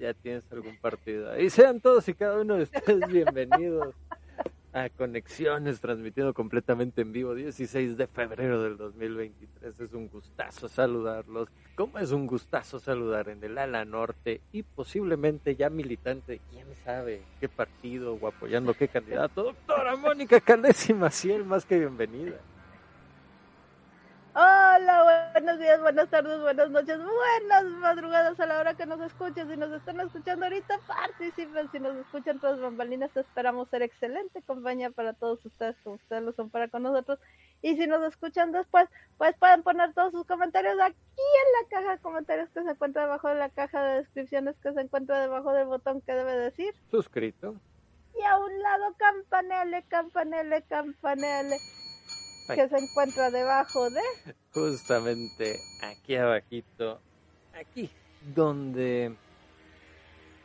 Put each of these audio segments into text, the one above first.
Ya, tienes algún partido. Y sean todos y cada uno de ustedes bienvenidos a Conexiones, transmitiendo completamente en vivo, 16 de febrero del 2023. Es un gustazo saludarlos. ¿Cómo es un gustazo saludar en el ala norte y posiblemente ya militante, quién sabe qué partido o apoyando qué candidato? Doctora Mónica Calés y Maciel, más que bienvenida. Hola, buenos días, buenas tardes, buenas noches, buenas madrugadas a la hora que nos escuchen. Si nos están escuchando ahorita, participen. Si nos escuchan todas bambalinas, esperamos ser excelente compañía para todos ustedes, como ustedes lo son para con nosotros. Y si nos escuchan después, pues pueden poner todos sus comentarios aquí en la caja de comentarios que se encuentra debajo de la caja de descripciones que se encuentra debajo del botón que debe decir. Suscrito. Y a un lado, campanele, campanele, campanele que se encuentra debajo de justamente aquí abajito aquí donde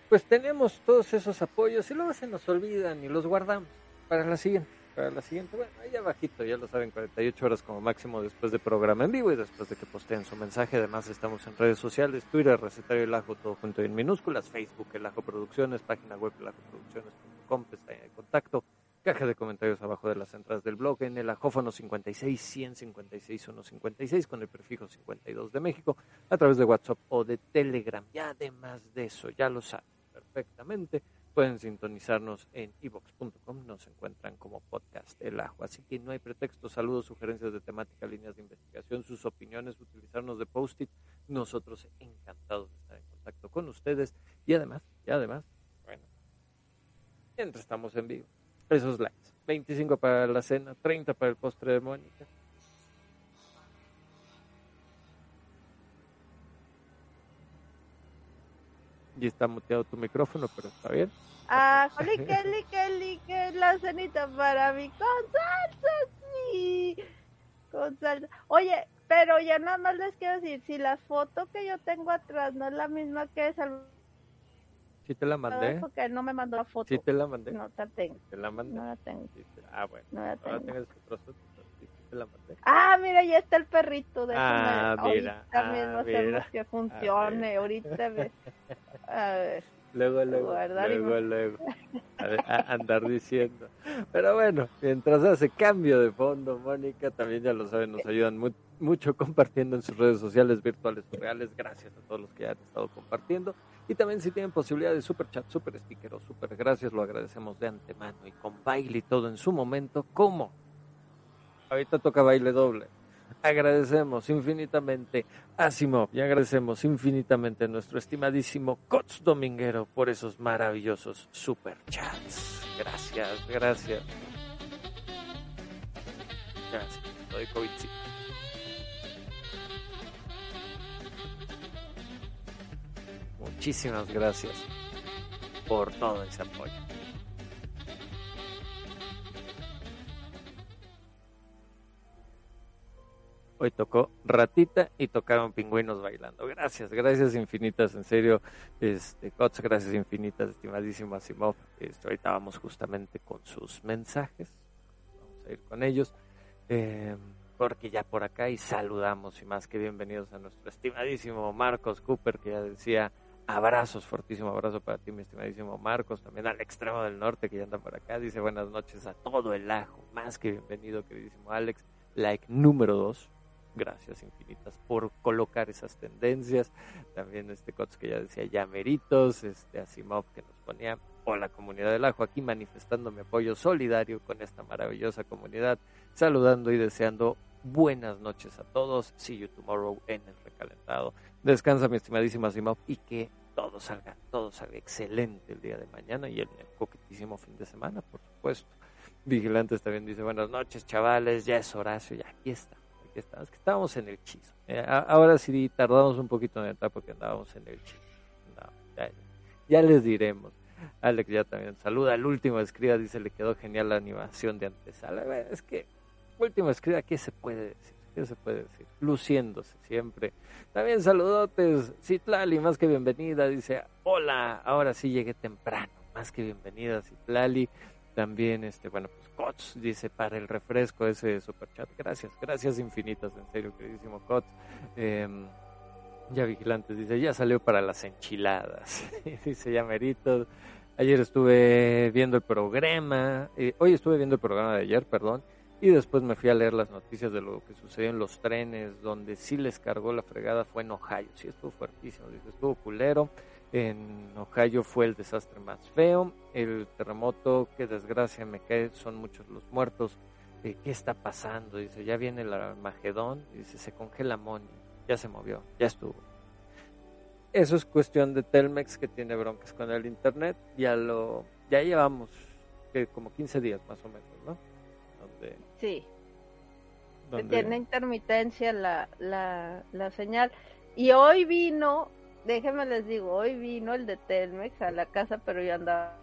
pues tenemos todos esos apoyos y luego se nos olvidan y los guardamos para la siguiente para la siguiente. Bueno ahí abajito ya lo saben 48 horas como máximo después de programa en vivo y después de que posteen su mensaje. Además estamos en redes sociales Twitter recetario el ajo todo junto en minúsculas Facebook el ajo producciones página web el ajo producciones.com pestaña de contacto Caja de comentarios abajo de las entradas del blog en el ajófono 56 156 156 con el prefijo 52 de México a través de WhatsApp o de Telegram. Y además de eso, ya lo saben perfectamente, pueden sintonizarnos en evox.com, nos encuentran como podcast El Ajo. Así que no hay pretexto, saludos, sugerencias de temática, líneas de investigación, sus opiniones, utilizarnos de post-it. Nosotros encantados de estar en contacto con ustedes y además, y además, bueno, mientras estamos en vivo esos likes. 25 para la cena, 30 para el postre de Mónica. Y está muteado tu micrófono, pero está bien. Ah, joli, que que que la cenita para mí con salsa, sí. Con salsa. Oye, pero ya nada más les quiero decir, si la foto que yo tengo atrás no es la misma que es Sí te la mandé. Porque no me mandó la foto. Sí te la mandé. No la tengo. Te la mandé. No la tengo. Ah, bueno. No la tengo. tengo ese trozo. Sí, te la mandé. Ah, mira, ya está el perrito. de ah, mira. Ahorita mismo hacemos que funcione. Ahorita ves. A ver. Luego, luego, luego, luego, a, andar diciendo. Pero bueno, mientras hace cambio de fondo, Mónica, también ya lo saben, nos ayudan mucho compartiendo en sus redes sociales virtuales o reales. Gracias a todos los que han estado compartiendo. Y también si tienen posibilidad de super chat, super sticker o super gracias, lo agradecemos de antemano y con baile y todo en su momento. ¿Cómo? Ahorita toca baile doble. Agradecemos infinitamente a Simov y agradecemos infinitamente a nuestro estimadísimo Cots Dominguero por esos maravillosos super chats. Gracias, gracias. Gracias. Doy COVID. Muchísimas gracias por todo ese apoyo. Hoy tocó Ratita y tocaron Pingüinos bailando. Gracias, gracias infinitas, en serio. Este, Cots, gracias infinitas, estimadísimo Asimov. Este, ahorita vamos justamente con sus mensajes. Vamos a ir con ellos. Eh, porque ya por acá y saludamos y más que bienvenidos a nuestro estimadísimo Marcos Cooper, que ya decía Abrazos, fortísimo abrazo para ti, mi estimadísimo Marcos, también al extremo del norte que ya anda por acá. Dice buenas noches a todo el ajo. Más que bienvenido, queridísimo Alex. Like número dos. Gracias infinitas por colocar esas tendencias. También este Cots que ya decía ya meritos, este Asimov que nos ponía hola comunidad del ajo aquí manifestando mi apoyo solidario con esta maravillosa comunidad, saludando y deseando buenas noches a todos. See you tomorrow en el recalentado. Descansa, mi estimadísima Simov, y que todo salga, todo salga excelente el día de mañana y el, coquetísimo fin de semana, por supuesto. Vigilantes también dice, buenas noches, chavales, ya es Horacio, ya aquí está, que estábamos en el chizo. Eh, ahora sí tardamos un poquito en entrar porque andábamos en el chizo. ya, les diremos. Alex ya también saluda. El último escriba dice, le quedó genial la animación de antesala. Es que último escriba, ¿qué se puede decir? ¿Qué se puede decir? Luciéndose siempre. También saludotes. Citlali, más que bienvenida. Dice, hola, ahora sí llegué temprano. Más que bienvenida, Citlali. También, este, bueno, pues Cots dice para el refresco ese super chat. Gracias, gracias infinitas, en serio, queridísimo Cots. Em, Ya Vigilantes dice, ya salió para las enchiladas. dice, ya merito. Ayer estuve viendo el programa, eh, hoy estuve viendo el programa de ayer, perdón, y después me fui a leer las noticias de lo que sucedió en los trenes, donde sí les cargó la fregada fue en Ohio. Sí, estuvo fuertísimo, dice, estuvo culero. En Ohio fue el desastre más feo. El terremoto, qué desgracia me cae, son muchos los muertos. Eh, ¿Qué está pasando? Dice, ya viene el Armagedón. Dice, se congela Moni. Ya se movió, ya estuvo. Eso es cuestión de Telmex que tiene broncas con el internet. Ya lo, ya llevamos que como 15 días más o menos, ¿no? Donde, sí. Tiene intermitencia la, la, la señal. Y hoy vino déjenme les digo, hoy vino el de Telmex a la casa, pero yo andaba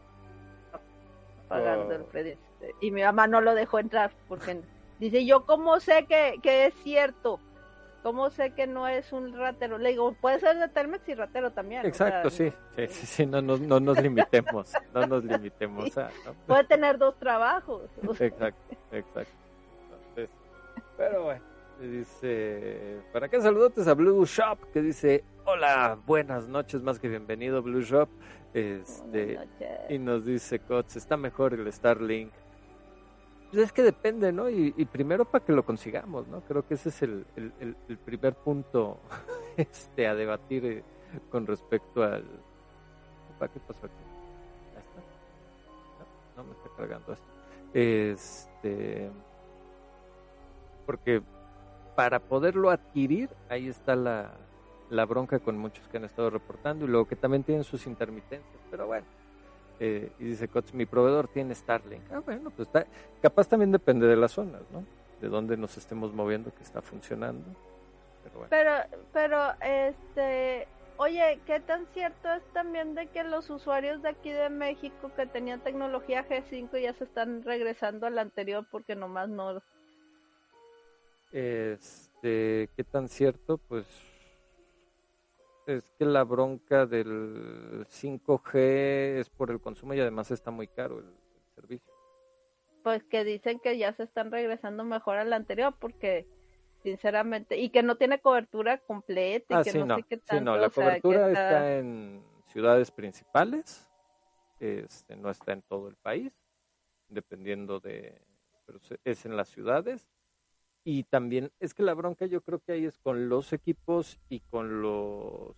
pagando el crédito. Y mi mamá no lo dejó entrar porque dice, yo cómo sé que, que es cierto. ¿Cómo sé que no es un ratero? Le digo, puede ser de Telmex y ratero también. Exacto, sí, sí, sí, no, no, no, nos limitemos, no nos limitemos a... Puede tener dos trabajos. Exacto, exacto. Entonces, pero bueno, dice, ¿para qué saludotes a Blue Shop? Que dice, Hola, buenas noches, más que bienvenido Blue Shop. Este, y nos dice Cots, está mejor el Starlink. Pues es que depende, ¿no? Y, primero para que lo consigamos, ¿no? Creo que ese es el, primer punto este, a debatir eh, con respecto al... ¿Qué pasó aquí? ¿Ya está? No, no me está cargando esto. Este... Porque para poderlo adquirir, ahí está la, la bronca con muchos que han estado reportando y luego que también tienen sus intermitencias. Pero bueno, eh, y dice Cots, mi proveedor tiene Starlink. Ah, bueno, pues está, capaz también depende de las zonas, ¿no? De dónde nos estemos moviendo que está funcionando. Pero, bueno. pero, este, oye, ¿qué tan cierto es también de que los usuarios de aquí de México que tenían tecnología G5 ya se están regresando al anterior porque nomás no... Este, ¿qué tan cierto? Pues es que la bronca del 5G es por el consumo y además está muy caro el, servicio. Pues que dicen que ya se están regresando mejor al anterior porque sinceramente y que no tiene cobertura completa y ah, que no, sé qué tanto, sí, no, la cobertura está... en ciudades principales, este, no está en todo el país, dependiendo de, pero es en las ciudades y también es que la bronca yo creo que ahí es con los equipos y con los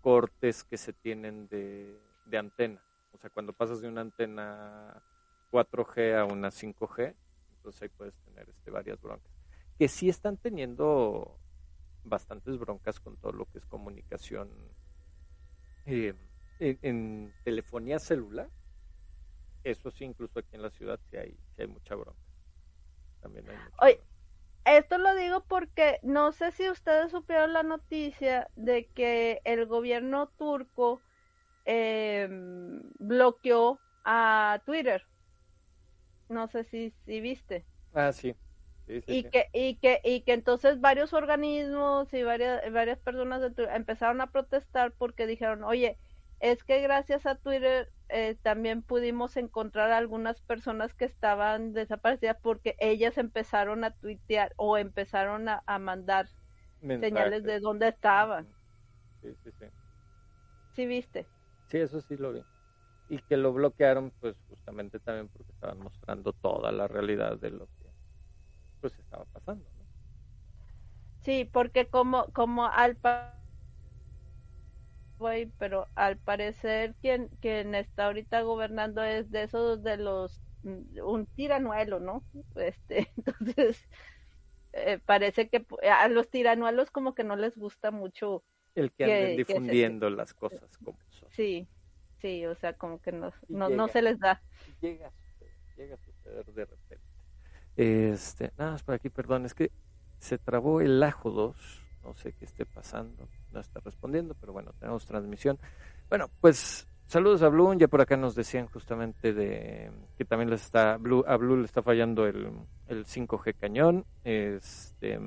cortes que se tienen de, antena. O sea, cuando pasas de una antena 4G a una 5G, entonces ahí puedes tener este, varias broncas. Que sí están teniendo bastantes broncas con todo lo que es comunicación eh, en, telefonía celular. Eso sí, incluso aquí en la ciudad sí hay, hay mucha bronca. También hay mucha esto lo digo porque no sé si ustedes supieron la noticia de que el gobierno turco em, bloqueó a Twitter. No sé si, si viste. Ah, sí. y que y que y que entonces varios organismos y varias varias personas empezaron a protestar porque dijeron oye es que gracias a Twitter eh, también pudimos encontrar algunas personas que estaban desaparecidas porque ellas empezaron a tuitear o empezaron a, mandar señales de dónde estaban. Sí, sí, sí. ¿Sí viste? Sí, eso sí lo vi. Y que lo bloquearon pues justamente también porque estaban mostrando toda la realidad de lo que pues estaba pasando. Sí, porque como, como al pero al parecer quien, quien está ahorita gobernando es de esos de los mm, un tiranuelo, ¿no? Este, entonces eh, parece que a los tiranuelos como que no les gusta mucho el que, anden difundiendo las cosas como son. Sí, sí, o sea, como que no, no, no se les da. Llega a suceder, llega a suceder de repente. Este, nada más por aquí, perdón, es que se trabó el ajo 2 no sé qué esté pasando, está respondiendo, pero bueno, tenemos transmisión. Bueno, pues saludos a Blue, ya por acá nos decían justamente de que también les está, Blue, a Blue le está fallando el, el 5G cañón. Este,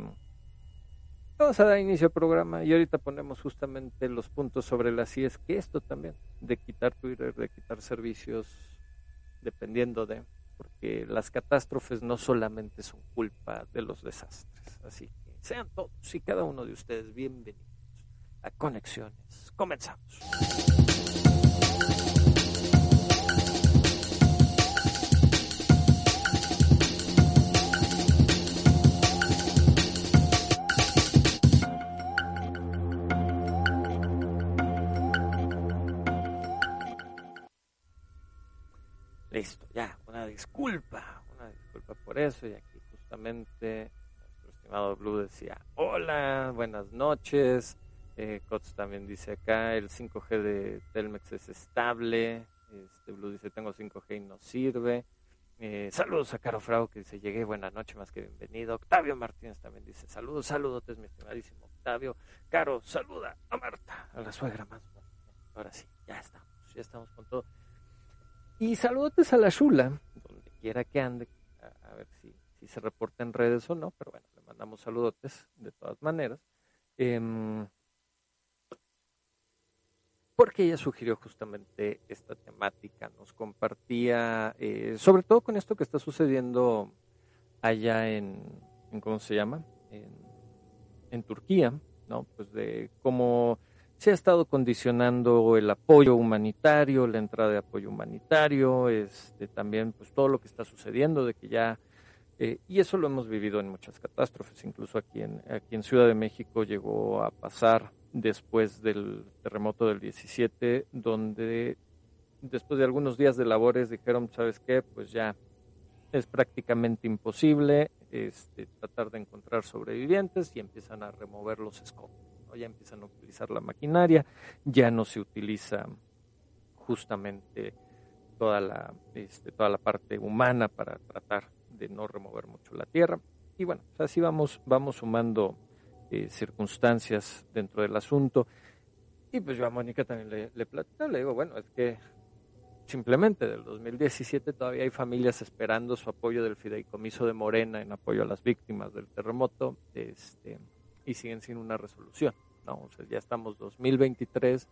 vamos a dar inicio al programa y ahorita ponemos justamente los puntos sobre las es que esto también, de quitar Twitter, de quitar servicios, dependiendo de, porque las catástrofes no solamente son culpa de los desastres, así sean todos y cada uno de ustedes bienvenidos. A Conexiones. Comenzamos. Listo, ya, una disculpa, una disculpa por eso. Y aquí justamente nuestro estimado Blue decía, hola, buenas noches. Eh, Cots también dice acá, el 5G de Telmex es estable. Este Blue dice, tengo 5G y no sirve. Eh, saludos a Caro Frau que dice, llegué, buenas noches, más que bienvenido. Octavio Martínez también dice, saludos, saludos, mi estimadísimo Octavio. Caro, saluda a Marta, a la suegra más. Ahora sí, ya estamos, ya estamos con todo. Y saludos a la Shula, donde quiera que ande, a, ver si, si, se reporta en redes o no, pero bueno, le mandamos saludotes de todas maneras. Em, porque ella sugirió justamente esta temática, nos compartía, eh, sobre todo con esto que está sucediendo allá en, ¿cómo se llama? En, en Turquía, ¿no? Pues de cómo se ha estado condicionando el apoyo humanitario, la entrada de apoyo humanitario, este, también pues todo lo que está sucediendo, de que ya, eh, y eso lo hemos vivido en muchas catástrofes, incluso aquí en, aquí en Ciudad de México llegó a pasar después del terremoto del 17, donde después de algunos días de labores dijeron, ¿sabes qué? Pues ya es prácticamente imposible este, tratar de encontrar sobrevivientes y empiezan a remover los escombros ya empiezan a utilizar la maquinaria, ya no se utiliza justamente toda la, este, toda la parte humana para tratar de no remover mucho la tierra. Y bueno, así vamos, vamos sumando eh, circunstancias dentro del asunto. Y pues yo a Mónica también le, le le digo, bueno, es que simplemente del 2017 todavía hay familias esperando su apoyo del fideicomiso de Morena en apoyo a las víctimas del terremoto. Este, y siguen sin una resolución. ¿no? O ya estamos 2023,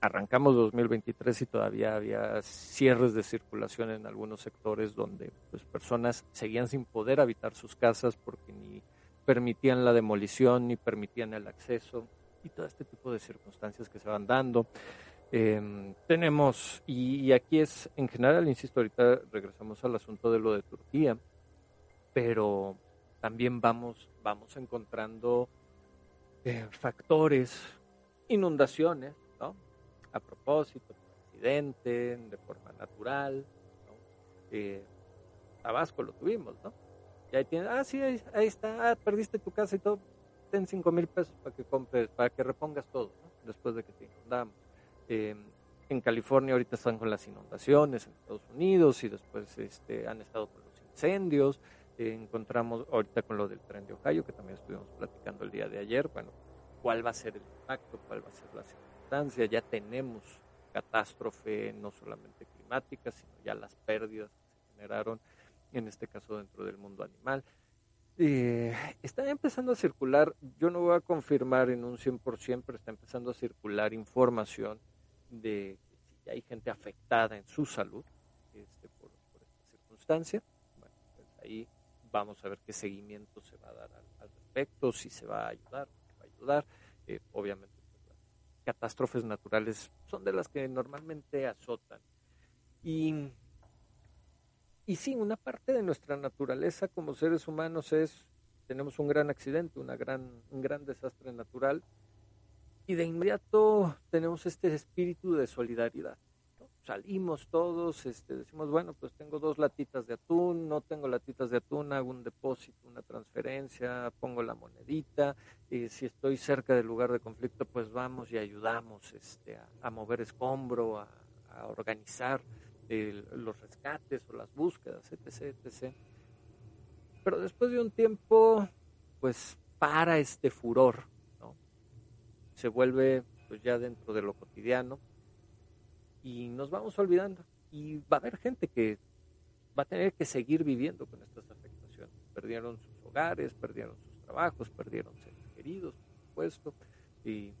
arrancamos 2023 y todavía había cierres de circulación en algunos sectores donde pues, personas seguían sin poder habitar sus casas porque ni permitían la demolición ni permitían el acceso y todo este tipo de circunstancias que se van dando. Em, tenemos, y, aquí es, en general, insisto, ahorita regresamos al asunto de lo de Turquía, pero también vamos, vamos encontrando eh, factores, inundaciones, ¿no? A propósito, accidente, de forma natural, ¿no? Eh, Tabasco lo tuvimos, ¿no? Ahí tienes, ah, sí, ahí, está, ah, perdiste tu casa y todo, ten cinco mil pesos para que compres, para que repongas todo, ¿no? Después de que te inundamos. Em, en California ahorita están con las inundaciones, en Estados Unidos, y después este, han estado con los incendios, encontramos ahorita con lo del tren de Ohio, que también estuvimos platicando el día de ayer, bueno, cuál va a ser el impacto, cuál va a ser la circunstancia, ya tenemos catástrofe no solamente climática, sino ya las pérdidas que se generaron, en este caso dentro del mundo animal. Eh, está empezando a circular, yo no voy a confirmar en un 100%, pero está empezando a circular información de si hay gente afectada en su salud este, por, esta circunstancia. Bueno, pues ahí Vamos a ver qué seguimiento se va a dar al, respecto, si se va a ayudar, va a ayudar. Eh, obviamente, pues, catástrofes naturales son de las que normalmente azotan. Y, y sí, una parte de nuestra naturaleza como seres humanos es, tenemos un gran accidente, una gran, un gran desastre natural, y de inmediato tenemos este espíritu de solidaridad salimos todos, este, decimos, bueno, pues tengo dos latitas de atún, no tengo latitas de atún, hago un depósito, una transferencia, pongo la monedita, y si estoy cerca del lugar de conflicto, pues vamos y ayudamos este, a, mover escombro, a, organizar los rescates o las búsquedas, etc., etc. Pero después de un tiempo, pues para este furor, ¿no? Se vuelve pues ya dentro de lo cotidiano, y nos vamos olvidando. Y va a haber gente que va a tener que seguir viviendo con estas afectaciones. Perdieron sus hogares, perdieron sus trabajos, perdieron seres queridos, por supuesto, y,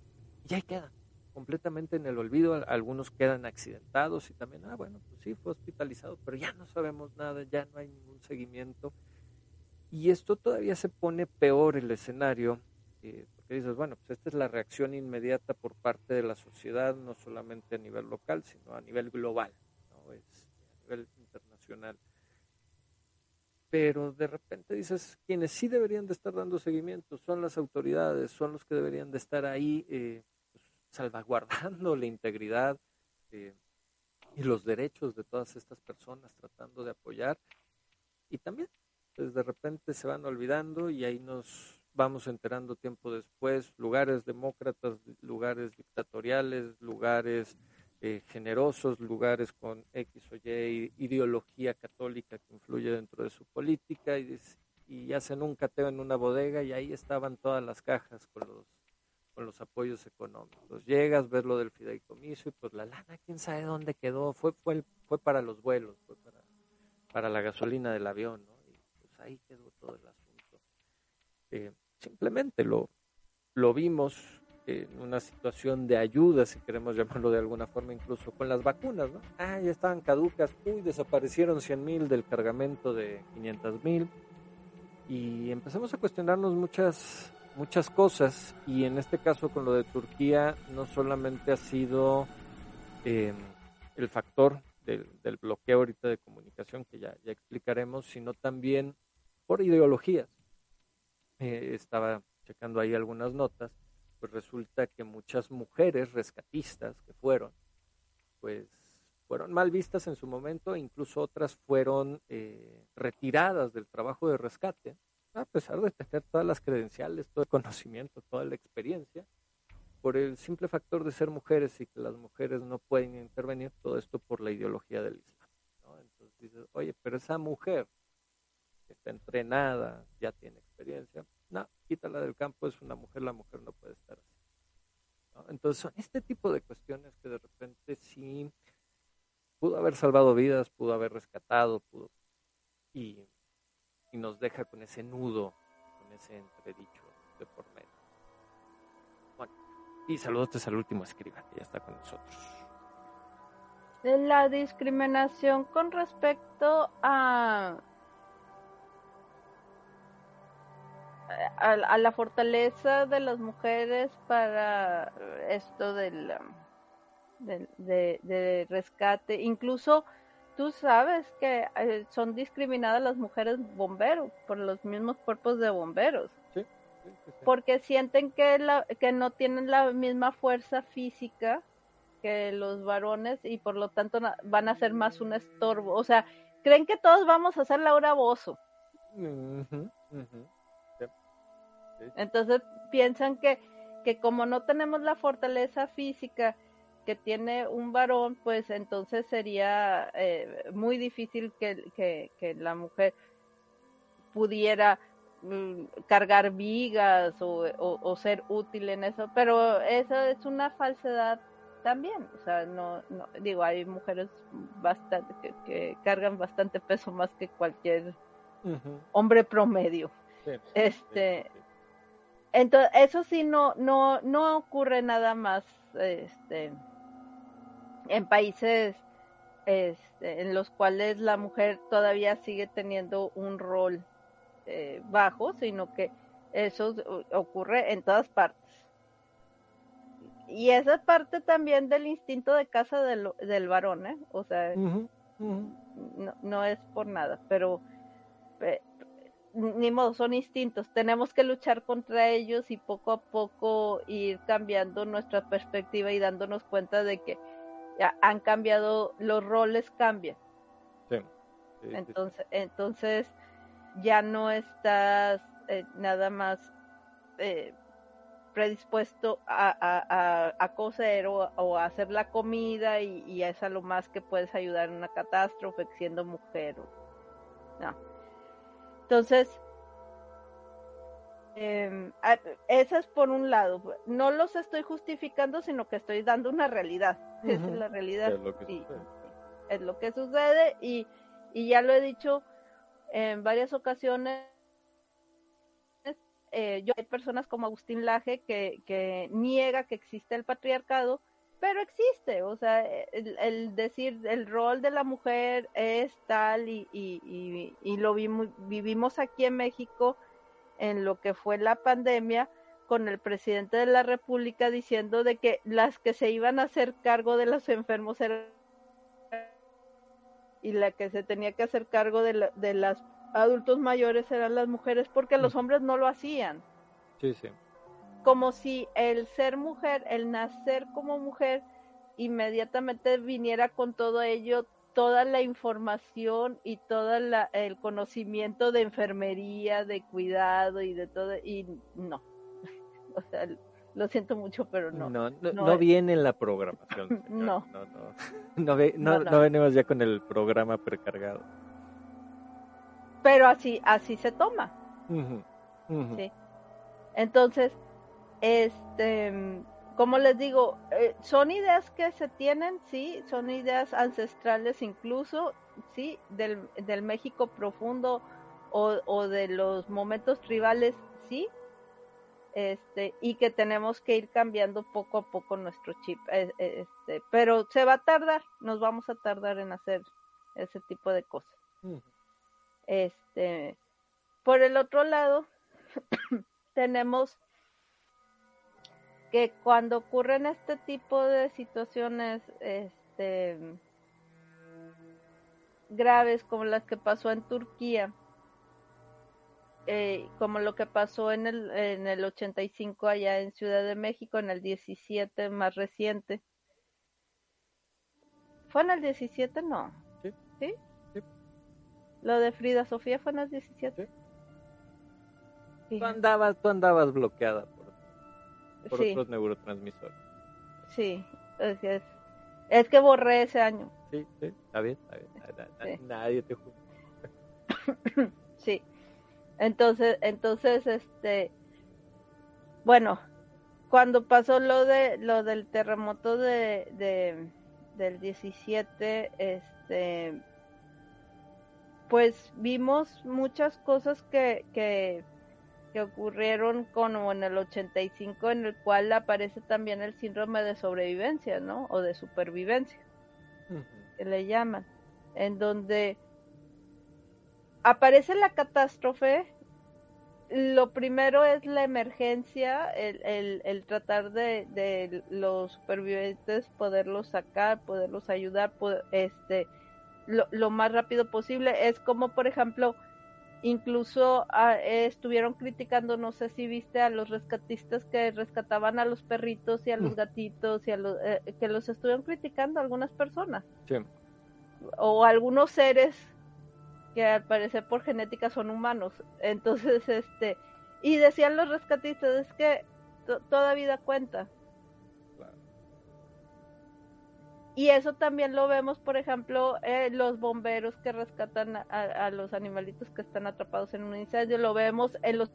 y ahí quedan completamente en el olvido. Algunos quedan accidentados y también, ah, bueno, pues sí, fue hospitalizado, pero ya no sabemos nada, ya no hay ningún seguimiento. Y esto todavía se pone peor el escenario eh, porque dices, bueno, pues esta es la reacción inmediata por parte de la sociedad, no solamente a nivel local, sino a nivel global, ¿no? es, a nivel internacional. Pero de repente dices, quienes sí deberían de estar dando seguimiento son las autoridades, son los que deberían de estar ahí eh, salvaguardando la integridad eh, y los derechos de todas estas personas, tratando de apoyar. Y también, pues de repente se van olvidando y ahí nos vamos enterando tiempo después, lugares demócratas, lugares dictatoriales, lugares eh, generosos, lugares con X o Y ideología católica que influye dentro de su política y, y hacen un cateo en una bodega y ahí estaban todas las cajas con los con los apoyos económicos. Llegas, ves lo del fideicomiso y pues la lana, quién sabe dónde quedó, fue fue fue para los vuelos, fue para, para la gasolina del avión, ¿no? Y pues ahí quedó todo el asunto. Eh, simplemente lo, lo vimos en una situación de ayuda, si queremos llamarlo de alguna forma, incluso con las vacunas, ¿no? Ah, ya estaban caducas, uy, desaparecieron 100 mil del cargamento de 500 mil. Y empezamos a cuestionarnos muchas, muchas cosas. Y en este caso, con lo de Turquía, no solamente ha sido eh, el factor del, del, bloqueo ahorita de comunicación, que ya, explicaremos, sino también por ideologías eh, estaba checando ahí algunas notas, pues resulta que muchas mujeres rescatistas que fueron, pues fueron mal vistas en su momento, incluso otras fueron eh, retiradas del trabajo de rescate, a pesar de tener todas las credenciales, todo el conocimiento, toda la experiencia, por el simple factor de ser mujeres y que las mujeres no pueden intervenir, todo esto por la ideología del Islam. ¿no? Entonces dices, oye, pero esa mujer está entrenada, ya tiene experiencia. No, quítala del campo, es una mujer, la mujer no puede estar así. Entonces son este tipo de cuestiones que de repente sí pudo haber salvado vidas, pudo haber rescatado, pudo y, y nos deja con ese nudo, con ese entredicho de por medio. Bueno, y saludos al último escriba que ya está con nosotros. La discriminación con respecto a a, la fortaleza de las mujeres para esto del, del de, de, rescate. Incluso tú sabes que eh, son discriminadas las mujeres bomberos por los mismos cuerpos de bomberos. Sí, sí, sí, porque sienten que, la, que no tienen la misma fuerza física que los varones y por lo tanto van a ser más un estorbo. O sea, creen que todos vamos a ser Laura Bozo. Uh -huh, uh -huh. Entonces piensan que, que como no tenemos la fortaleza física que tiene un varón, pues entonces sería eh, muy difícil que, que, que, la mujer pudiera mm, cargar vigas o, o, o, ser útil en eso, pero eso es una falsedad también, o sea, no, no digo, hay mujeres bastante que, que, cargan bastante peso más que cualquier uh -huh. hombre promedio. Sí, este, sí. Entonces, eso sí no, no, no ocurre nada más este, en países este, en los cuales la mujer todavía sigue teniendo un rol eh, bajo, sino que eso ocurre en todas partes. Y esa parte también del instinto de casa del, del varón, ¿eh? O sea, uh -huh, uh -huh. No, no, es por nada, pero eh, ni modo, son instintos. Tenemos que luchar contra ellos y poco a poco ir cambiando nuestra perspectiva y dándonos cuenta de que han cambiado, los roles cambian. Sí. Sí, entonces, sí. entonces ya no estás eh, nada más eh, predispuesto a, a, a, a coser o, o, a hacer la comida y, y, es a lo más que puedes ayudar en una catástrofe siendo mujer. No entonces, eh, eso es por un lado. No los estoy justificando, sino que estoy dando una realidad. Uh -huh. Esa es la realidad. Es lo que y, sucede. Es lo que sucede y, y, ya lo he dicho en varias ocasiones. Eh, yo hay personas como Agustín Laje que, que niega que existe el patriarcado, pero existe, o sea, el, el, decir el rol de la mujer es tal y, y, y, y lo vimos, vivimos aquí en México en lo que fue la pandemia, con el presidente de la República diciendo de que las que se iban a hacer cargo de los enfermos eran y la que se tenía que hacer cargo de, la, de las adultos mayores eran las mujeres porque los hombres no lo hacían. Sí, sí. Como si el ser mujer, el nacer como mujer, inmediatamente viniera con todo ello, toda la información y todo el conocimiento de enfermería, de cuidado y de todo, y no. O sea, lo siento mucho, pero no. No, no, viene en la programación. no. No, no. No, venimos ya con el programa precargado. Pero así, así se toma. Sí. Entonces, este como les digo, eh, son ideas que se tienen, sí, son ideas ancestrales incluso, sí, del, del México profundo o, o, de los momentos tribales, sí, este, y que tenemos que ir cambiando poco a poco nuestro chip, eh, eh, este, pero se va a tardar, nos vamos a tardar en hacer ese tipo de cosas. Este, por el otro lado, tenemos que cuando ocurren este tipo de situaciones este, graves como las que pasó en Turquía, eh, como lo que pasó en el, en el 85 allá en Ciudad de México, en el 17 más reciente. ¿Fue en el 17? No. ¿Sí? ¿Sí? Lo de Frida Sofía fue en el 17. Tú andabas, tú andabas bloqueada por otros neurotransmisores. Sí, es, es, es, que borré ese año. Sí, sí, está bien, está bien. Nadie te juzga. sí. Entonces, entonces, este, bueno, cuando pasó lo de lo del terremoto de, de del 17, este, pues vimos muchas cosas que, que que ocurrieron como en el 85 en el cual aparece también el síndrome de sobrevivencia, ¿no? O de supervivencia, que le llaman, en donde aparece la catástrofe, lo primero es la emergencia, el, el, tratar de, de, los supervivientes poderlos sacar, poderlos ayudar, este, lo, lo más rápido posible. Es como, por ejemplo, Incluso ah, estuvieron criticando, no sé si viste a los rescatistas que rescataban a los perritos y a los mm. gatitos y a los eh, que los estuvieron criticando algunas personas. Sí. O algunos seres que al parecer por genética son humanos. Entonces, este, y decían los rescatistas, es que toda vida cuenta. Y eso también lo vemos, por ejemplo, eh, los bomberos que rescatan a, los animalitos que están atrapados en un incendio, lo vemos en los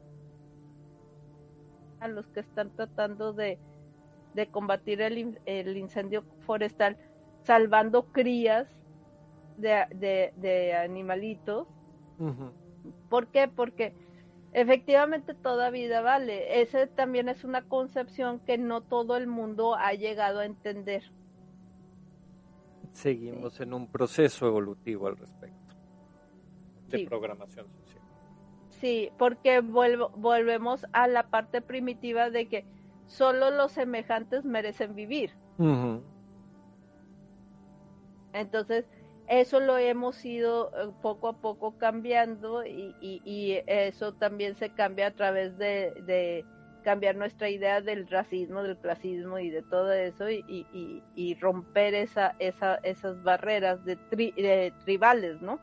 a los que están tratando de, combatir el, el, incendio forestal, salvando crías de, de, animalitos. ¿Por qué? Porque efectivamente toda vida vale. Ese también es una concepción que no todo el mundo ha llegado a entender seguimos en un proceso evolutivo al respecto de programación social. Sí, porque volvemos a la parte primitiva de que solo los semejantes merecen vivir. Entonces, eso lo hemos ido eh, poco a poco cambiando y, y, eso también se cambia a través de cambiar nuestra idea del racismo, del clasismo y de todo eso y, y, romper esa, esa, esas barreras de, tribales, ¿no?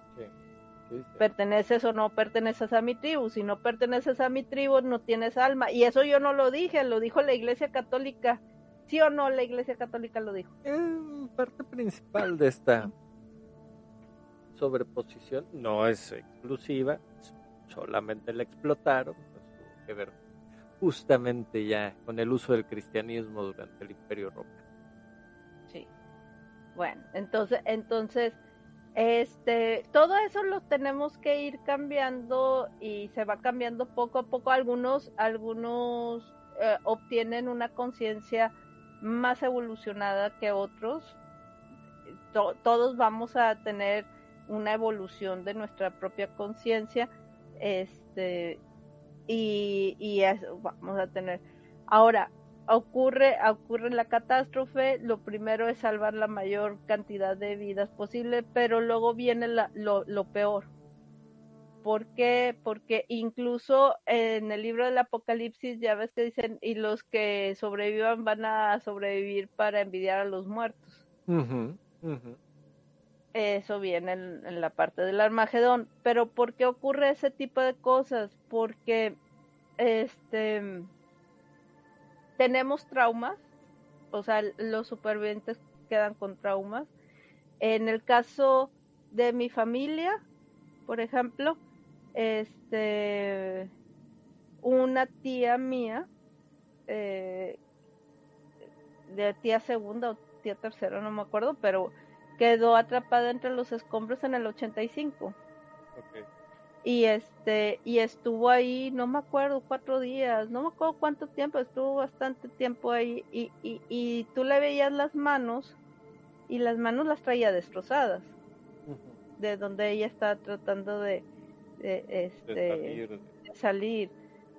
Perteneces o no perteneces a mi tribu, si no perteneces a mi tribu no tienes alma y eso yo no lo dije, lo dijo la Iglesia Católica, ¿sí o no la Iglesia Católica lo dijo? parte principal de esta sobreposición no es exclusiva, solamente la explotaron, pues tuvo que ver justamente ya con el uso del cristianismo durante el Imperio Romano. Sí. Bueno, entonces, entonces, este, todo eso lo tenemos que ir cambiando y se va cambiando poco a poco. Algunos, algunos eh, obtienen una conciencia más evolucionada que otros. todos vamos a tener una evolución de nuestra propia conciencia. Este, y, y vamos a tener Ahora, ocurre, ocurre la catástrofe, lo primero es salvar la mayor cantidad de vidas posible, pero luego viene lo, lo peor. ¿Por qué? Porque incluso en el libro del Apocalipsis ya ves que dicen, y los que sobrevivan van a sobrevivir para envidiar a los muertos. Eso viene en, la parte del Armagedón. Pero ¿por qué ocurre ese tipo de cosas? Porque este tenemos traumas, o sea, los supervivientes quedan con traumas. En el caso de mi familia, por ejemplo, este, una tía mía, eh, de tía segunda o tía tercera, no me acuerdo, pero quedó atrapada entre los escombros en el 85. Okay y este y estuvo ahí no me acuerdo cuatro días no me acuerdo cuánto tiempo estuvo bastante tiempo ahí y, y, y tú le veías las manos y las manos las traía destrozadas de donde ella estaba tratando de, este salir.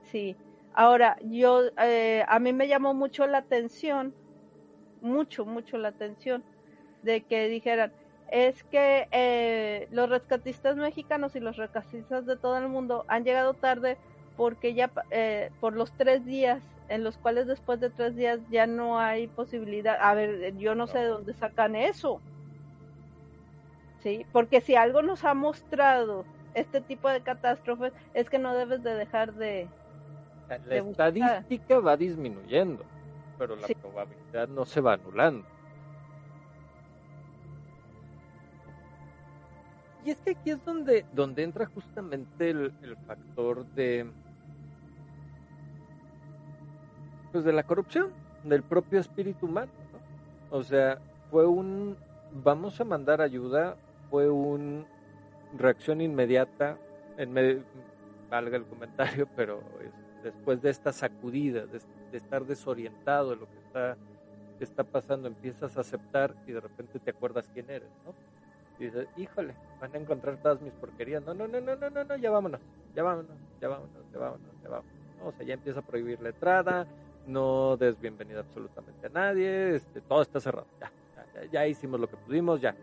sí ahora yo eh, a mí me llamó mucho la atención mucho mucho la atención de que dijeran es que eh, los rescatistas mexicanos y los rescatistas de todo el mundo han llegado tarde porque ya eh, por los tres días en los cuales después de tres días ya no hay posibilidad. A ver, yo no sé de dónde sacan eso. Sí, porque si algo nos ha mostrado este tipo de catástrofes es que no debes de dejar de... La estadística va disminuyendo, pero la probabilidad no se va anulando. Y es que aquí es donde, donde entra justamente el, factor de pues de la corrupción del propio espíritu humano, O sea, fue un vamos a mandar ayuda, fue un reacción inmediata, en valga el comentario, pero después de esta sacudida, de, estar desorientado de lo que está, está pasando, empiezas a aceptar y de repente te acuerdas quién eres, ¿no? Y dices, híjole, van a encontrar todas mis porquerías. No, no, no, no, no, no, no, ya vámonos, ya vámonos, ya vámonos, ya vámonos, ya vámonos. o sea, ya empieza a prohibir la entrada, no des bienvenida absolutamente a nadie, este, todo está cerrado, ya, ya, ya hicimos lo que pudimos, ya.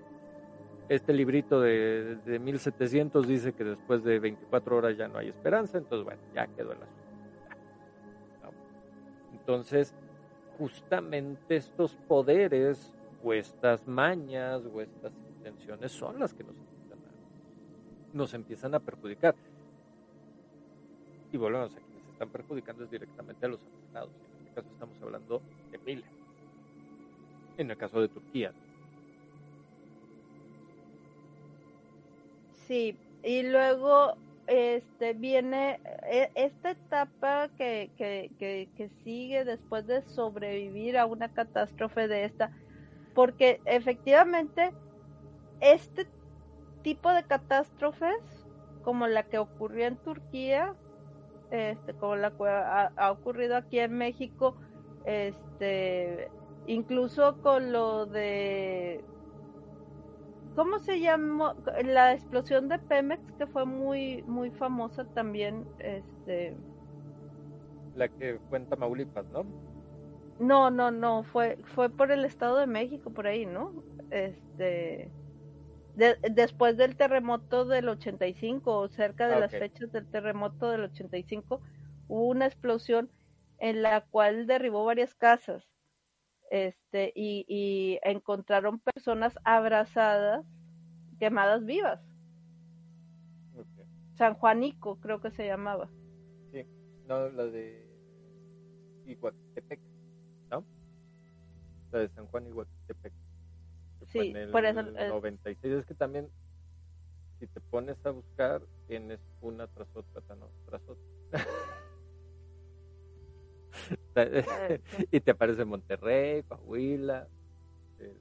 Este librito de, de 1700 dice que después de 24 horas ya no hay esperanza, entonces bueno, ya quedó el asunto. Entonces, justamente estos poderes o estas mañas o estas son las que nos empiezan a, nos empiezan a perjudicar. Y volvemos a quienes están perjudicando es directamente a los afectados. En este caso estamos hablando de miles. En el caso de Turquía. Sí, y luego este viene e, esta etapa que, que, que, que, sigue después de sobrevivir a una catástrofe de esta, porque efectivamente este tipo de catástrofes, como la que ocurrió en Turquía, este, como la que ha, ocurrido aquí en México, este, incluso con lo de, ¿cómo se llamó? La explosión de Pemex, que fue muy, muy famosa también, este. La que fue en Tamaulipas, ¿no? No, no, no, fue, fue por el Estado de México, por ahí, ¿no? Este después del terremoto del 85 o cerca de ah, las fechas del terremoto del 85 hubo una explosión en la cual derribó varias casas este y, encontraron personas abrazadas quemadas vivas. San Juanico creo que se llamaba. Sí no la de Iguatepec no la de San Juan Iguatepec Sí, por eso. 96. Es que también, si te pones a buscar, tienes una tras otra, tras otra. y te aparece Monterrey, Coahuila. Este.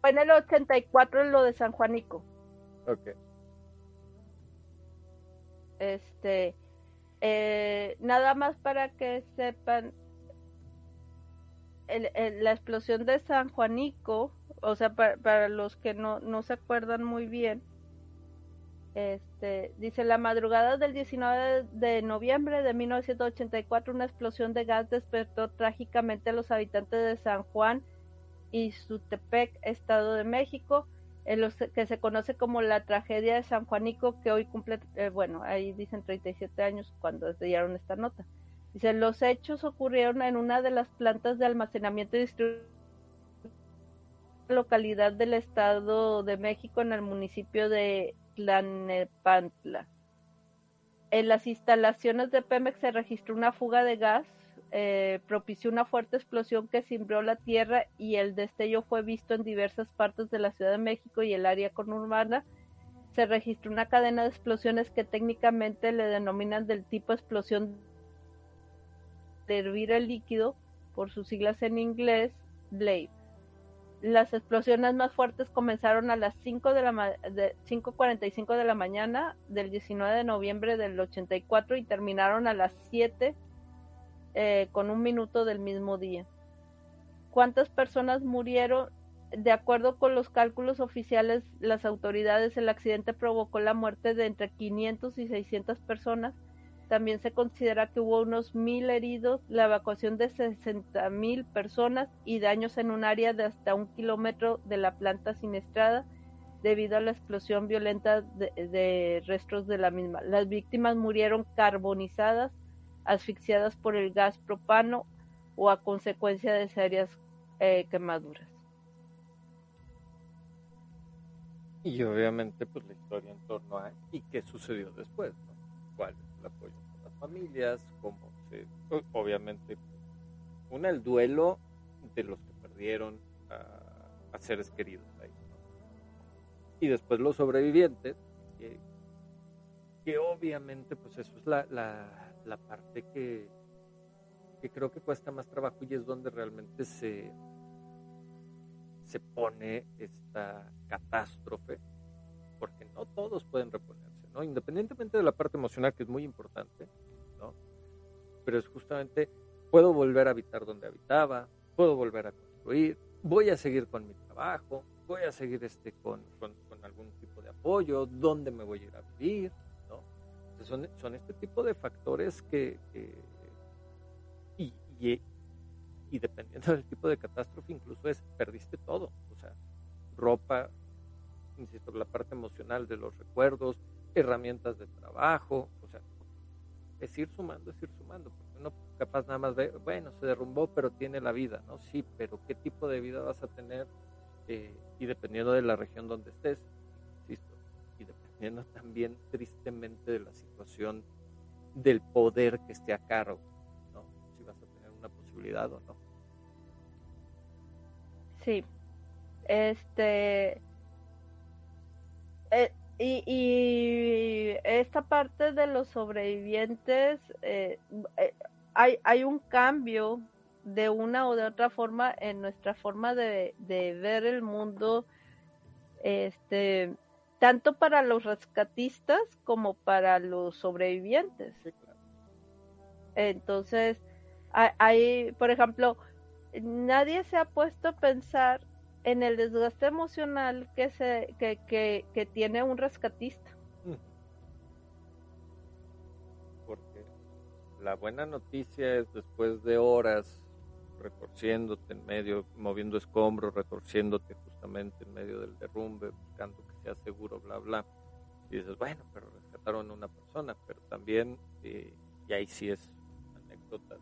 Fue en el 84 lo de San Juanico. Ok. Este, eh, nada más para que sepan, la explosión de San Juanico o sea, para, los que no, no se acuerdan muy bien, Este, dice, la madrugada del 19 de noviembre de 1984, una explosión de gas despertó trágicamente a los habitantes de San Juan y Sutepec, Estado de México, en los que se conoce como la tragedia de San Juanico, que hoy cumple, eh, bueno, ahí dicen 37 años cuando dieron esta nota. Dice, los hechos ocurrieron en una de las plantas de almacenamiento y distribución localidad del Estado de México en el municipio de Tlanepantla. En las instalaciones de Pemex se registró una fuga de gas, eh, propició una fuerte explosión que cimbró la tierra y el destello fue visto en diversas partes de la Ciudad de México y el área conurbana. Se registró una cadena de explosiones que técnicamente le denominan del tipo explosión de hervir el líquido, por sus siglas en inglés, BLAVE las explosiones más fuertes comenzaron a las 5 de la 5:45 de la mañana del 19 de noviembre del 84 y terminaron a las 7 eh, con un minuto del mismo día. ¿Cuántas personas murieron? De acuerdo con los cálculos oficiales, las autoridades, el accidente provocó la muerte de entre 500 y 600 personas también se considera que hubo unos mil heridos, la evacuación de 60 mil personas y daños en un área de hasta un kilómetro de la planta siniestrada debido a la explosión violenta de, restos de la misma. Las víctimas murieron carbonizadas, asfixiadas por el gas propano o a consecuencia de serias eh, quemaduras. Y obviamente pues la historia en torno a y qué sucedió después, ¿Cuál el apoyo familias, cómo se, obviamente, una, el duelo de los que perdieron a, seres queridos ahí. Y después los sobrevivientes, que, obviamente, pues eso es la, la, parte que, que creo que cuesta más trabajo y es donde realmente se, se pone esta catástrofe, porque no todos pueden reponer Independientemente de la parte emocional, que es muy importante, ¿no? Pero es justamente, puedo volver a habitar donde habitaba, puedo volver a construir, voy a seguir con mi trabajo, voy a seguir este, con, con, algún tipo de apoyo, dónde me voy a ir a vivir, ¿no? son, son este tipo de factores que, y, y, dependiendo del tipo de catástrofe, incluso es, perdiste todo, o sea, ropa, insisto, la parte emocional de los recuerdos, herramientas de trabajo, o sea, es ir sumando, es ir sumando, porque uno capaz nada más ve, bueno, se derrumbó, pero tiene la vida, ¿no? Sí, pero ¿qué tipo de vida vas a tener? Eh, y dependiendo de la región donde estés, insisto, y dependiendo también tristemente de la situación del poder que esté a cargo, ¿no? Si vas a tener una posibilidad o no. Sí, este... Eh, y, esta parte de los sobrevivientes, eh, eh, hay, hay un cambio de una o de otra forma en nuestra forma de, ver el mundo, este, tanto para los rescatistas como para los sobrevivientes. Entonces, hay, por ejemplo, nadie se ha puesto a pensar en el desgaste emocional que, se, que, que, que tiene un rescatista. Mm. Porque la buena noticia es después de horas retorciéndote en medio, moviendo escombros, retorciéndote justamente en medio del derrumbe, buscando que sea seguro, bla, bla. Y dices, bueno, pero rescataron a una persona, pero también, eh, y ahí sí es anécdota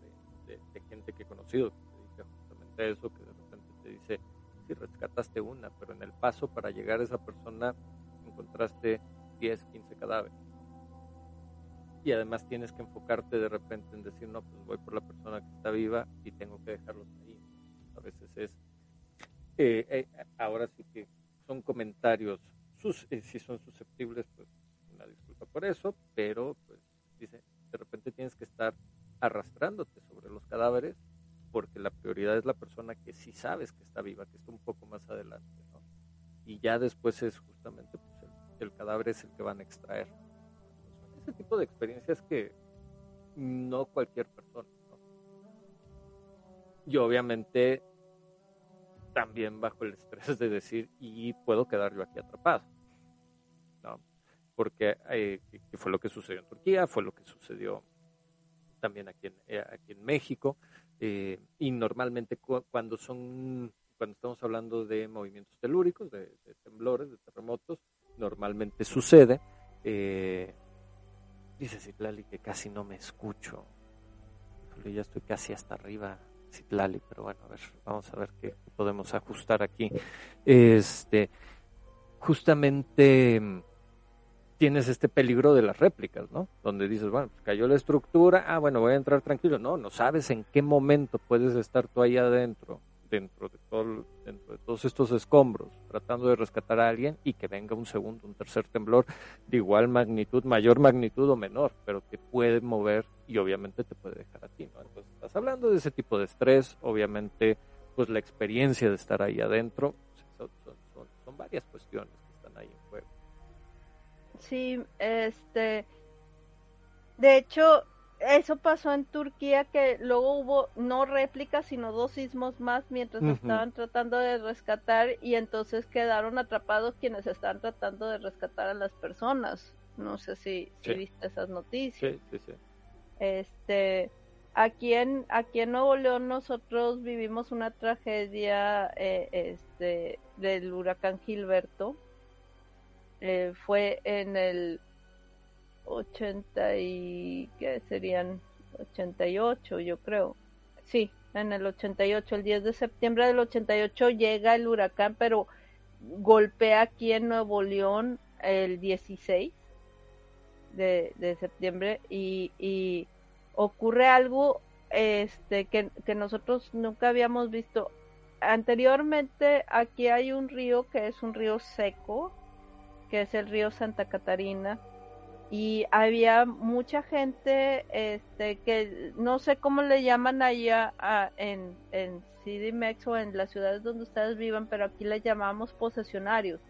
de, de, gente que he conocido que se dedica justamente eso, que de repente te dice, rescataste una, pero en el paso para llegar a esa persona encontraste 10, 15 cadáveres. Y además tienes que enfocarte de repente en decir, no, pues voy por la persona que está viva y tengo que dejarlos ahí. A veces es, eh, eh, ahora sí que son comentarios, sus, eh, si son susceptibles, pues una disculpa por eso, pero pues dice, de repente tienes que estar arrastrándote sobre los cadáveres porque la prioridad es la persona que sí sabes que está viva, que está un poco más adelante, ¿no? Y ya después es justamente pues, el, cadáver es el que van a extraer. ese tipo de experiencias que no cualquier persona, ¿no? Y obviamente también bajo el estrés de decir, y puedo quedar yo aquí atrapado, ¿no? porque eh, fue lo que sucedió en Turquía, fue lo que sucedió también aquí en, eh, aquí en México, eh, y normalmente cuando son cuando estamos hablando de movimientos telúricos, de, temblores, de terremotos, normalmente sucede. Eh, dice Citlali que casi no me escucho. Ya estoy casi hasta arriba, Citlali, pero bueno, a ver, vamos a ver qué podemos ajustar aquí. Este, justamente tienes este peligro de las réplicas, ¿no? Donde dices, bueno, pues cayó la estructura, ah, bueno, voy a entrar tranquilo. No, no sabes en qué momento puedes estar tú ahí adentro dentro de, todo, dentro de todos estos escombros, tratando de rescatar a alguien y que venga un segundo, un tercer temblor de igual magnitud, mayor magnitud o menor, pero que puede mover y obviamente te puede dejar a ti, ¿no? Entonces, estás hablando de ese tipo de estrés, obviamente, pues la experiencia de estar ahí adentro, pues, son, son varias cuestiones Sí, este, de hecho, eso pasó en Turquía que luego hubo no réplicas sino dos sismos más mientras estaban tratando de rescatar y entonces quedaron atrapados quienes estaban tratando de rescatar a las personas. No sé si, viste esas noticias. sí, sí, sí. este aquí en aquí en Nuevo León nosotros vivimos una tragedia eh, este del huracán Gilberto eh, fue en el 80 y que serían 88 yo creo. Sí en el 88 el 10 de septiembre del 88 llega el huracán pero golpea aquí en Nuevo León el 16 de, de septiembre y, y, ocurre algo este que, que nosotros nunca habíamos visto. Anteriormente aquí hay un río que es un río seco que es el río Santa Catarina y había mucha gente este que no sé cómo le llaman allá en, en CDMX o en las ciudades donde ustedes vivan, pero aquí le llamamos posesionarios,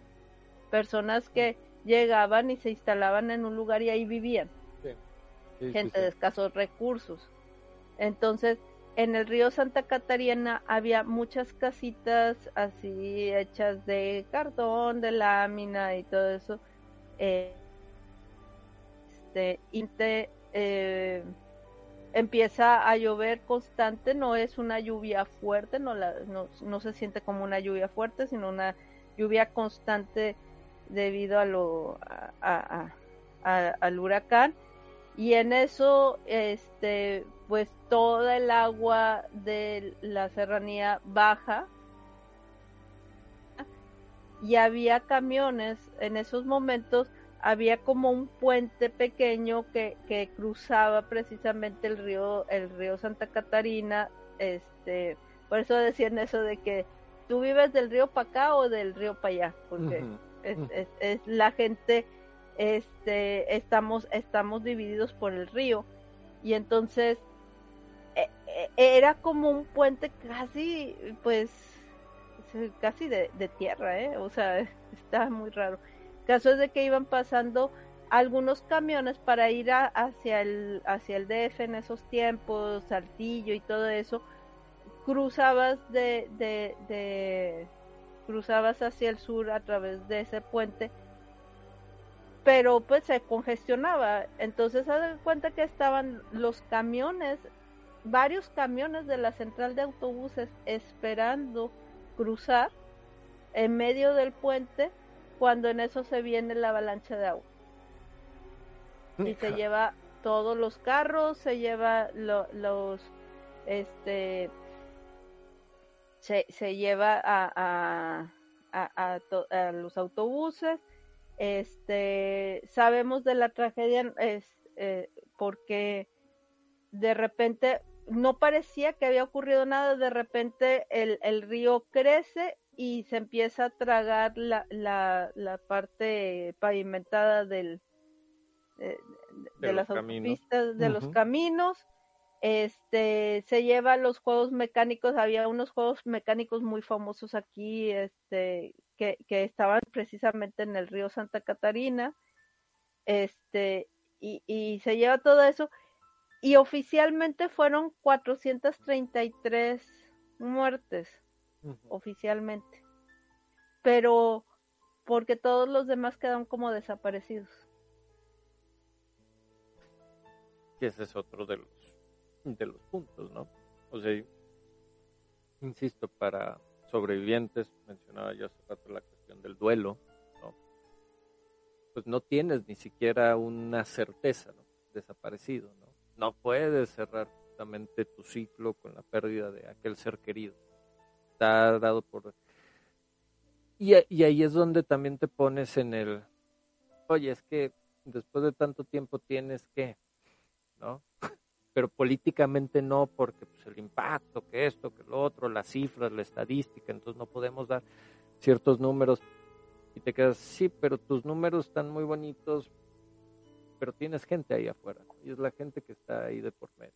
personas que llegaban y se instalaban en un lugar y ahí vivían, gente de escasos recursos. Entonces, en el río Santa Catarina había muchas casitas así hechas de cartón, de lámina y todo eso. Eh, este, eh, empieza a llover constante, no es una lluvia fuerte, no, la, no, se siente como una lluvia fuerte, sino una lluvia constante debido a lo, al huracán. Y en eso, este, pues toda el agua de la serranía baja. Y había camiones en esos momentos había como un puente pequeño que, que cruzaba precisamente el río, el río Santa Catarina, este, por eso decían eso de que tú vives del río para acá o del río para allá, porque es, es, la gente, este, estamos, estamos divididos por el río, y entonces era como un puente casi, pues, casi de, de tierra, ¿eh? o sea, está muy raro. Caso es de que iban pasando algunos camiones para ir hacia el hacia el DF en esos tiempos, Saltillo y todo eso, cruzabas de, de, cruzabas hacia el sur a través de ese puente, pero pues se congestionaba, entonces dan cuenta que estaban los camiones, varios camiones de la central de autobuses esperando cruzar en medio del puente cuando en eso se viene la avalancha de agua. Y se lleva todos los carros, se lleva los, este, se, se lleva a, a, a, los autobuses. Este, sabemos de la tragedia es, eh, porque de repente no parecía que había ocurrido nada, de repente el, el río crece y se empieza a tragar la, la, la parte pavimentada del, de, las autopistas, de los caminos. Este, se lleva los juegos mecánicos, había unos juegos mecánicos muy famosos aquí, este, que, que estaban precisamente en el río Santa Catarina, este, y, y se lleva todo eso, y oficialmente fueron 433 muertes, uh -huh. oficialmente. Pero porque todos los demás quedaron como desaparecidos. Que ese es otro de los, de los puntos, ¿no? O sea, insisto, para sobrevivientes, mencionaba yo hace rato la cuestión del duelo, ¿no? Pues no tienes ni siquiera una certeza, ¿no? Desaparecido, ¿no? No puedes cerrar justamente tu ciclo con la pérdida de aquel ser querido. Está dado por... Y, y ahí es donde también te pones en el, oye, es que después de tanto tiempo tienes que, ¿no? Pero políticamente no, porque pues, el impacto, que esto, que lo otro, las cifras, la estadística, entonces no podemos dar ciertos números. Y te quedas, sí, pero tus números están muy bonitos, pero tienes gente ahí afuera, y es la gente que está ahí de por medio.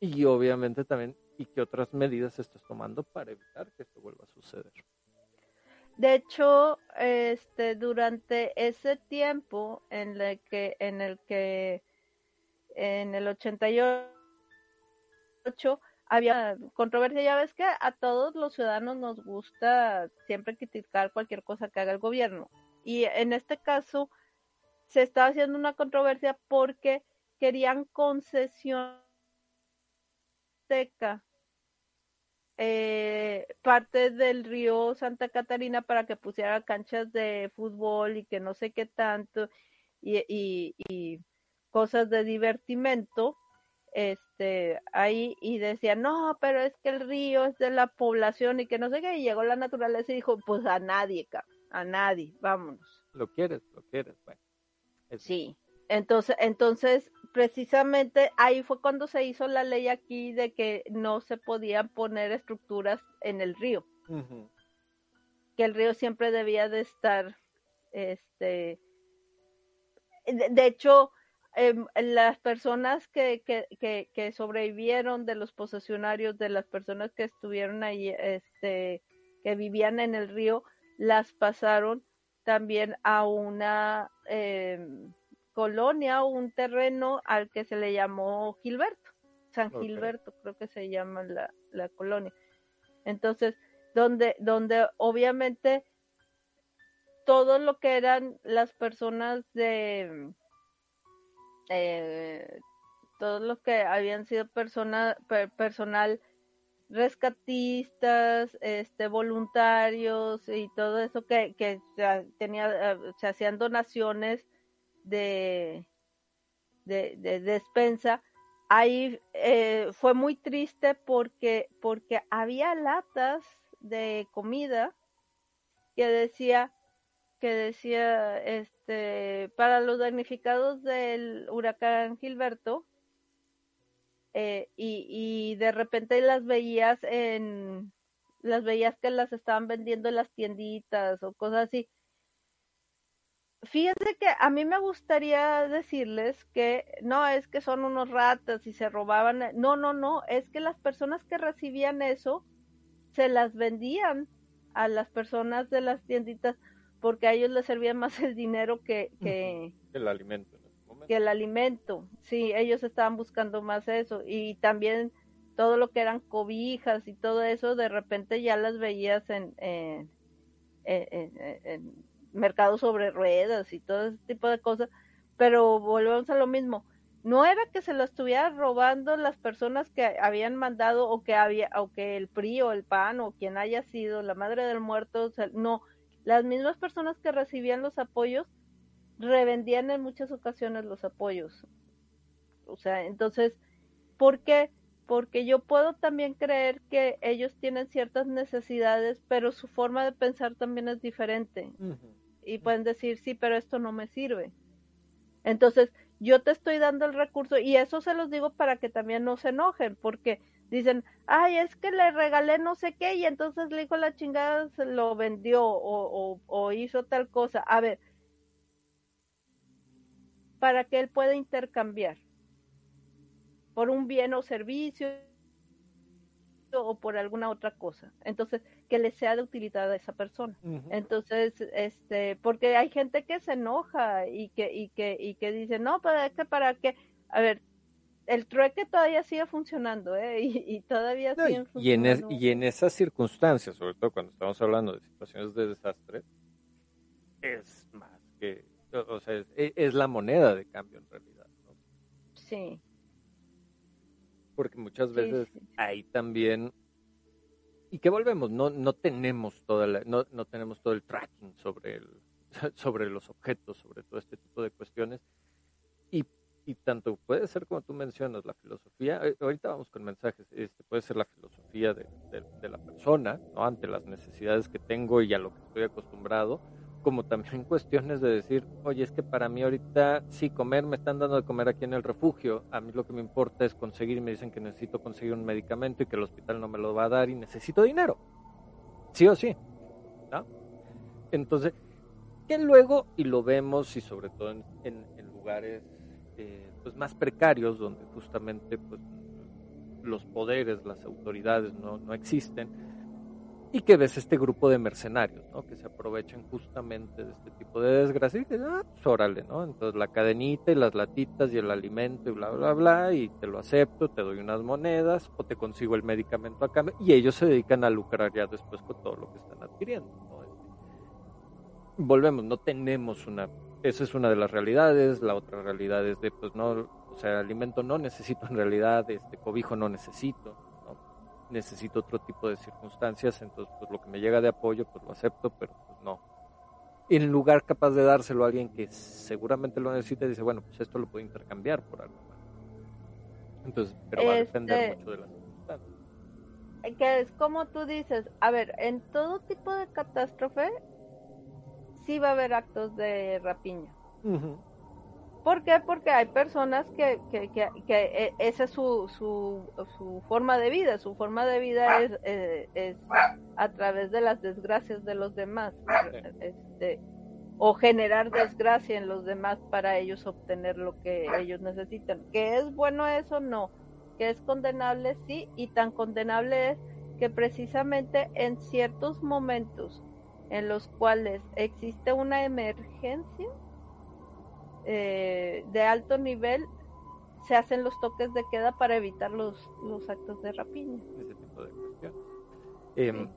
Y obviamente también, ¿y qué otras medidas estás tomando para evitar que esto vuelva a suceder? De hecho, este, durante ese tiempo en el que, en el que, en el 88 había controversia, ya ves que a todos los ciudadanos nos gusta siempre criticar cualquier cosa que haga el gobierno. Y en este caso se estaba haciendo una controversia porque querían concesión eh, parte del río Santa Catarina para que pusiera canchas de fútbol y que no sé qué tanto y, cosas de divertimento este ahí y decía no pero es que el río es de la población y que no sé qué y llegó la naturaleza y dijo pues a nadie a nadie vámonos lo quieres lo quieres bueno sí. entonces entonces precisamente ahí fue cuando se hizo la ley aquí de que no se podían poner estructuras en el río. Que el río siempre debía de estar, este, de, hecho, em, las personas que, que, que, sobrevivieron de los posesionarios, de las personas que estuvieron ahí, este, que vivían en el río, las pasaron también a una em, colonia o un terreno al que se le llamó Gilberto, San Gilberto creo que se llama la, la colonia. Entonces, donde, donde obviamente todo lo que eran las personas de eh, todos los que habían sido persona, personal rescatistas, este voluntarios y todo eso que, que tenía, eh, se hacían donaciones de, de, despensa, ahí eh, fue muy triste porque, porque había latas de comida que decía que decía este para los damnificados del huracán Gilberto eh, y, y de repente las veías en las veías que las estaban vendiendo en las tienditas o cosas así fíjense que a mí me gustaría decirles que no es que son unos ratas y se robaban, no, no, no, es que las personas que recibían eso se las vendían a las personas de las tienditas porque a ellos les servía más el dinero que, que el alimento. Que el alimento, sí, ellos estaban buscando más eso y también todo lo que eran cobijas y todo eso, de repente ya las veías en, en, en mercado sobre ruedas y todo ese tipo de cosas, pero volvemos a lo mismo. No era que se lo estuviera robando las personas que habían mandado o que había, o que el PRI o el PAN o quien haya sido la madre del muerto, no, las mismas personas que recibían los apoyos revendían en muchas ocasiones los apoyos. O sea, entonces, ¿por qué? Porque yo puedo también creer que ellos tienen ciertas necesidades, pero su forma de pensar también es diferente y pueden decir, sí, pero esto no me sirve. Entonces, yo te estoy dando el recurso y eso se los digo para que también no se enojen, porque dicen, ay, es que le regalé no sé qué y entonces le dijo la chingada, se lo vendió o, o hizo tal cosa. A ver, para que él pueda intercambiar por un bien o servicio o por alguna otra cosa. Entonces, que le sea de utilidad a esa persona. Entonces, este, porque hay gente que se enoja y que, y que, y que dice, no, para que para qué, a ver, el trueque todavía sigue funcionando, ¿eh? Y, todavía sigue y, en y en esas circunstancias, sobre todo cuando estamos hablando de situaciones de desastre, es más que, o sea, es, la moneda de cambio en realidad, ¿no? Sí. Porque muchas veces ahí también y que volvemos, no, no tenemos toda no, no tenemos todo el tracking sobre el, sobre los objetos, sobre todo este tipo de cuestiones. Y, y tanto puede ser como tú mencionas, la filosofía, eh, ahorita vamos con mensajes, este, puede ser la filosofía de, de, la persona, ¿no? ante las necesidades que tengo y a lo que estoy acostumbrado, como también cuestiones de decir, oye, es que para mí ahorita sí comer, me están dando de comer aquí en el refugio, a mí lo que me importa es conseguir, me dicen que necesito conseguir un medicamento y que el hospital no me lo va a dar y necesito dinero, sí o sí. Entonces, que luego, y lo vemos y sobre todo en, en, lugares eh, pues más precarios, donde justamente pues, los poderes, las autoridades no, no existen, y que ves este grupo de mercenarios, ¿no? Que se aprovechan justamente de este tipo de desgracia y que, ah, pues órale, ¿no? Entonces la cadenita y las latitas y el alimento y bla, bla, bla, y te lo acepto, te doy unas monedas o te consigo el medicamento a cambio y ellos se dedican a lucrar ya después con todo lo que están adquiriendo, ¿no? Volvemos, no tenemos una, esa es una de las realidades, la otra realidad es de, pues no, o sea, alimento no necesito en realidad, este cobijo no necesito, necesito otro tipo de circunstancias, entonces pues lo que me llega de apoyo pues lo acepto, pero pues no. En lugar capaz de dárselo a alguien que seguramente lo necesita, dice, bueno, pues esto lo puedo intercambiar por algo más. Entonces, pero va a depender este, mucho de las circunstancias. Que es como tú dices, a ver, en todo tipo de catástrofe sí va a haber actos de rapiña. ¿Por qué? Porque hay personas que, que, que, eh, esa es su, su, su, forma de vida, su forma de vida es, eh, es a través de las desgracias de los demás, este, o generar desgracia en los demás para ellos obtener lo que ellos necesitan. ¿Que es bueno eso? No. ¿Que es condenable? Sí, y tan condenable es que precisamente en ciertos momentos en los cuales existe una emergencia, eh, de alto nivel se hacen los toques de queda para evitar los, los actos de rapiña. Ese tipo de cuestión. Em,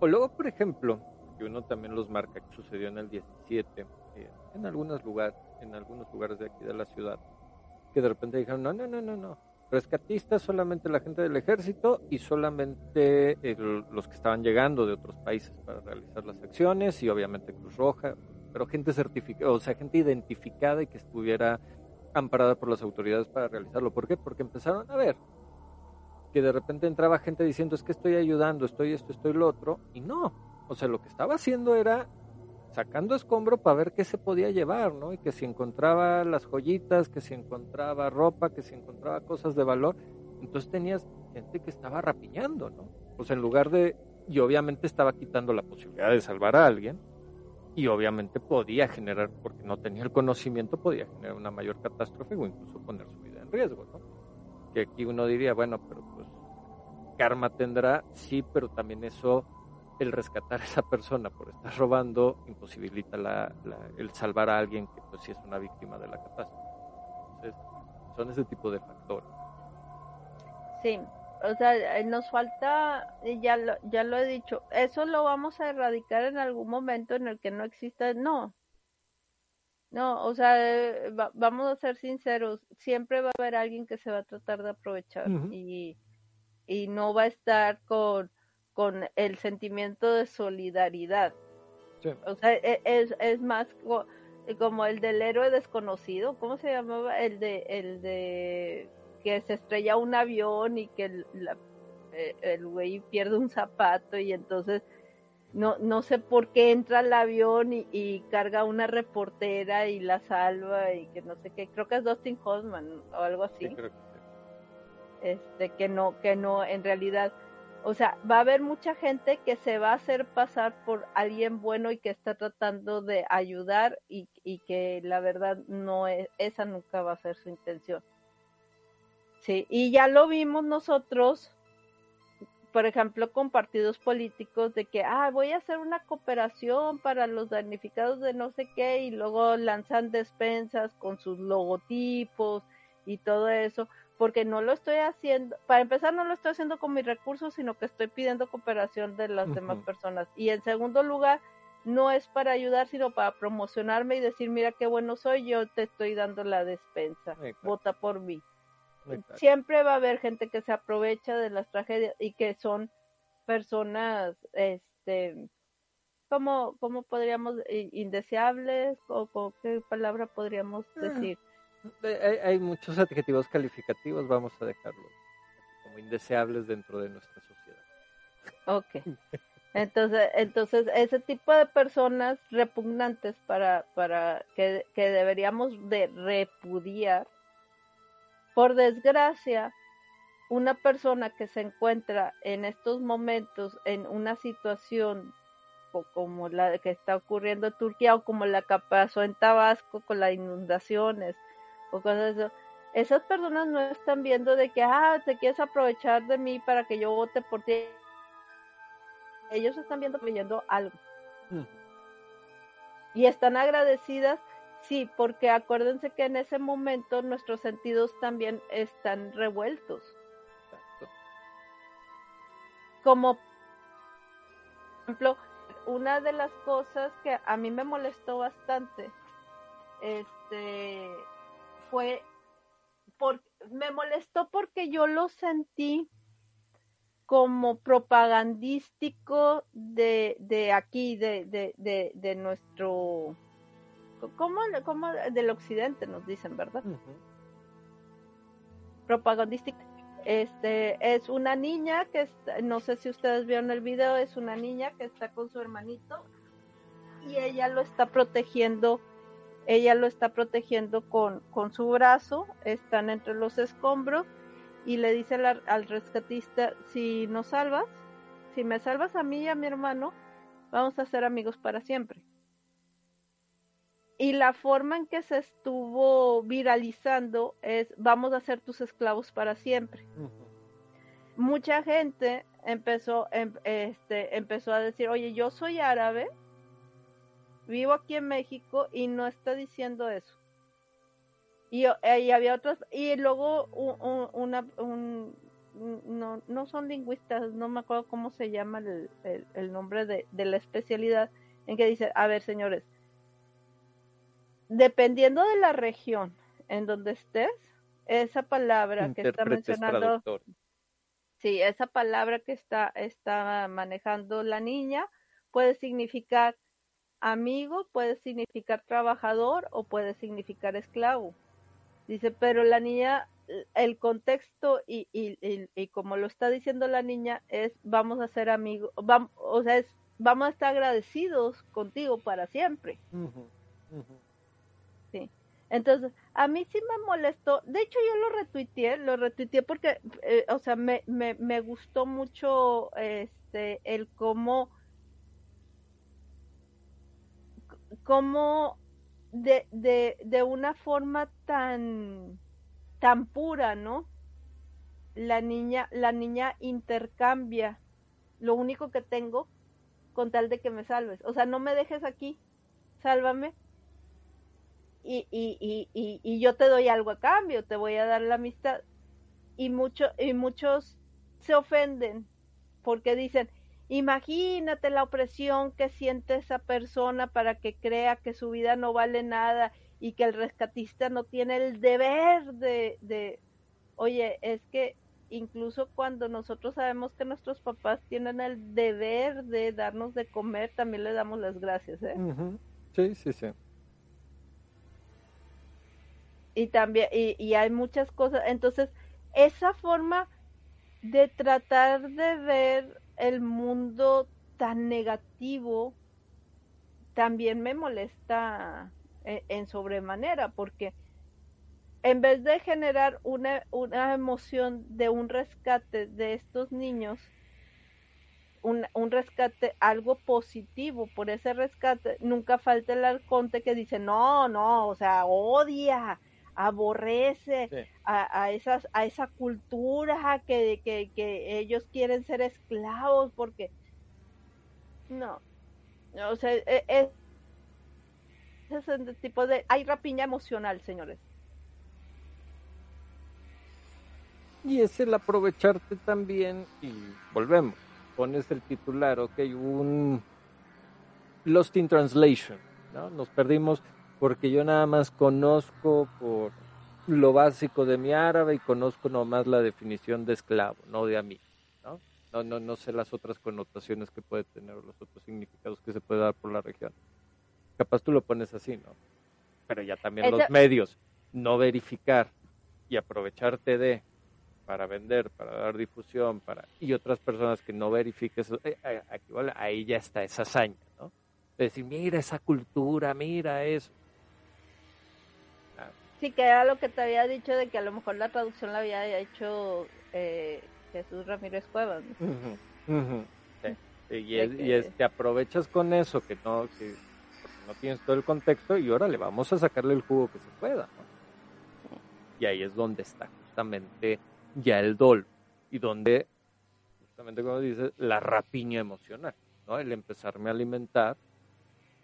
o luego, por ejemplo, que uno también los marca, que sucedió en el 17, eh, en algunos lugares, en algunos lugares de aquí de la ciudad, que de repente dijeron, no, no, no, no, no, rescatistas solamente la gente del ejército y solamente los que estaban llegando de otros países para realizar las acciones y obviamente Cruz Roja, pero gente certificada, o sea, gente identificada y que estuviera amparada por las autoridades para realizarlo. ¿Por qué? Porque empezaron a ver que de repente entraba gente diciendo es que estoy ayudando, estoy esto, estoy lo otro, y no. O sea, lo que estaba haciendo era sacando escombro para ver qué se podía llevar, ¿no? Y que si encontraba las joyitas, que si encontraba ropa, que si encontraba cosas de valor, entonces tenías gente que estaba rapiñando, ¿no? Pues en lugar de, y obviamente estaba quitando la posibilidad de salvar a alguien, y obviamente podía generar, porque no tenía el conocimiento, podía generar una mayor catástrofe o incluso poner su vida en riesgo, ¿no? Que aquí uno diría, bueno, pero pues karma tendrá, sí, pero también eso, el rescatar a esa persona por estar robando, imposibilita la, el salvar a alguien que pues sí es una víctima de la catástrofe. Entonces, son ese tipo de factores. Sí, o sea, eh, nos falta, ya lo, ya lo he dicho, eso lo vamos a erradicar en algún momento en el que no exista, no. No, o sea, eh, vamos a ser sinceros, siempre va a haber alguien que se va a tratar de aprovechar y, y no va a estar con, con el sentimiento de solidaridad. O sea, e, es, es más como el del héroe desconocido, ¿cómo se llamaba? El de, el de que se estrella un avión y que eh, el, güey pierde un zapato y entonces no, no sé por qué entra al avión y, carga una reportera y la salva y que no sé qué, creo que es Dustin Hoffman o algo así. Este, que no, que no, en realidad, o sea, va a haber mucha gente que se va a hacer pasar por alguien bueno y que está tratando de ayudar y, y que la verdad no es, esa nunca va a ser su intención. Sí, y ya lo vimos nosotros, por ejemplo, con partidos políticos de que, ah, voy a hacer una cooperación para los damnificados de no sé qué, y luego lanzan despensas con sus logotipos y todo eso, porque no lo estoy haciendo, para empezar no lo estoy haciendo con mis recursos, sino que estoy pidiendo cooperación de las demás personas. Y en segundo lugar, no es para ayudar, sino para promocionarme y decir, mira qué bueno soy, yo te estoy dando la despensa, vota por mí. Siempre va a haber gente que se aprovecha de las tragedias y que son personas, este, ¿cómo, cómo podríamos, indeseables o, qué palabra podríamos ah. decir? Hay, hay, muchos adjetivos calificativos, vamos a dejarlos como indeseables dentro de nuestra sociedad. Ok. Entonces, entonces ese tipo de personas repugnantes para, para que, que deberíamos de repudiar, por desgracia, una persona que se encuentra en estos momentos en una situación como la que está ocurriendo en Turquía o como la que pasó en Tabasco con las inundaciones o cosas de eso, esas personas no están viendo de que, ah, te quieres aprovechar de mí para que yo vote por ti ellos están viendo leyendo algo. Mm. Y están agradecidas, sí, porque acuérdense que en ese momento nuestros sentidos también están revueltos. Como, por ejemplo, una de las cosas que a mí me molestó bastante, este, fue, por, me molestó porque yo lo sentí como propagandístico de, de aquí, de, de, de, de nuestro, ¿cómo, ¿cómo, del occidente nos dicen, verdad? Propagandístico. Este, es una niña que, no sé si ustedes vieron el video, es una niña que está con su hermanito y ella lo está protegiendo, ella lo está protegiendo con, con su brazo, están entre los escombros y le dice al, rescatista, si nos salvas, si me salvas a mí y a mi hermano, vamos a ser amigos para siempre. Y la forma en que se estuvo viralizando es, vamos a ser tus esclavos para siempre. Mucha gente empezó, em, este, empezó a decir, oye, yo soy árabe, vivo aquí en México y no está diciendo eso. Eh, y, había otros, y luego una, un, no, no son lingüistas, no me acuerdo cómo se llama el, el, nombre de, de, la especialidad, en que dice, a ver señores, dependiendo de la región en donde estés, esa palabra que está mencionando, sí, esa palabra que está, está manejando la niña puede significar amigo, puede significar trabajador o puede significar esclavo. Dice, pero la niña, el contexto y, y, y, como lo está diciendo la niña es, vamos a ser amigos, vamos, o sea, es, vamos a estar agradecidos contigo para siempre. Entonces, a mí sí me molestó, de hecho yo lo retuiteé, lo retuiteé porque, eh, o sea, me, me, me gustó mucho este, el cómo, cómo de, de, de una forma tan, tan pura, ¿no? La niña, la niña intercambia lo único que tengo con tal de que me salves. O sea, no me dejes aquí, sálvame. Y, y, y, y, yo te doy algo a cambio, te voy a dar la amistad. Y, mucho, y muchos se ofenden porque dicen, Imagínate la opresión que siente esa persona para que crea que su vida no vale nada y que el rescatista no tiene el deber de, de... Oye, es que incluso cuando nosotros sabemos que nuestros papás tienen el deber de darnos de comer, también le damos las gracias, ¿eh? Sí, sí, sí. Y también, y, y hay muchas cosas, entonces, esa forma de tratar de ver el mundo tan negativo también me molesta eh, en, sobremanera, porque en vez de generar una, una emoción de un rescate de estos niños, un, un, rescate, algo positivo por ese rescate, nunca falta el arconte que dice, no, no, o sea, odia, aborrece a, esas, a esa cultura que, que, ellos quieren ser esclavos porque no, o sea, e, e, es, ese tipo de, hay rapiña emocional, señores. Y es el aprovecharte también y volvemos, pones el titular, ok, un Lost in Translation, ¿no? Nos perdimos porque yo nada más conozco por lo básico de mi árabe y conozco nomás la definición de esclavo, no de amigo, ¿no? No, no, no sé las otras connotaciones que puede tener o los otros significados que se puede dar por la región. Capaz tú lo pones así, ¿no? Pero ya también los medios, no verificar y aprovecharte de para vender, para dar difusión, para y otras personas que no verifiques, eh, eh, ahí ya está esa hazaña, ¿no? De decir, mira esa cultura, mira eso. Sí, que era lo que te había dicho de que a lo mejor la traducción la había hecho eh, Jesús Ramírez Cuevas. Y, es, que aprovechas con eso, que no, que no tienes todo el contexto y ahora le vamos a sacarle el jugo que se pueda. Y ahí es donde está justamente ya el dol y donde, justamente como dices, la rapiña emocional, ¿no? El empezarme a alimentar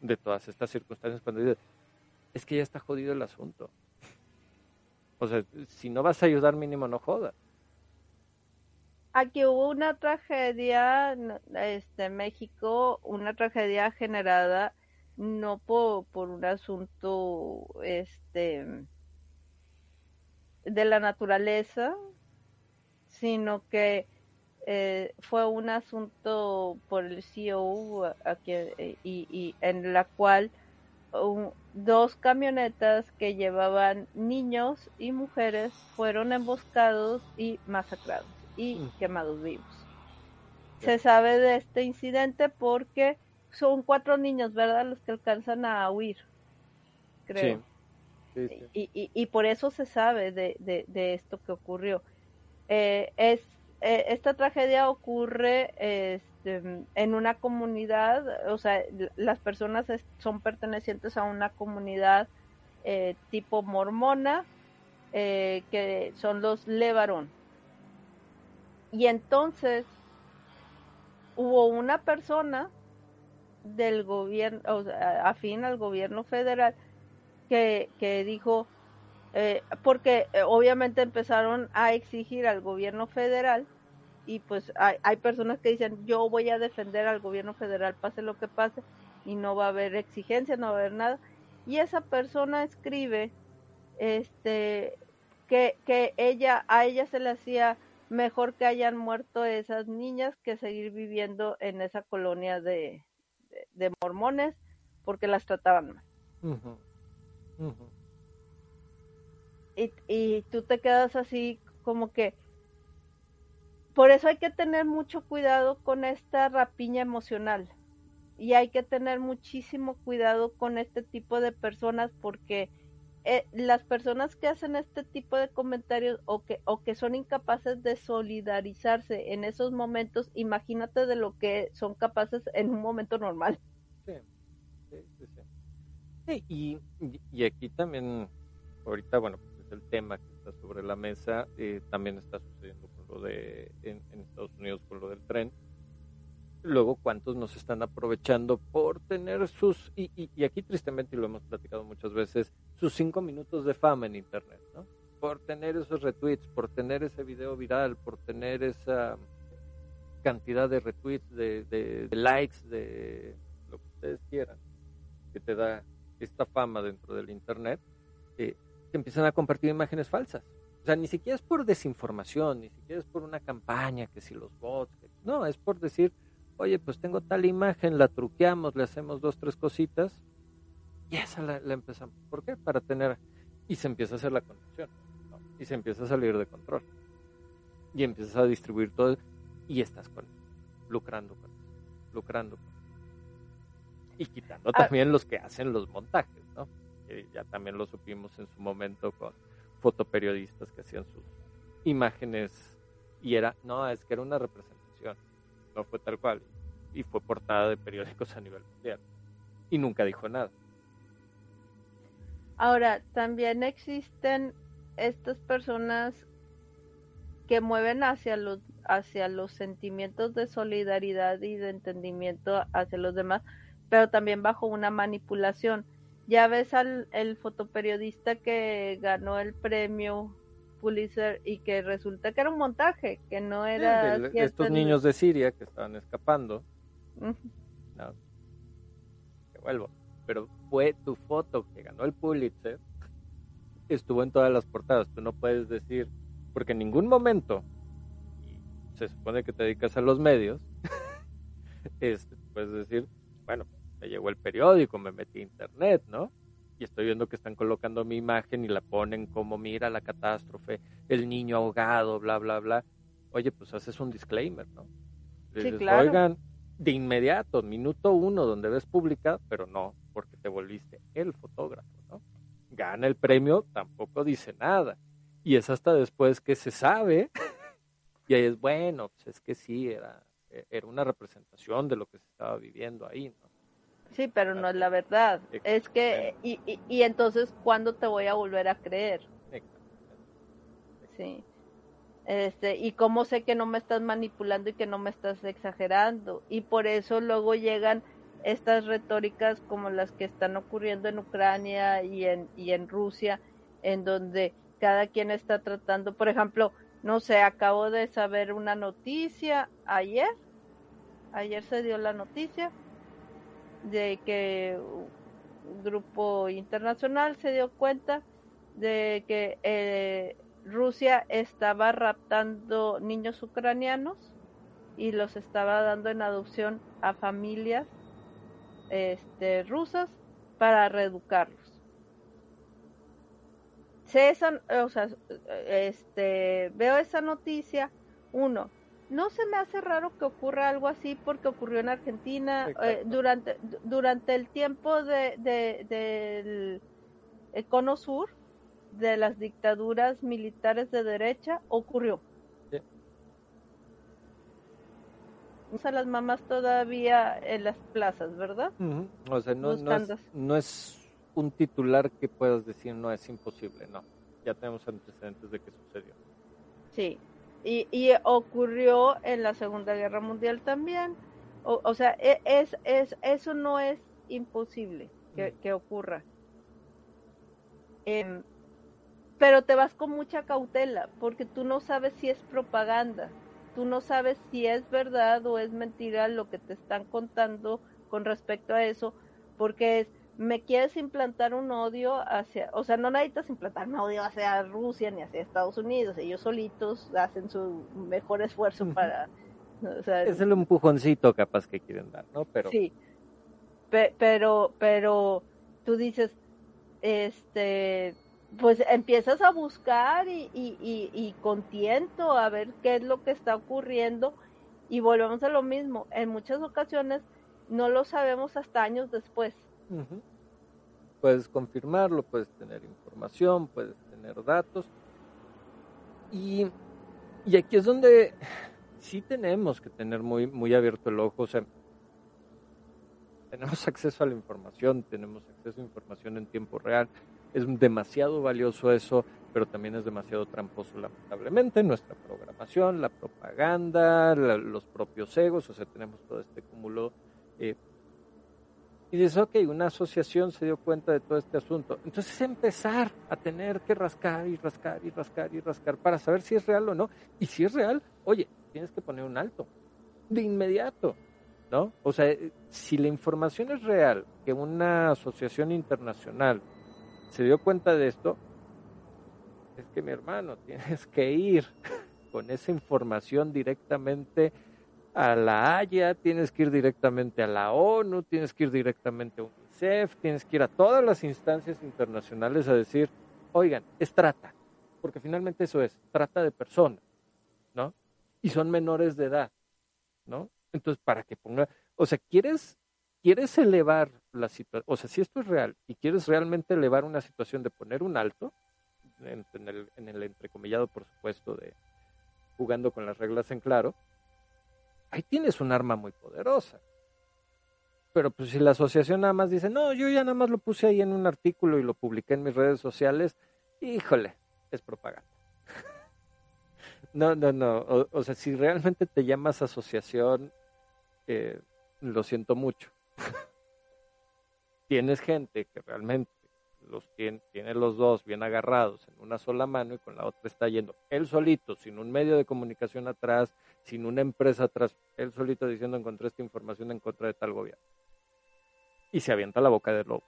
de todas estas circunstancias cuando dices, es que ya está jodido el asunto. O sea, si no vas a ayudar, mínimo no jodas. Aquí hubo una tragedia este, en México, una tragedia generada no por, un asunto este de la naturaleza, sino que eh, fue un asunto por el CEO aquí, eh, y en la cual dos camionetas que llevaban niños y mujeres fueron emboscados y masacrados y mm. quemados vivos. Se sabe de este incidente porque son cuatro niños, ¿verdad? Los que alcanzan a huir, creo. Y, y, y, por eso se sabe de, de, esto que ocurrió. Eh, es, eh, esta tragedia ocurre este, en una comunidad, o sea, las personas son pertenecientes a una comunidad eh, tipo mormona, que son los Levarón. Y entonces hubo una persona del gobierno, o sea, afín al gobierno federal, que, que dijo, eh, porque eh, obviamente empezaron a exigir al gobierno federal y pues hay, hay, personas que dicen yo voy a defender al gobierno federal pase lo que pase y no va a haber exigencia, no va a haber nada. Y esa persona escribe este que, que ella a ella se le hacía mejor que hayan muerto esas niñas que seguir viviendo en esa colonia de, de, mormones porque las trataban mal. Y, y tú te quedas así como que... Por eso hay que tener mucho cuidado con esta rapiña emocional. Y hay que tener muchísimo cuidado con este tipo de personas porque eh, las personas que hacen este tipo de comentarios o que, o que son incapaces de solidarizarse en esos momentos, imagínate de lo que son capaces en un momento normal. Sí, sí, sí. sí. y, y, aquí también, ahorita, bueno, pues es el tema que está sobre la mesa, eh, también está sucediendo de, en, Estados Unidos con lo del tren luego cuántos nos están aprovechando por tener sus, y, y, aquí tristemente, lo hemos platicado muchas veces, sus cinco minutos de fama en Internet, ¿no? Por tener esos retweets, por tener ese video viral, por tener esa cantidad de retweets, de, de, likes, de lo que ustedes quieran, que te da esta fama dentro del Internet, eh, empiezan a compartir imágenes falsas. O sea, ni siquiera es por desinformación, ni siquiera es por una campaña, que si los bots, no, es por decir, oye, pues tengo tal imagen, la truqueamos, le hacemos dos, tres cositas y esa la, empezamos. ¿Por qué? Para tener, y se empieza a hacer la conexión, y se empieza a salir de control. Y empiezas a distribuir todo y estás con, lucrando con lucrando con Y quitando ah. también los que hacen los montajes, ¿no? Que ya también lo supimos en su momento con fotoperiodistas que hacían sus imágenes y era, no, es que era una representación no fue tal cual. Y fue portada de periódicos a nivel mundial. Y nunca dijo nada. Ahora, también existen estas personas que mueven hacia los, hacia los sentimientos de solidaridad y de entendimiento hacia los demás, pero también bajo una manipulación. Ya ves al el fotoperiodista que ganó el premio Pulitzer y que resulta que era un montaje, que no era... estos niños de Siria que estaban escapando. no, que vuelvo. Pero fue tu foto que ganó el Pulitzer estuvo en todas las portadas. Tú no puedes decir, porque en ningún momento, se supone que te dedicas a los medios, este, puedes decir, bueno, me llegó el periódico, me metí a internet, ¿no? Y estoy viendo que están colocando mi imagen y la ponen como, mira la catástrofe, el niño ahogado, bla, bla, bla. Oye, pues haces un disclaimer, ¿no? sí, claro. Oigan, de inmediato, minuto uno, donde ves publicado, pero no, porque te volviste el fotógrafo, ¿no? Gana el premio, tampoco dice nada. Y es hasta después que se sabe, y ahí es bueno, pues es que sí, era, era una representación de lo que se estaba viviendo ahí, ¿no? Sí, pero no es la verdad. Es que, y, y, y entonces, ¿cuándo te voy a volver a creer? Sí. Este, y cómo sé que no me estás manipulando y que no me estás exagerando. Y por eso luego llegan estas retóricas como las que están ocurriendo en Ucrania y en, y en Rusia, en donde cada quien está tratando, por ejemplo, no sé, acabo de saber una noticia ayer, ayer se dio la noticia de que un grupo internacional se dio cuenta de que eh, Rusia estaba raptando niños ucranianos y los estaba dando en adopción a familias este, rusas para reeducarlos. O sea, este, veo esa noticia, uno, no se me hace raro que ocurra algo así porque ocurrió en Argentina eh, durante durante el tiempo de, del Cono Sur de las dictaduras militares de derecha ocurrió. Sí. Las mamás todavía en las plazas, ¿verdad? O sea, no, no, es, un titular que puedas decir no es imposible, no. Ya tenemos antecedentes de que sucedió. Sí, y, y ocurrió en la Segunda Guerra Mundial también. O, o sea, e, es, es, eso no es imposible que, que ocurra. Eh, pero te vas con mucha cautela porque tú no sabes si es propaganda, tú no sabes si es verdad o es mentira lo que te están contando con respecto a eso, porque es, me quieres implantar un odio hacia, o sea, no necesitas implantar un odio hacia Rusia ni hacia Estados Unidos, ellos solitos hacen su mejor esfuerzo para... es el empujoncito capaz que quieren dar, ¿no? Pero... Sí, pero, pero tú dices, este, pues empiezas a buscar y, y, y, con tiento a ver qué es lo que está ocurriendo y volvemos a lo mismo. En muchas ocasiones no lo sabemos hasta años después. Puedes confirmarlo, puedes tener información, puedes tener datos. Y, y aquí es donde sí tenemos que tener muy, muy abierto el ojo. O sea, tenemos acceso a la información, tenemos acceso a información en tiempo real es demasiado valioso eso, pero también es demasiado tramposo, lamentablemente. Nuestra programación, la propaganda, los propios egos, o sea, tenemos todo este cúmulo. Eh, y dices, ok, una asociación se dio cuenta de todo este asunto. Entonces empezar a tener que rascar y rascar y rascar y rascar para saber si es real o no. Y si es real, oye, tienes que poner un alto. De inmediato. ¿No? O sea, eh, si la información es real, que una asociación internacional se dio cuenta de esto, es que mi hermano, tienes que ir con esa información directamente a la Haya, tienes que ir directamente a la ONU, tienes que ir directamente a UNICEF, tienes que ir a todas las instancias internacionales a decir, oigan, es trata, porque finalmente eso es, trata de personas, ¿no? Y son menores de edad, ¿no? Entonces, para que ponga, o sea, ¿quieres quieres elevar la situación, o sea, si esto es real y quieres realmente elevar una situación de poner un alto, en, el, en el entrecomillado, por supuesto, de jugando con las reglas en claro, ahí tienes un arma muy poderosa. Pero pues si la asociación nada más dice, no, yo ya nada más lo puse ahí en un artículo y lo publiqué en mis redes sociales, híjole, es propaganda. no, no, no. O, sea, si realmente te llamas asociación, eh, lo siento mucho. Tienes gente que realmente los tiene, tiene los dos bien agarrados en una sola mano y con la otra está yendo él solito, sin un medio de comunicación atrás, sin una empresa atrás, él solito diciendo encontré esta información en contra de tal gobierno. Y se avienta la boca del lobo.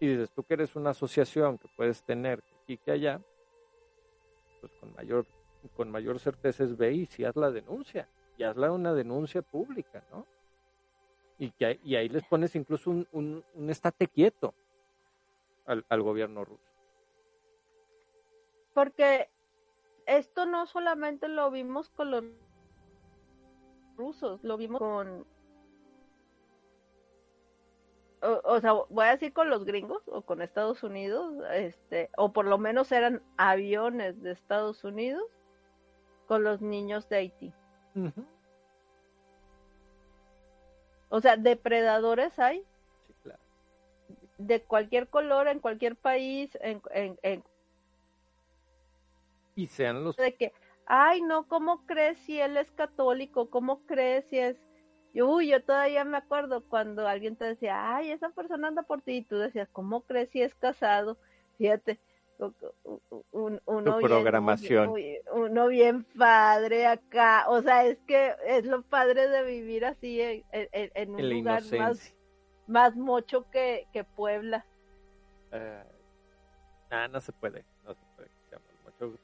Y dices, tú que eres una asociación que puedes tener aquí que allá, pues con mayor, con mayor certeza es ve y si haz la denuncia, y hazla una denuncia pública, ¿no? Y, que, y ahí les pones incluso un, un, un estate quieto al, al gobierno ruso. Porque esto no solamente lo vimos con los rusos, lo vimos con o, sea, voy a decir con los gringos o con Estados Unidos, este, o por lo menos eran aviones de Estados Unidos con los niños de Haití. O sea, depredadores hay. De cualquier color, en cualquier país, en, en, y sean los... De que, ay, no, ¿cómo crees si él es católico? ¿Cómo crees si es Uy, yo todavía me acuerdo cuando alguien te decía, ay, esa persona anda por ti, y tú decías, ¿cómo crees si es casado? Fíjate, un, uno, programación. Bien, uno bien padre acá, o sea, es que es lo padre de vivir así en, un lugar más, más mocho que, que Puebla. Ah, no se puede, no se puede,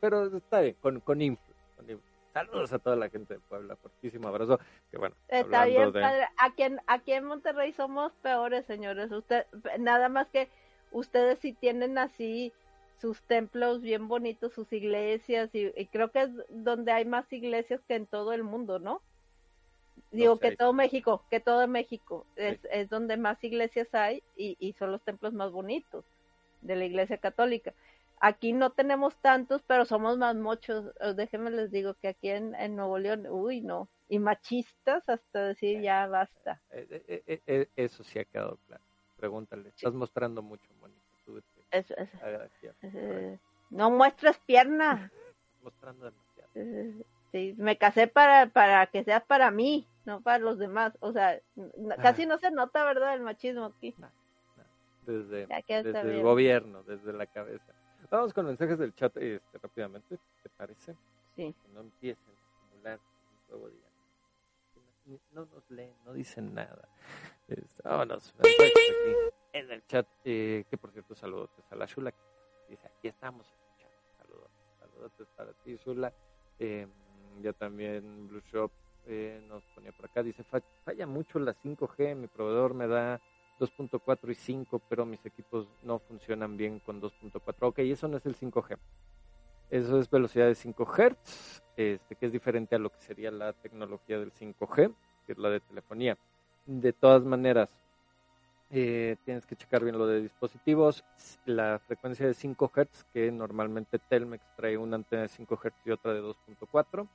pero está bien, con, con info, con info. Saludos a toda la gente de Puebla, fortísimo abrazo. Que bueno, Está bien, padre. Aquí en, aquí en Monterrey somos peores, señores. Usted, nada más que ustedes sí tienen así sus templos bien bonitos, sus iglesias, y, creo que es donde hay más iglesias que en todo el mundo, ¿no? Digo que todo México, que todo México es, es donde más iglesias hay y, y son los templos más bonitos de la iglesia católica. Aquí no tenemos tantos, pero somos más muchos. Déjenme les digo que aquí en, Nuevo León, uy, no. Y machistas hasta decir ya basta. Eh, eh, eh, eso sí ha quedado claro. Pregúntale. Estás mostrando mucho, Mónica. eso, eso. no muestras pierna. mostrando demasiado. Sí, me casé para, para que sea para mí, no para los demás. O sea, casi no se nota, ¿verdad? El machismo aquí. Desde, desde el gobierno, desde la cabeza. Vamos con mensajes del chat este, rápidamente, ¿te parece? Sí. Que no empiecen a acumular un nuevo día. No nos leen, no dicen nada. Este, vámonos, aquí en el chat, eh, que por cierto saludos a la Shula, que dice, aquí estamos en el chat. Saludos, saludos para ti, Shula. Eh, ya también Blue Shop eh, nos ponía por acá, dice, falla mucho la 5G, mi proveedor me da 2.4 y 5, pero mis equipos no funcionan bien con 2.4. Ok, eso no es el 5G. Eso es velocidad de 5 Hz, este, que es diferente a lo que sería la tecnología del 5G, que es la de telefonía. De todas maneras, eh, tienes que checar bien lo de dispositivos. La frecuencia de 5 Hz, que normalmente Telmex trae una antena de 5 Hz y otra de 2.4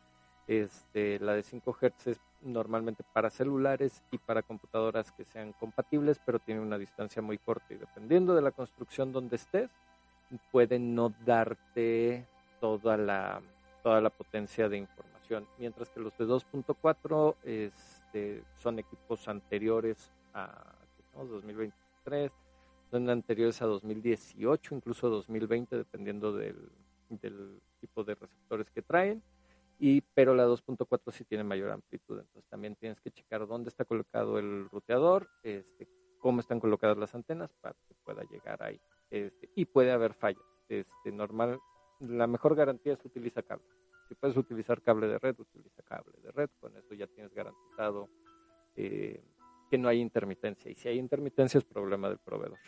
este, la de 5 Hz es normalmente para celulares y para computadoras que sean compatibles, pero tiene una distancia muy corta y dependiendo de la construcción donde estés, puede no darte toda la, potencia de información. Mientras que los de 2.4 este, son equipos anteriores a 2023, son anteriores a 2018, incluso 2020, dependiendo del, tipo de receptores que traen y pero la 2.4 sí tiene mayor amplitud, entonces también tienes que checar dónde está colocado el ruteador, este, cómo están colocadas las antenas para que pueda llegar ahí. Este, y puede haber fallas. Este, normal, la mejor garantía es utiliza cable. Si puedes utilizar cable de red, utiliza cable de red. Con eso ya tienes garantizado eh, que no hay intermitencia. Y si hay intermitencia es problema del proveedor.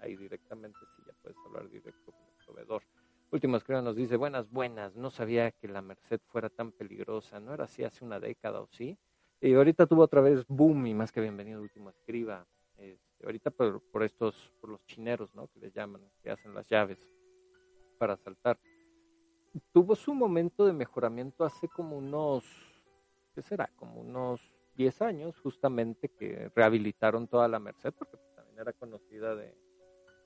Ahí directamente sí ya puedes hablar directo con el proveedor. Último escriba nos dice, buenas, buenas, no sabía que la Merced fuera tan peligrosa, ¿no era así hace una década o sí? Y ahorita tuvo otra vez boom y más que bienvenido último escriba. Este, ahorita por, por, estos, por los chineros, ¿no? Que les llaman, que hacen las llaves para saltar. Tuvo su momento de mejoramiento hace como unos, ¿qué será? Como unos 10 años, justamente que rehabilitaron toda la Merced, porque también era conocida de,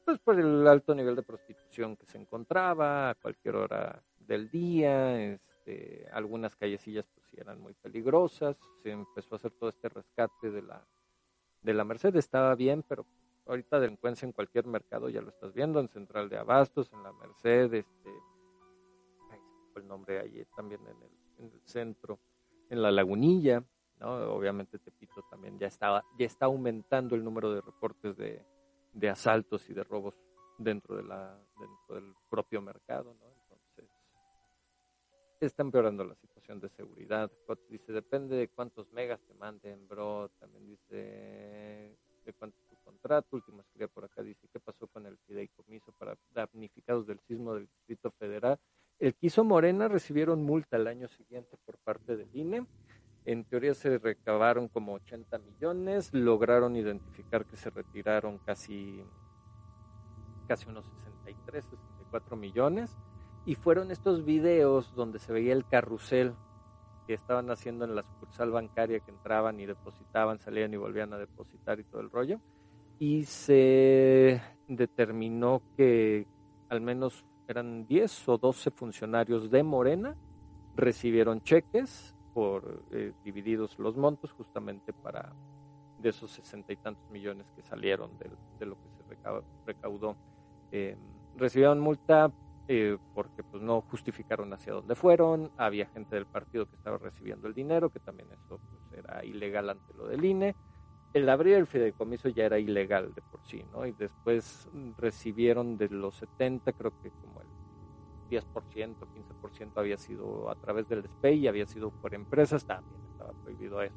pues por el alto nivel de prostitución que se encontraba a cualquier hora del día, este, algunas callecillas pues eran muy peligrosas, se empezó a hacer todo este rescate de la, de la Merced, estaba bien, pero ahorita delincuencia en cualquier mercado ya lo estás viendo, en Central de Abastos, en la Merced, este, el nombre ahí también en el, en el centro, en la Lagunilla, ¿no? obviamente Tepito también ya estaba, ya está aumentando el número de reportes de de asaltos y de robos dentro de la dentro del propio mercado, ¿no? Entonces está empeorando la situación de seguridad. Dice depende de cuántos megas te manden, bro. También dice de cuánto tu contrato. Última escriba por acá dice qué pasó con el fideicomiso para damnificados del sismo del Distrito Federal. El que hizo Morena recibieron multa el año siguiente por parte del INE. En teoría se recabaron como 80 millones, lograron identificar que se retiraron casi, casi unos 63, 64 millones. Y fueron estos videos donde se veía el carrusel que estaban haciendo en la sucursal bancaria, que entraban y depositaban, salían y volvían a depositar y todo el rollo. Y se determinó que al menos eran 10 o 12 funcionarios de Morena, recibieron cheques por eh, divididos los montos justamente para de esos sesenta y tantos millones que salieron de, lo que se recaudó. Eh, recibieron multa eh, porque pues no justificaron hacia dónde fueron, había gente del partido que estaba recibiendo el dinero, que también eso pues, era ilegal ante lo del INE. El abrir el fideicomiso ya era ilegal de por sí, ¿no? Y después recibieron de los 70, creo que como el 10%, 15% había sido a través del SPEI y había sido por empresas, también estaba prohibido eso.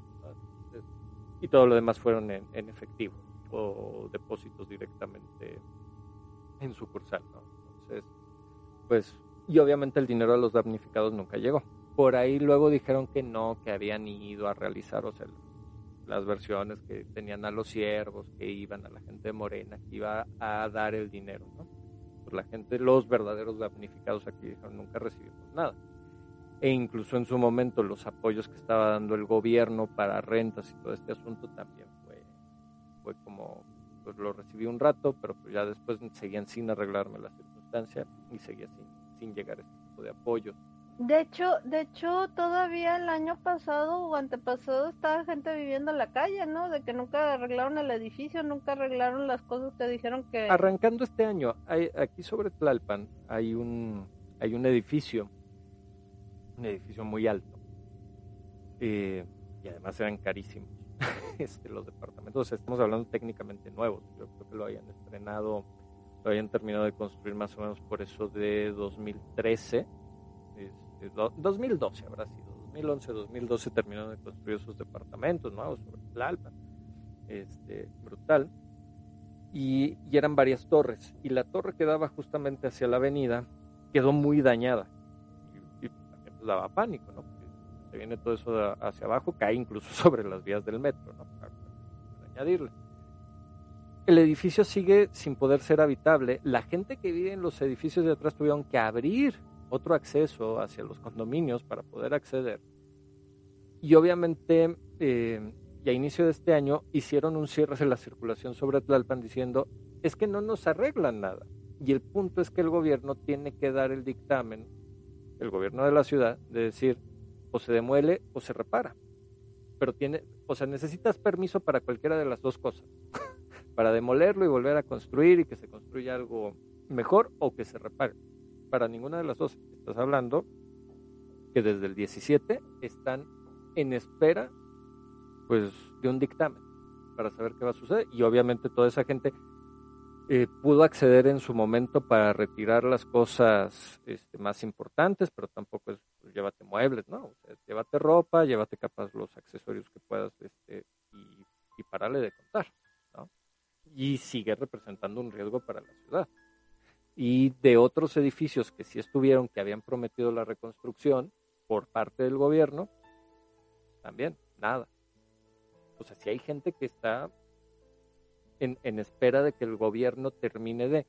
y todo lo demás fueron en, efectivo o depósitos directamente en sucursal, ¿no? Entonces, pues, y obviamente el dinero a los damnificados nunca llegó. Por ahí luego dijeron que no, que habían ido a realizar, o sea, las versiones que tenían a los siervos, que iban a la gente Morena, que iba a dar el dinero, ¿no? La gente, los verdaderos damnificados aquí dijeron, nunca recibimos nada. E incluso en su momento los apoyos que estaba dando el gobierno para rentas y todo este asunto también fue, fue como, pues lo recibí un rato, pero pues ya después seguían sin arreglarme la circunstancia y seguía sin, sin llegar este tipo de apoyos. De hecho, de hecho, todavía el año pasado o antepasado estaba gente viviendo en la calle, ¿no? De que nunca arreglaron el edificio, nunca arreglaron las cosas que dijeron que... Arrancando este año, hay, aquí sobre Tlalpan hay un, hay un edificio, un edificio muy alto, eh, y además eran carísimos este, los departamentos. estamos hablando técnicamente nuevos, yo creo que lo hayan estrenado, lo hayan terminado de construir más o menos por eso de 2013 2012 habrá sido, 2011, 2012 terminaron de construir sus departamentos nuevos sobre Tlalpan, este, brutal, y, eran varias torres, y la torre que daba justamente hacia la avenida quedó muy dañada, y, pues, daba pánico, ¿no? Porque se viene todo eso hacia abajo, cae incluso sobre las vías del metro, ¿no? para añadirle. El edificio sigue sin poder ser habitable. La gente que vive en los edificios de atrás tuvieron que abrir otro acceso hacia los condominios para poder acceder. Y obviamente, eh, a inicio de este año, hicieron un cierre de la circulación sobre Tlalpan diciendo, es que no nos arreglan nada. Y el punto es que el gobierno tiene que dar el dictamen, el gobierno de la ciudad, de decir, o se demuele o se repara. Pero tiene, o sea, necesitas permiso para cualquiera de las dos cosas. para demolerlo y volver a construir y que se construya algo mejor o que se repare para ninguna de las dos. Estás hablando que desde el 17 están en espera pues de un dictamen para saber qué va a suceder y obviamente toda esa gente eh, pudo acceder en su momento para retirar las cosas este, más importantes, pero tampoco es pues, llévate muebles, ¿no? Llévate ropa, llévate capaz los accesorios que puedas este, y, y de contar, ¿no? Y sigue representando un riesgo para la ciudad y de otros edificios que sí estuvieron, que habían prometido la reconstrucción por parte del gobierno, también, nada. O sea, si hay gente que está en, en espera de que el gobierno termine de...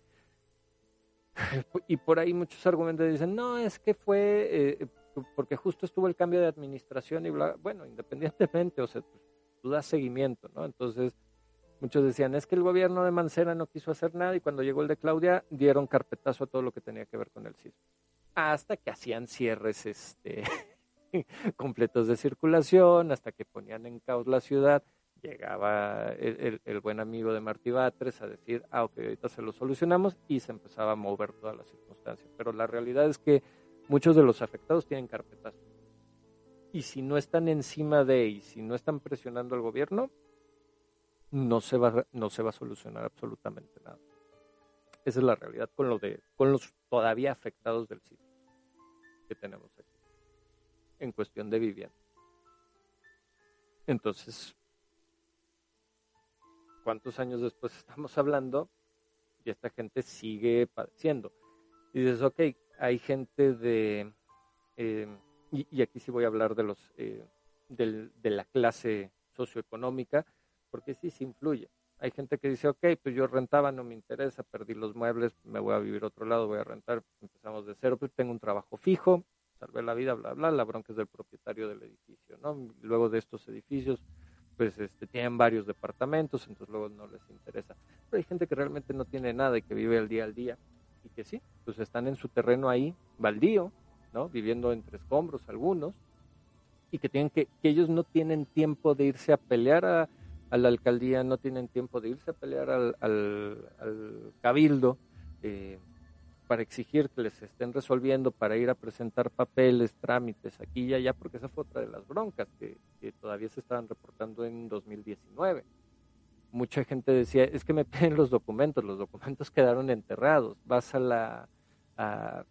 y por ahí muchos argumentos dicen, no, es que fue eh, porque justo estuvo el cambio de administración y bla, bueno, independientemente, o sea, tú das seguimiento, ¿no? Entonces, Muchos decían, es que el gobierno de Mancera no quiso hacer nada y cuando llegó el de Claudia dieron carpetazo a todo lo que tenía que ver con el sismo. Hasta que hacían cierres este, completos de circulación, hasta que ponían en caos la ciudad. Llegaba el, buen amigo de Martí Batres a decir, ah, ok, ahorita se lo solucionamos y se empezaba a mover todas las circunstancias. Pero la realidad es que muchos de los afectados tienen carpetazo. Y si no están encima de, y si no están presionando al gobierno, no se va, no se va a solucionar absolutamente nada. Esa es la realidad con, lo de, con los todavía afectados del sitio que tenemos aquí, en cuestión de vivienda. Entonces, ¿cuántos años después estamos hablando? Y esta gente sigue padeciendo. Y dices, ok, hay gente de, eh, y, aquí sí voy a hablar de los, eh, de la clase socioeconómica, porque sí se influye. Hay gente que dice, ok, pues yo rentaba, no me interesa, perdí los muebles, me voy a vivir a otro lado, voy a rentar, empezamos de cero, pues tengo un trabajo fijo, salvé la vida, bla, bla, la bronca es del propietario del edificio, ¿no? Luego de estos edificios, pues este, tienen varios departamentos, entonces luego no les interesa. Pero hay gente que realmente no tiene nada y que vive el día al día y que sí, pues están en su terreno ahí, baldío, ¿no? Viviendo entre escombros algunos y que tienen que, que ellos no tienen tiempo de irse a pelear a, la alcaldía, no tienen tiempo de irse a pelear al, al, cabildo eh, para exigir que les estén resolviendo, para ir a presentar papeles, trámites aquí y allá, porque esa fue otra de las broncas que, todavía se estaban reportando en 2019 mucha gente decía, es que me piden los documentos, los documentos quedaron enterrados, vas a la, a,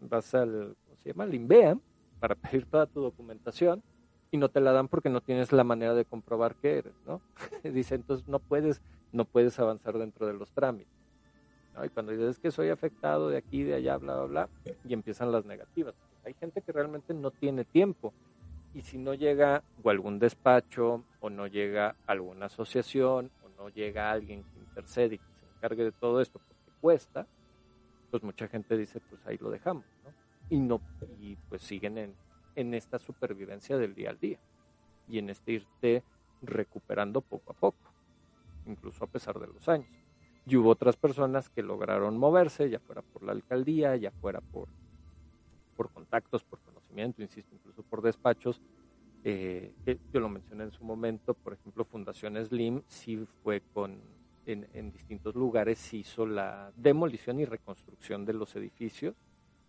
vas al, ¿cómo se llama? Al para pedir toda tu documentación y no te la dan porque no tienes la manera de comprobar que eres, ¿no? Dice, entonces no puedes, no puedes avanzar dentro de los trámites. ¿no? Y cuando dices que soy afectado de aquí, de allá, bla, bla, bla, y empiezan las negativas. Hay gente que realmente no tiene tiempo. Y si no llega o algún despacho o no llega alguna asociación o no llega alguien que intercede y que se encargue de todo esto porque cuesta, pues mucha gente dice, pues ahí lo dejamos, ¿no? Y, no, y pues siguen en, en esta supervivencia del día al día y en este irte recuperando poco a poco, incluso a pesar de los años. Y hubo otras personas que lograron moverse, ya fuera por la alcaldía, ya fuera por, por contactos, por conocimiento, insisto, incluso por despachos, eh, yo lo mencioné en su momento, por ejemplo, Fundación Slim sí fue con, en, en distintos lugares, se hizo la demolición y reconstrucción de los edificios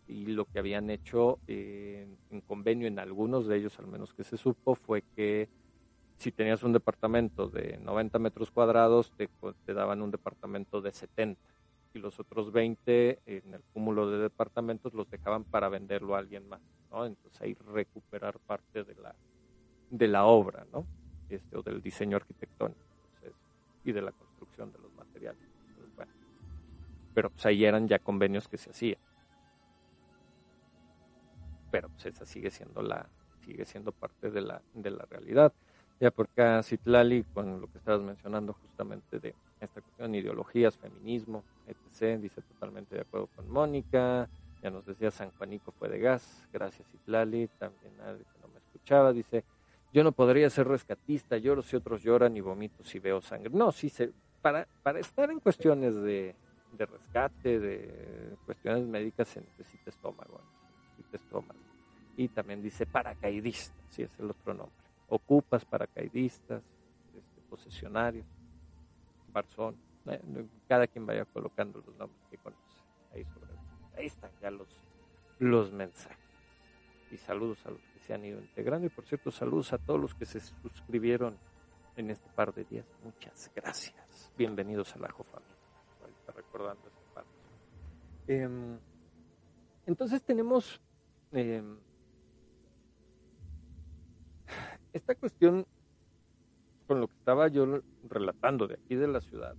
y lo que habían hecho eh, en convenio en algunos de ellos, al menos que se supo, fue que si tenías un departamento de 90 metros cuadrados, te, te daban un departamento de 70 y los otros 20 en el cúmulo de departamentos los dejaban para venderlo a alguien más, ¿no? Entonces ahí recuperar parte de la, de la obra, ¿no? Este, o del diseño arquitectónico y de la construcción de los materiales. Pero pues ahí eran ya convenios que se hacían pero pues esa sigue siendo la sigue siendo parte de la de la realidad. Ya por acá Citlali con lo que estabas mencionando justamente de esta cuestión ideologías feminismo etc. dice totalmente de acuerdo con Mónica. Ya nos decía San Juanico fue de gas gracias Citlali. También nadie que no me escuchaba dice yo no podría ser rescatista lloro si otros lloran y vomito si veo sangre no sí se para para estar en cuestiones de de rescate, de cuestiones médicas se necesita estómago estómago. Y también dice paracaidista, si es el otro nombre. Ocupas paracaidistas, este, posesionarios, barzón. Eh, cada quien vaya colocando los nombres que conoce. Ahí, sobre, ahí están ya los, los mensajes. Y saludos a los que se han ido integrando. Y por cierto, saludos a todos los que se suscribieron en este par de días. Muchas gracias. Bienvenidos a la Familia. Ahorita recordando parte. Em, entonces tenemos Em, esta cuestión con lo que estaba yo relatando de aquí de la ciudad,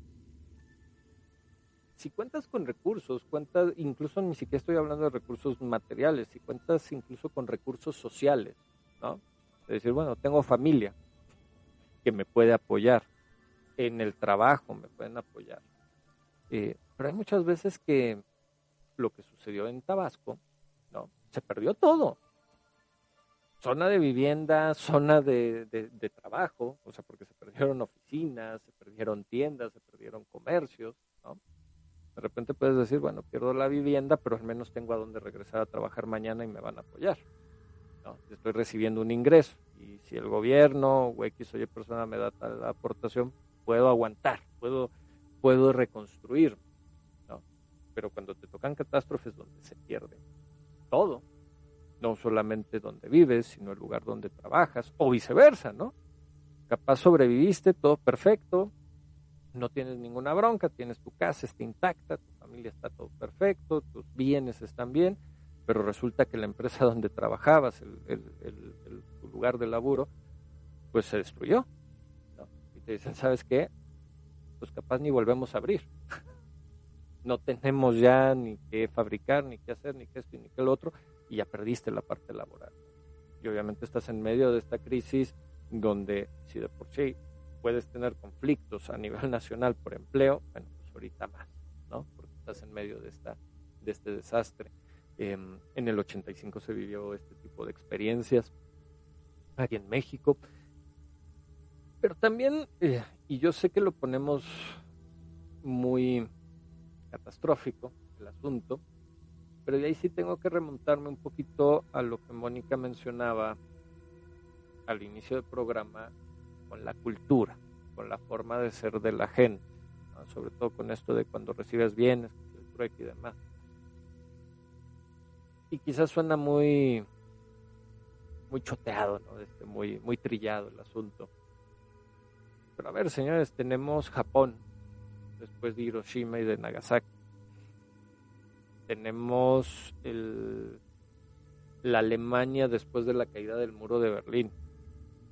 si cuentas con recursos, cuentas, incluso ni siquiera estoy hablando de recursos materiales, si cuentas incluso con recursos sociales, ¿no? Es decir, bueno, tengo familia que me puede apoyar, en el trabajo me pueden apoyar. Eh, pero hay muchas veces que lo que sucedió en Tabasco. Se perdió todo. Zona de vivienda, zona de, trabajo, o sea, porque se perdieron oficinas, se perdieron tiendas, se perdieron comercios, ¿no? De repente puedes decir, bueno, pierdo la vivienda, pero al menos tengo a dónde regresar a trabajar mañana y me van a apoyar. ¿no? Estoy recibiendo un ingreso y si el gobierno o X o Y persona me da tal aportación, puedo aguantar, puedo, puedo reconstruir. ¿no? Pero cuando te tocan catástrofes donde se pierden todo, no solamente donde vives, sino el lugar donde trabajas, o viceversa, ¿no? Capaz sobreviviste, todo perfecto, no tienes ninguna bronca, tienes tu casa, está intacta, tu familia está todo perfecto, tus bienes están bien, pero resulta que la empresa donde trabajabas, el, tu lugar de laburo, pues se destruyó. Y te dicen, ¿sabes qué? Pues capaz ni volvemos a abrir. no tenemos ya ni qué fabricar, ni qué hacer, ni qué esto, ni qué lo otro, y ya perdiste la parte laboral. Y obviamente estás en medio de esta crisis donde si de por sí puedes tener conflictos a nivel nacional por empleo, bueno, pues ahorita más, ¿no? Porque estás en medio de, esta, de este desastre. Em, en el 85 se vivió este tipo de experiencias aquí en México. Pero también, eh, y yo sé que lo ponemos muy catastrófico el asunto, pero de ahí sí tengo que remontarme un poquito a lo que Mónica mencionaba al inicio del programa con la cultura, con la forma de ser de la gente, sobre todo con esto de cuando recibes bienes, el trueque y demás. Y quizás suena muy muy choteado, ¿no? Este, muy, muy trillado el asunto. Pero a ver, señores, tenemos Japón, después de Hiroshima y de Nagasaki. Tenemos el, la Alemania después de la caída del muro de Berlín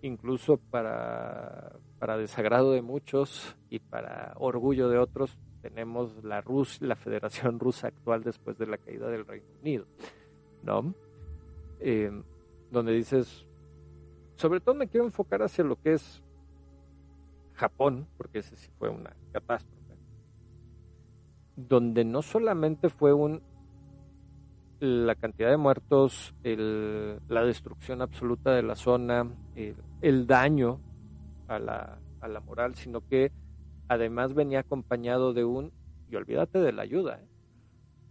incluso para, para desagrado de muchos y para orgullo de otros, tenemos la Rus, la Federación Rusa actual después de la caída del Reino Unido, ¿no? Eh, donde dices, sobre todo me quiero enfocar hacia lo que es Japón, porque ese sí fue una catástrofe, donde no solamente fue un la cantidad de muertos, la destrucción absoluta de la zona, el, daño a la, a la, moral, sino que además venía acompañado de un, y olvídate de la ayuda, ¿eh?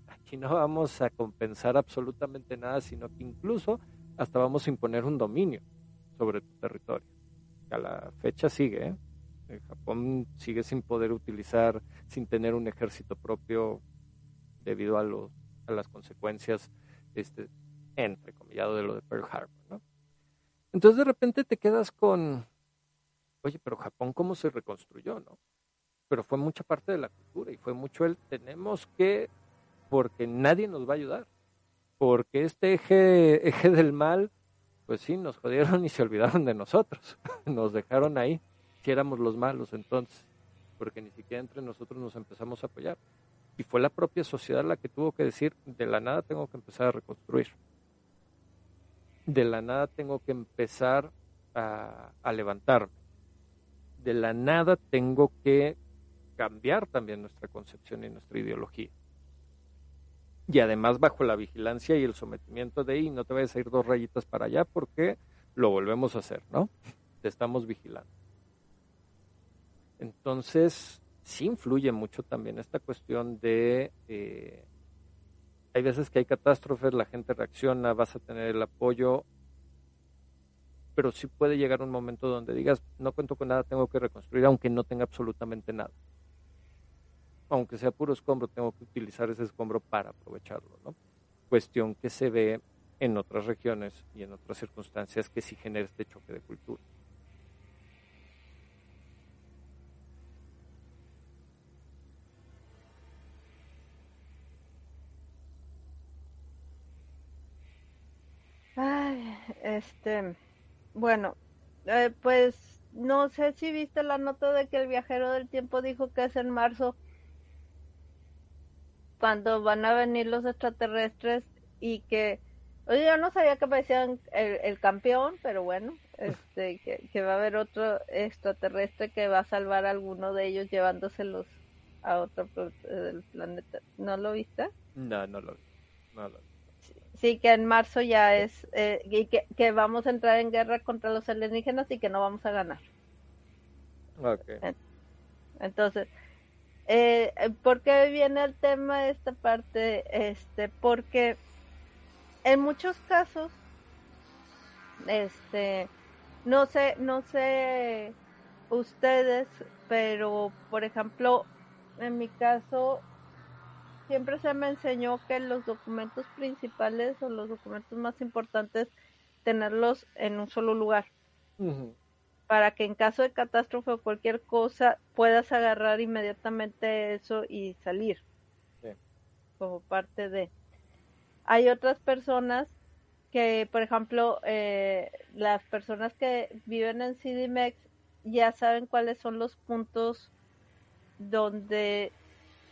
aquí no vamos a compensar absolutamente nada, sino que incluso hasta vamos a imponer un dominio sobre tu territorio. a la fecha sigue, ¿eh? Japón sigue sin poder utilizar, sin tener un ejército propio debido a los a las consecuencias, este, entrecomillado de lo de Pearl Harbor, ¿no? Entonces de repente te quedas con, oye, pero Japón cómo se reconstruyó, ¿no? Pero fue mucha parte de la cultura y fue mucho el tenemos que, porque nadie nos va a ayudar, porque este eje, eje del mal, pues sí, nos jodieron y se olvidaron de nosotros, nos dejaron ahí, éramos los malos entonces, porque ni siquiera entre nosotros nos empezamos a apoyar y fue la propia sociedad la que tuvo que decir, de la nada tengo que empezar a reconstruir. De la nada tengo que empezar a, a levantarme. De la nada tengo que cambiar también nuestra concepción y nuestra ideología. Y además bajo la vigilancia y el sometimiento de, y no te vayas a ir dos rayitas para allá porque lo volvemos a hacer, ¿no? Te estamos vigilando. Entonces, sí influye mucho también esta cuestión de, eh, hay veces que hay catástrofes, la gente reacciona, vas a tener el apoyo, pero sí puede llegar un momento donde digas, no cuento con nada, tengo que reconstruir, aunque no tenga absolutamente nada. Aunque sea puro escombro, tengo que utilizar ese escombro para aprovecharlo, ¿no? Cuestión que se ve en otras regiones y en otras circunstancias que sí genera este choque de cultura. Este, bueno, eh, pues no sé si viste la nota de que el viajero del tiempo dijo que es en marzo cuando van a venir los extraterrestres y que, oye, yo no sabía que parecían el, campeón, pero bueno, este, que, va a haber otro extraterrestre que va a salvar a alguno de ellos llevándoselos a otro del planeta. ¿No lo viste? No, no lo vi. No lo vi. Sí, que en marzo ya es, eh, y que, que, vamos a entrar en guerra contra los alienígenas y que no vamos a ganar. Okay. Entonces, eh, ¿por qué viene el tema de esta parte? Este, porque en muchos casos, este, no sé, no sé ustedes, pero por ejemplo, en mi caso, siempre se me enseñó que los documentos principales o los documentos más importantes tenerlos en un solo lugar. para que en caso de catástrofe o cualquier cosa puedas agarrar inmediatamente eso y salir como parte de. Hay otras personas que, por ejemplo, eh, las personas que viven en CDMX ya saben cuáles son los puntos donde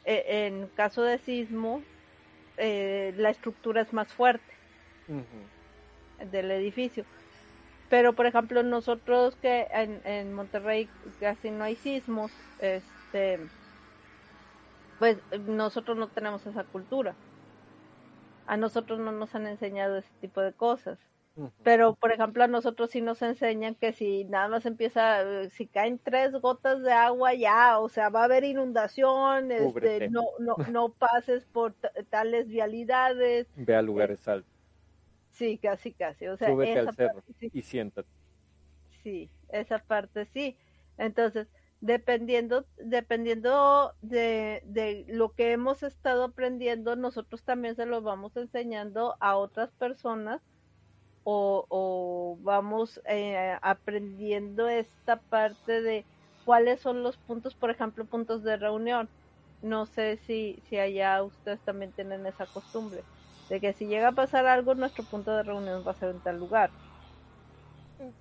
eh, en caso de sismo eh, la estructura es más fuerte del edificio. Pero, por ejemplo, nosotros que en, en Monterrey casi no hay sismos, este, pues nosotros no tenemos esa cultura. A nosotros no nos han enseñado ese tipo de cosas. Pero, por ejemplo, a nosotros sí nos enseñan que si nada más empieza, si caen tres gotas de agua ya, o sea, va a haber inundación, este, no, no, no pases por tales vialidades. Ve a lugares altos. Sí, casi, casi. O sea, Súbete al cerro y siéntate. Sí, esa parte sí. Entonces, dependiendo, dependiendo de, de, lo que hemos estado aprendiendo, nosotros también se lo vamos enseñando a otras personas o, vamos eh, aprendiendo esta parte de cuáles son los puntos, por ejemplo, puntos de reunión. No sé si, si allá ustedes también tienen esa costumbre, de que si llega a pasar algo, nuestro punto de reunión va a ser en tal lugar.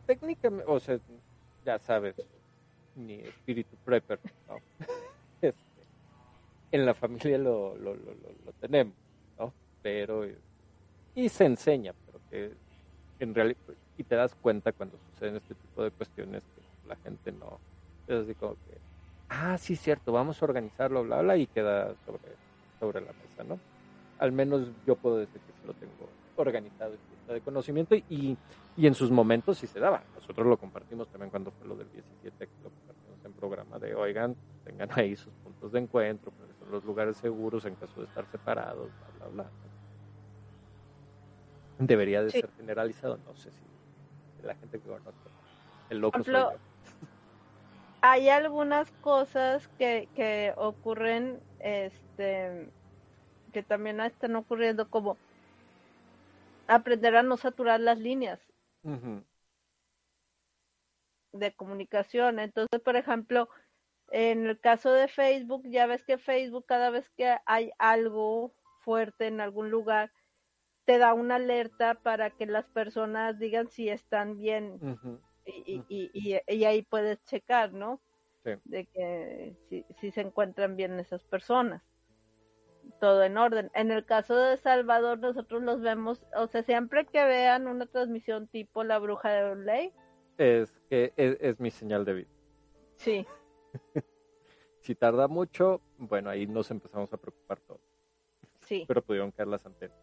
Técnicamente, o sea, ya sabes, ni espíritu prepper, ¿no? Este, en la familia lo, lo, lo, lo, tenemos, ¿no? Pero, y se enseña, pero que en realidad, y te das cuenta cuando suceden este tipo de cuestiones que la gente no, es así como que, ah, sí, cierto, vamos a organizarlo, bla, bla, y queda sobre, sobre la mesa, ¿no? Al menos yo puedo decir que se lo tengo organizado de conocimiento y, y en sus momentos sí se daba. Nosotros lo compartimos también cuando fue lo del 17, que lo compartimos en programa de, oigan, tengan ahí sus puntos de encuentro, son los lugares seguros en caso de estar separados, bla, bla, bla. Debería de ser generalizado, no sé si la gente que. El loco Hay algunas cosas que, que ocurren, este, que también están ocurriendo como aprender a no saturar las líneas de comunicación. Entonces, por ejemplo, en el caso de Facebook, ya ves que Facebook cada vez que hay algo fuerte en algún lugar, te da una alerta para que las personas digan si están bien y, y, y, y, ahí puedes checar, ¿no? De que si, si se encuentran bien esas personas todo en orden. En el caso de Salvador, nosotros los vemos, o sea, siempre que vean una transmisión tipo La Bruja de Ley. Es que es, mi señal de vida. Sí. si tarda mucho, bueno, ahí nos empezamos a preocupar todos. Sí. Pero pudieron caer las antenas.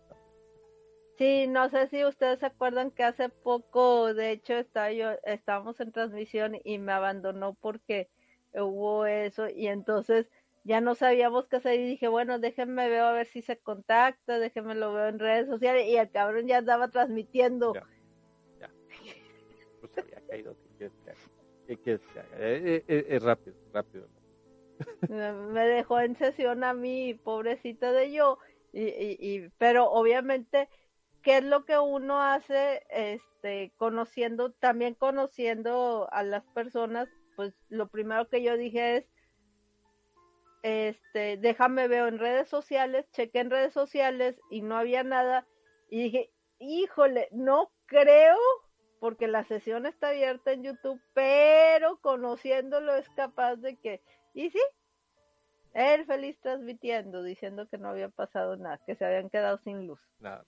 Sí, no sé si ustedes se acuerdan que hace poco, de hecho, estaba yo, estábamos en transmisión y me abandonó porque hubo eso y entonces ya no sabíamos qué hacer y dije, bueno, déjenme ver a ver si se contacta, déjenme lo veo en redes sociales y el cabrón ya andaba transmitiendo. Ya, ya. Pues había caído, ¿qué quieres que haga? Eh, es, rápido, rápido. Me dejó en sesión a mí, pobrecita de yo, y, y, y, pero obviamente, ¿qué es lo que uno hace, este, conociendo, también conociendo a las personas? Pues lo primero que yo dije es, este, déjame veo en redes sociales, chequé en redes sociales y no había nada y dije, híjole, no creo porque la sesión está abierta en YouTube, pero conociéndolo es capaz de que, y sí, él feliz transmitiendo, diciendo que no había pasado nada, que se habían quedado sin luz. Nada.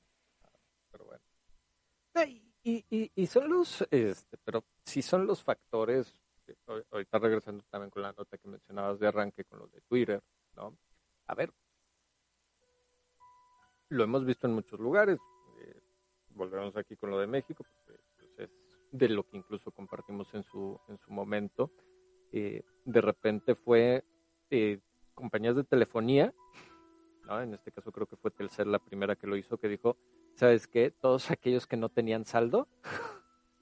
Y, y, y son los, este, pero si son los factores ahorita regresando también con la nota que mencionabas de arranque con lo de Twitter, ¿no? A ver, lo hemos visto en muchos lugares, eh, volvemos aquí con lo de México, pues, pues, es de lo que incluso compartimos en su, en su momento. Eh, de repente fue eh, compañías de telefonía, ¿no? en este caso creo que fue Telcel la primera que lo hizo, que dijo, ¿sabes qué? Todos aquellos que no tenían saldo,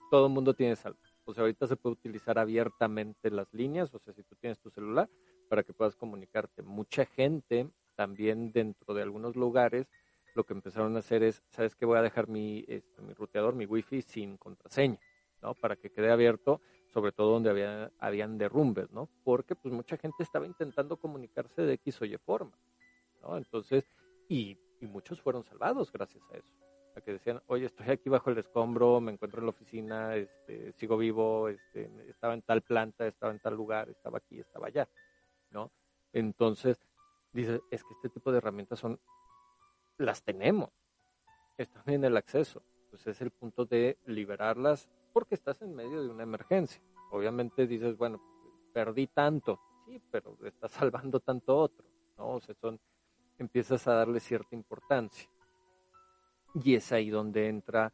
todo el mundo tiene saldo. O sea, ahorita se puede utilizar abiertamente las líneas, o sea, si tú tienes tu celular, para que puedas comunicarte. Mucha gente también dentro de algunos lugares lo que empezaron a hacer es, ¿sabes qué? Voy a dejar mi, este, mi ruteador, mi wifi sin contraseña, ¿no? Para que quede abierto, sobre todo donde había, habían derrumbes, ¿no? Porque pues mucha gente estaba intentando comunicarse de X o Y forma, ¿no? Entonces, y, y muchos fueron salvados gracias a eso. A que decían, oye, estoy aquí bajo el escombro, me encuentro en la oficina, este, sigo vivo, este, estaba en tal planta, estaba en tal lugar, estaba aquí, estaba allá, ¿no? Entonces, dice, es que este tipo de herramientas son, las tenemos, están en el acceso. Pues es el punto de liberarlas porque estás en medio de una emergencia. Obviamente dices, bueno, perdí tanto, sí, pero estás salvando tanto otro, ¿no? O sea, son, empiezas a darle cierta importancia. Y es ahí donde entra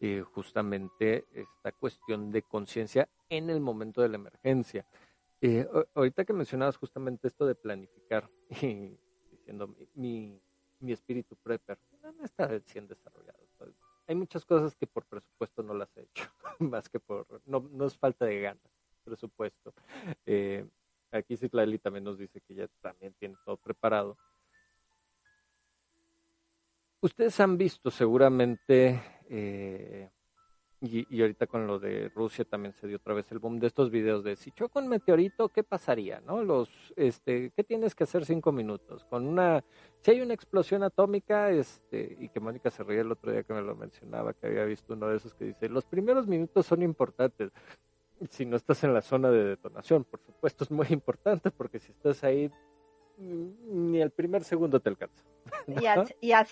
eh, justamente esta cuestión de conciencia en el momento de la emergencia. Eh, ahorita que mencionabas justamente esto de planificar y diciendo mi, mi espíritu prepper, no está recién desarrollado. Hay muchas cosas que por presupuesto no las he hecho, más que por, no, no es falta de ganas, presupuesto. Eh, aquí Citlali también nos dice que ya también tiene todo preparado. Ustedes han visto seguramente eh, y, ahorita con lo de Rusia también se dio otra vez el boom de estos videos de si choca un meteorito, ¿qué pasaría? ¿No? Los, este, ¿qué tienes que hacer cinco minutos? Con una, si hay una explosión atómica, este, y que Mónica se reía el otro día que me lo mencionaba, que había visto uno de esos que dice, los primeros minutos son importantes. Si no estás en la zona de detonación, por supuesto es muy importante porque si estás ahí ni el primer segundo te alcanza. Y, a, y, a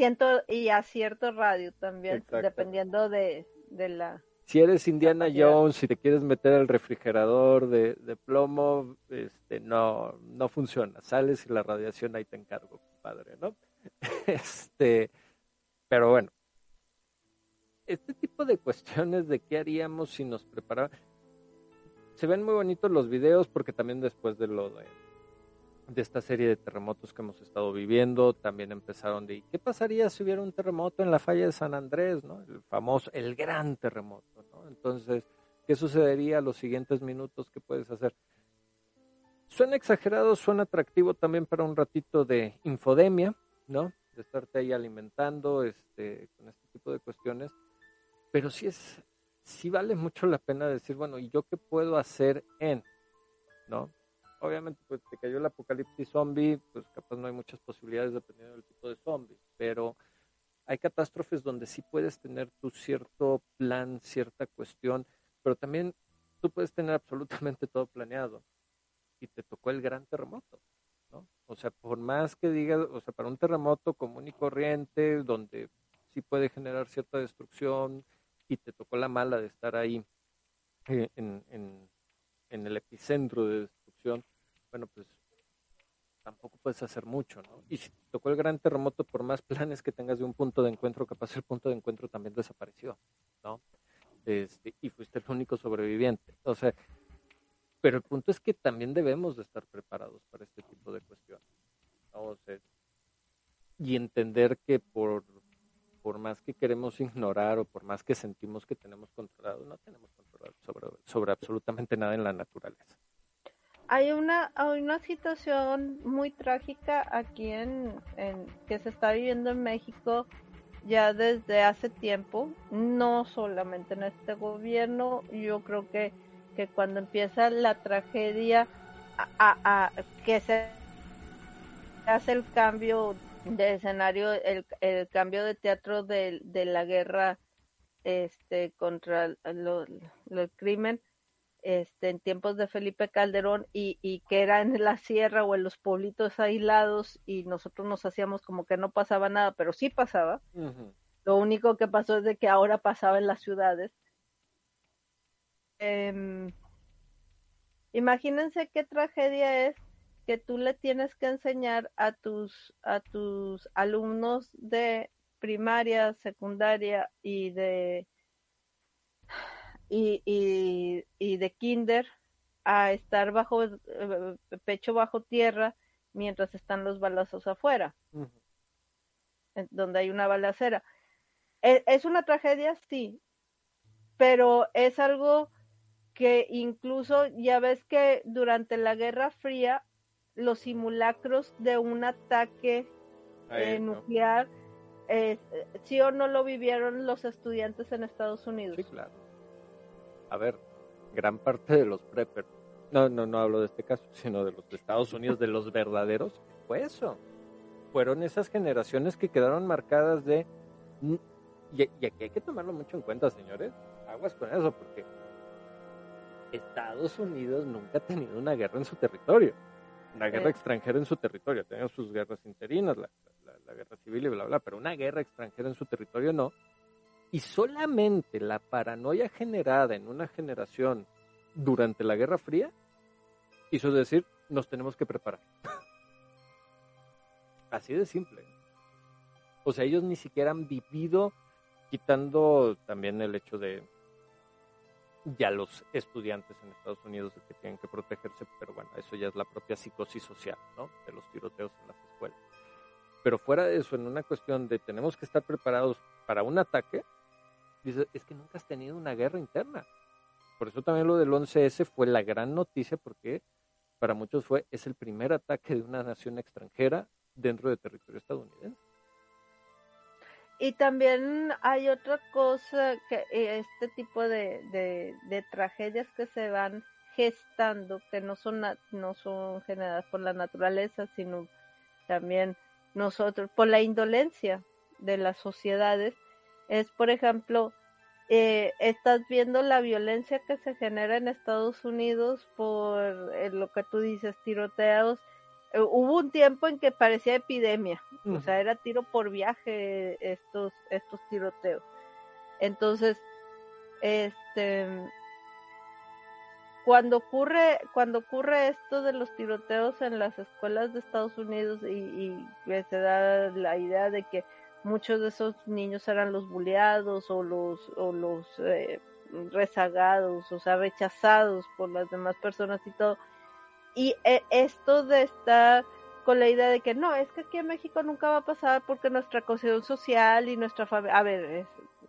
y a cierto radio también, dependiendo de, la... Si eres Indiana Jones, si te quieres meter al refrigerador de, plomo, este, no, no funciona. Sales y la radiación ahí te encargo, padre, ¿no? Este, pero bueno, este tipo de cuestiones de qué haríamos si nos preparamos, se ven muy bonitos los videos porque también después de lo de de esta serie de terremotos que hemos estado viviendo. También empezaron de, ¿qué pasaría si hubiera un terremoto en la falla de San Andrés, ¿no? El famoso, el gran terremoto, ¿no? Entonces, ¿qué sucedería los siguientes minutos? ¿Qué puedes hacer? Suena exagerado, suena atractivo también para un ratito de infodemia, ¿no? De estarte ahí alimentando este, con este tipo de cuestiones. Pero sí es, sí vale mucho la pena decir, bueno, ¿y yo qué puedo hacer en? ¿No? Obviamente pues te cayó el apocalipsis zombie, pues capaz no hay muchas posibilidades dependiendo del tipo de zombie, pero hay catástrofes donde sí puedes tener tu cierto plan, cierta cuestión, pero también tú puedes tener absolutamente todo planeado y te tocó el gran terremoto, ¿no? O sea, por más que digas, o sea, para un terremoto común y corriente, donde sí puede generar cierta destrucción y te tocó la mala de estar ahí eh, en, en, en el epicentro de destrucción, bueno, pues tampoco puedes hacer mucho, ¿no? Y si tocó el gran terremoto, por más planes que tengas de un punto de encuentro, capaz el punto de encuentro también desapareció, ¿no? Este, y fuiste el único sobreviviente. O sea, pero el punto es que también debemos de estar preparados para este tipo de cuestiones. ¿no? y entender que por, por más que queremos ignorar o por más que sentimos que tenemos controlado, no tenemos control sobre, sobre absolutamente nada en la naturaleza hay una, hay una situación muy trágica aquí en, que se está viviendo en México ya desde hace tiempo, no solamente en este gobierno, yo creo que, que cuando empieza la tragedia, a, que se hace el cambio de escenario, el, el cambio de teatro de, de la guerra este contra el crimen, este, en tiempos de Felipe Calderón y, y, que era en la sierra o en los pueblitos aislados y nosotros nos hacíamos como que no pasaba nada, pero sí pasaba. Lo único que pasó es de que ahora pasaba en las ciudades. Em, imagínense qué tragedia es que tú le tienes que enseñar a tus, a tus alumnos de primaria, secundaria y de y, y, de kinder a estar bajo eh, pecho bajo tierra mientras están los balazos afuera, donde hay una balacera. ¿Es, ¿Es, una tragedia? Sí, pero es algo que incluso ya ves que durante la Guerra Fría los simulacros de un ataque eh, nuclear, eh, sí o no lo vivieron los estudiantes en Estados Unidos. Sí, claro a ver, gran parte de los preppers, no, no, no hablo de este caso, sino de los de Estados Unidos, de los verdaderos, fue eso. Fueron esas generaciones que quedaron marcadas de... Y, aquí hay que tomarlo mucho en cuenta, señores. Aguas con eso, porque Estados Unidos nunca ha tenido una guerra en su territorio, una guerra extranjera en su territorio. Ha tenido sus guerras interinas, la, la guerra civil y bla, bla, pero una guerra extranjera en su territorio no. Y solamente la paranoia generada en una generación durante la Guerra Fría hizo decir, nos tenemos que preparar. Así de simple. O sea, ellos ni siquiera han vivido, quitando también el hecho de ya los estudiantes en Estados Unidos que tienen que protegerse, pero bueno, eso ya es la propia psicosis social, ¿no? De los tiroteos en las escuelas. Pero fuera de eso, en una cuestión de tenemos que estar preparados para un ataque, Dice, es que nunca has tenido una guerra interna. Por eso también lo del 11S fue la gran noticia porque para muchos fue, es el primer ataque de una nación extranjera dentro de territorio estadounidense. Y también hay otra cosa, que eh, este tipo de, de, tragedias que se van gestando, que no son, no son generadas por la naturaleza, sino también nosotros, por la indolencia de las sociedades, es, por ejemplo, eh, estás viendo la violencia que se genera en Estados Unidos por eh, lo que tú dices, tiroteos. Eh, hubo un tiempo en que parecía epidemia, o sea, era tiro por viaje estos, estos tiroteos. Entonces, este, cuando ocurre, cuando ocurre esto de los tiroteos en las escuelas de Estados Unidos y, y se da la idea de que muchos de esos niños eran los buleados o los, o los eh, rezagados, o sea, rechazados por las demás personas y todo. Y eh, esto de estar con la idea de que no, es que aquí en México nunca va a pasar porque nuestra cohesión social y nuestra familia, a ver, es, o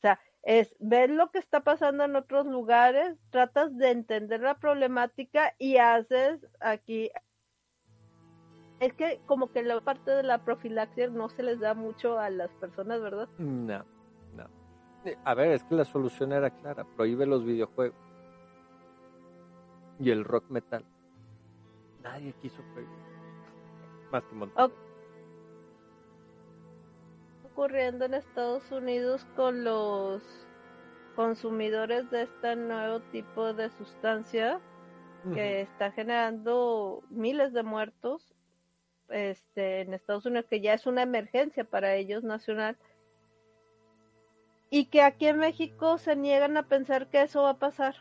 sea, es ver lo que está pasando en otros lugares, tratas de entender la problemática y haces aquí es que como que la parte de la profilaxia no se les da mucho a las personas, ¿verdad? No, no. A ver, es que la solución era clara, prohíbe los videojuegos y el rock metal. Nadie quiso prohibir. Más que Monterrey. ocurriendo en Estados Unidos con los consumidores de este nuevo tipo de sustancia que está generando miles de muertos este, en Estados Unidos, que ya es una emergencia para ellos nacional, y que aquí en México se niegan a pensar que eso va a pasar,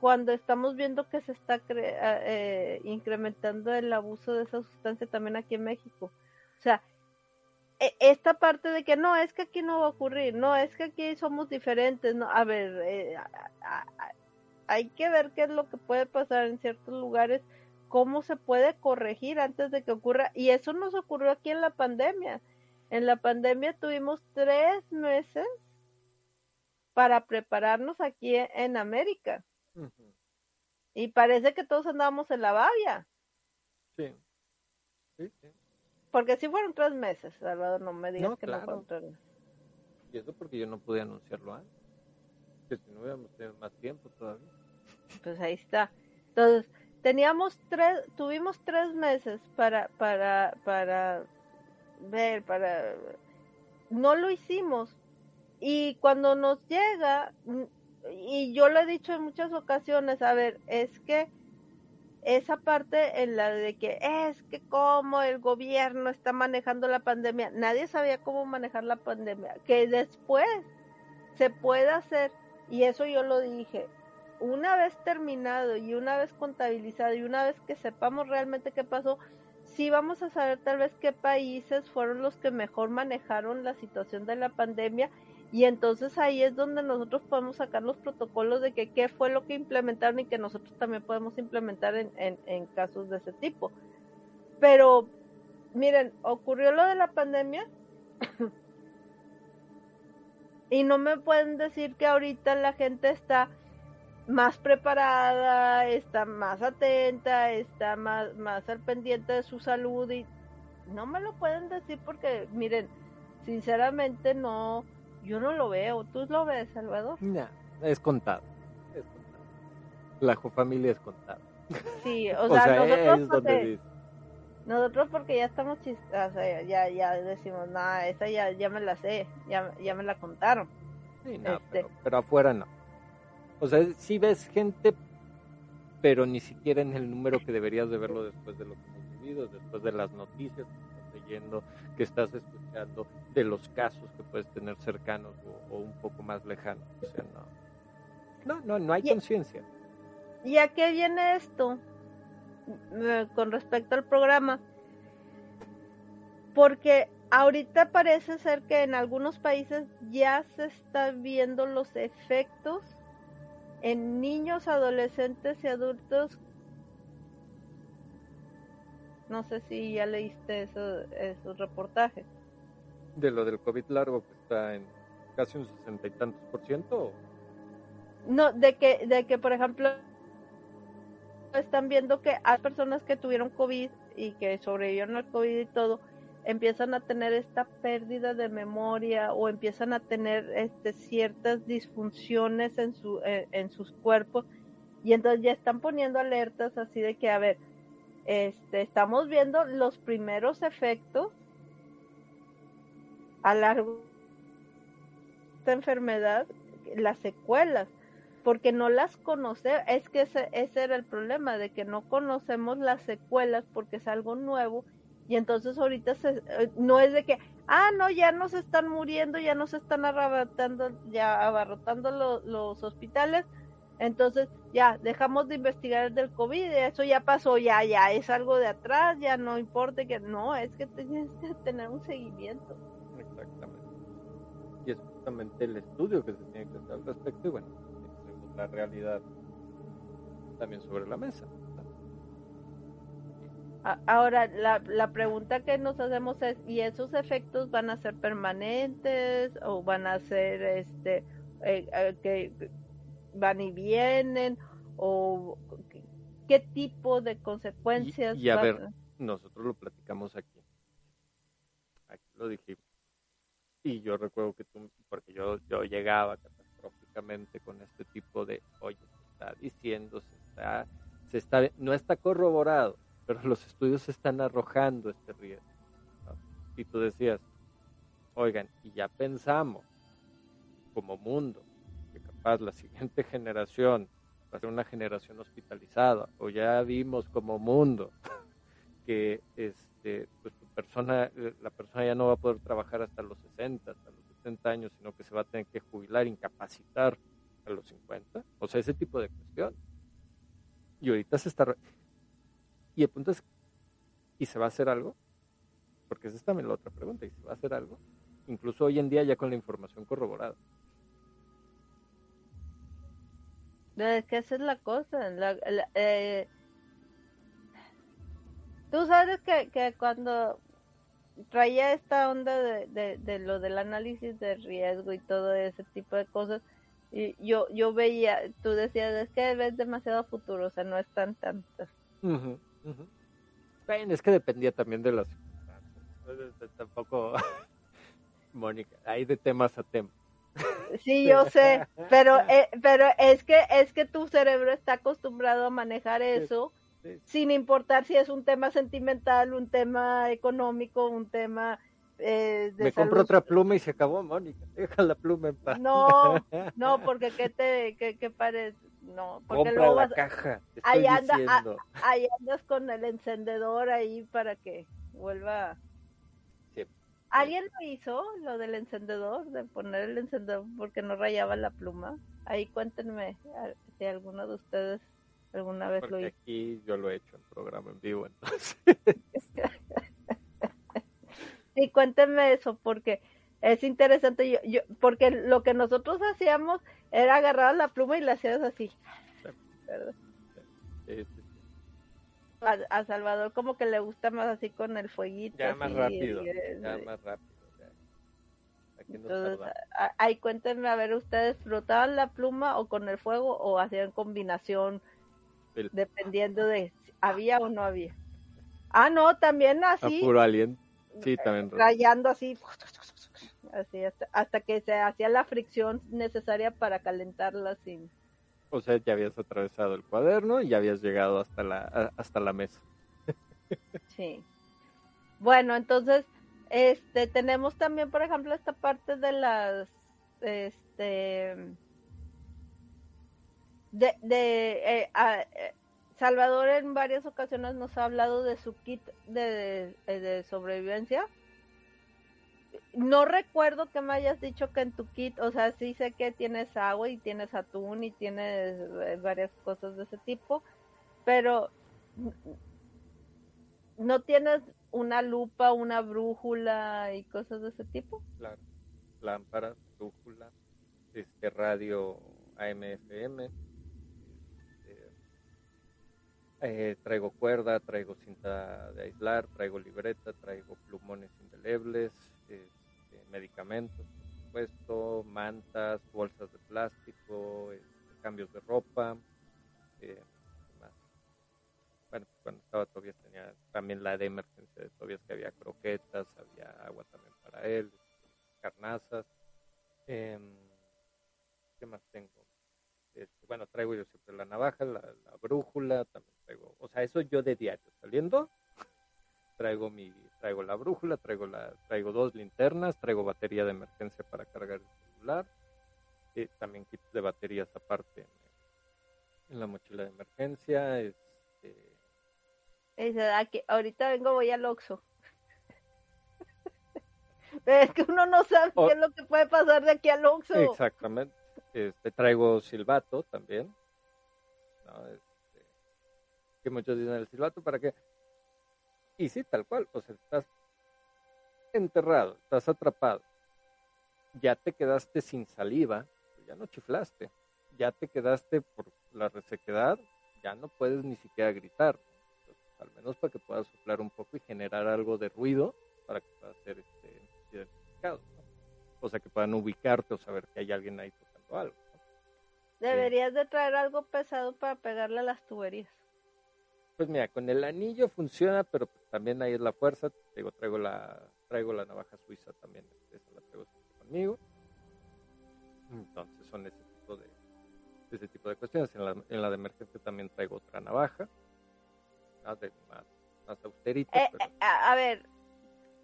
cuando estamos viendo que se está eh, incrementando el abuso de esa sustancia también aquí en México. O sea, e, esta parte de que no, es que aquí no va a ocurrir, no, es que aquí somos diferentes, no, a ver, eh, hay que ver qué es lo que puede pasar en ciertos lugares cómo se puede corregir antes de que ocurra. Y eso nos ocurrió aquí en la pandemia. En la pandemia tuvimos tres meses para prepararnos aquí en América. Y parece que todos andábamos en la babia. Sí. sí, Porque sí fueron tres meses, Salvador, no me digas que no fueron tres meses. Y eso porque yo no pude anunciarlo antes. Que si no hubiéramos tenido más tiempo todavía. Pues ahí está. Entonces, teníamos tres, tuvimos tres meses para, para, para ver, para, no lo hicimos. Y cuando nos llega, y yo lo he dicho en muchas ocasiones, a ver, es que esa parte en la de que es que como el gobierno está manejando la pandemia, nadie sabía cómo manejar la pandemia, que después se puede hacer, y eso yo lo dije, una vez terminado y una vez contabilizado y una vez que sepamos realmente qué pasó, sí vamos a saber tal vez qué países fueron los que mejor manejaron la situación de la pandemia y entonces ahí es donde nosotros podemos sacar los protocolos de que qué fue lo que implementaron y que nosotros también podemos implementar en, en, en casos de ese tipo. Pero miren, ocurrió lo de la pandemia y no me pueden decir que ahorita la gente está más preparada, está más atenta, está más, más al pendiente de su salud y no me lo pueden decir porque, miren, sinceramente no, yo no lo veo. ¿Tú lo ves, Salvador? No, es contado. Es contado. La familia es contada. Sí, o sea, nosotros, porque, nosotros porque ya estamos chistas, ya, ya decimos, nada, esa ya, ya me la sé, ya, ya me la contaron. Sí, no, este pero, afuera no. O sea, si ves gente, pero ni siquiera en el número que deberías de verlo después de lo que hemos vivido, después de las noticias que estás leyendo, que estás escuchando, de los casos que puedes tener cercanos o, un poco más lejanos. O sea, no. No, no, no hay conciencia. ¿Y a qué viene esto? Con respecto al programa. Porque ahorita parece ser que en algunos países ya se están viendo los efectos en niños, adolescentes y adultos. No sé si ya leíste eso, esos reportajes. De lo del COVID largo que está en casi un sesenta y tantos por ciento. No, de que, de que por ejemplo están viendo que hay personas que tuvieron COVID y que sobrevivieron al COVID y todo, empiezan a tener esta pérdida de memoria o empiezan a tener este, ciertas disfunciones en, su, eh, en sus cuerpos y entonces ya están poniendo alertas así de que, a ver, este, estamos viendo los primeros efectos a largo esta enfermedad, las secuelas, porque no las conoce, es que ese, ese era el problema, de que no conocemos las secuelas porque es algo nuevo y entonces ahorita se, eh, no es de que, ah, no, ya nos están muriendo, ya nos están abarrotando, ya abarrotando los hospitales, entonces ya dejamos de investigar del COVID, eso ya pasó, ya, ya es algo de atrás, ya no importa que no, es que tienes que tener un seguimiento. Exactamente. Y es justamente el estudio que se tiene que hacer al respecto y bueno, la realidad también sobre la mesa. Ahora, la, la pregunta que nos hacemos es, ¿y esos efectos van a ser permanentes o van a ser, este, eh, eh, que van y vienen? ¿O qué tipo de consecuencias? Y, a ver, nosotros lo platicamos aquí. Aquí lo dijimos. Y yo recuerdo que tú, porque yo, yo llegaba catastróficamente con este tipo de, oye, se está diciendo, se está, se está, no está corroborado pero los estudios están arrojando este riesgo. Y tú decías, oigan, y ya pensamos como mundo que capaz la siguiente generación va a ser una generación hospitalizada, o ya vimos como mundo que este, pues persona, la persona ya no va a poder trabajar hasta los 60, hasta los 70 años, sino que se va a tener que jubilar, incapacitar a los 50. O sea, ese tipo de cuestión. Y ahorita se está y el punto es, ¿y se va a hacer algo? Porque esa es también la otra pregunta, ¿y se va a hacer algo? Incluso hoy en día ya con la información corroborada. Es que esa es la cosa. Eh, tú sabes que, que, cuando traía esta onda de, de, lo del análisis de riesgo y todo ese tipo de cosas, y yo, yo veía, tú decías, es que ves demasiado futuro, o sea, no están tantas es que dependía también de las Tampoco, Mónica, hay de temas a temas. Sí, yo sé, pero eh, pero es que es que tu cerebro está acostumbrado a manejar eso sin importar si es un tema sentimental, un tema económico, un tema eh, Me compro otra pluma y se acabó, Mónica. Deja la pluma en paz. No, no, porque qué te qué, qué parece no, porque luego la caja. ahí, ahí andas con el encendedor ahí para que vuelva. ¿Alguien lo hizo, lo del encendedor, de poner el encendedor porque no rayaba la pluma? Ahí cuéntenme si alguno de ustedes alguna vez lo hizo. Aquí yo lo he hecho en programa en vivo, entonces. sí, cuéntenme eso porque es interesante, yo, yo, porque lo que nosotros hacíamos era agarrar la pluma y la hacías así. A, Salvador como que le gusta más así con el fueguito. Ya más rápido, ya más rápido. Entonces, ahí cuéntenme, a ver, ¿ustedes flotaban la pluma o con el fuego o hacían combinación dependiendo de si había o no había? Ah, no, también así. A puro aliento. Sí, también. Rayando así. así hasta, hasta que se hacía la fricción necesaria para calentarla sin... O sea, ya habías atravesado el cuaderno y ya habías llegado hasta la, hasta la mesa. Sí. Bueno, entonces, este, tenemos también, por ejemplo, esta parte de las, este, de, de eh, eh, Salvador en varias ocasiones nos ha hablado de su kit de, sobrevivencia. No recuerdo que me hayas dicho que en tu kit, o sea, sí sé que tienes agua y tienes atún y tienes eh, varias cosas de ese tipo, pero ¿no tienes una lupa, una brújula y cosas de ese tipo? Claro, lámparas, brújula, este radio AM/FM eh, traigo cuerda, traigo cinta de aislar, traigo libreta, traigo plumones indelebles, este, medicamentos, por supuesto, mantas, bolsas de plástico, este, cambios de ropa. Eh, bueno, cuando estaba todavía tenía también la de emergencia de Tobias que había croquetas, había agua también para él, carnazas. Em, ¿Qué más tengo? Este, bueno, traigo yo siempre la navaja, la, la brújula, también o sea, eso yo de diario saliendo, traigo mi, traigo la brújula, traigo la, traigo dos linternas, traigo batería de emergencia para cargar el celular, y también kits de baterías aparte en, la mochila de emergencia, este aquí, ahorita vengo, voy al Oxxo. es que uno no sabe qué es lo que puede pasar de aquí al Oxxo. Exactamente. Este, traigo silbato también. ¿no? que muchos dicen el silbato, ¿para qué? Y sí, tal cual, o sea, estás enterrado, estás atrapado, ya te quedaste sin saliva, ya no chiflaste, ya te quedaste por la resequedad, ya no puedes ni siquiera gritar, al menos para que puedas soplar un poco y generar algo de ruido para que puedas ser este, identificado, o sea, que puedan ubicarte o saber que hay alguien ahí tocando algo. Deberías de traer algo pesado para pegarle a las tuberías. Pues mira, con el anillo funciona, pero también ahí es la fuerza. Digo, traigo la, traigo la navaja suiza también, esa la traigo conmigo. Entonces son ese tipo de, ese tipo de cuestiones. En la, en la de emergencia también traigo otra navaja, más, más, austerita. Eh, eh, a, ver,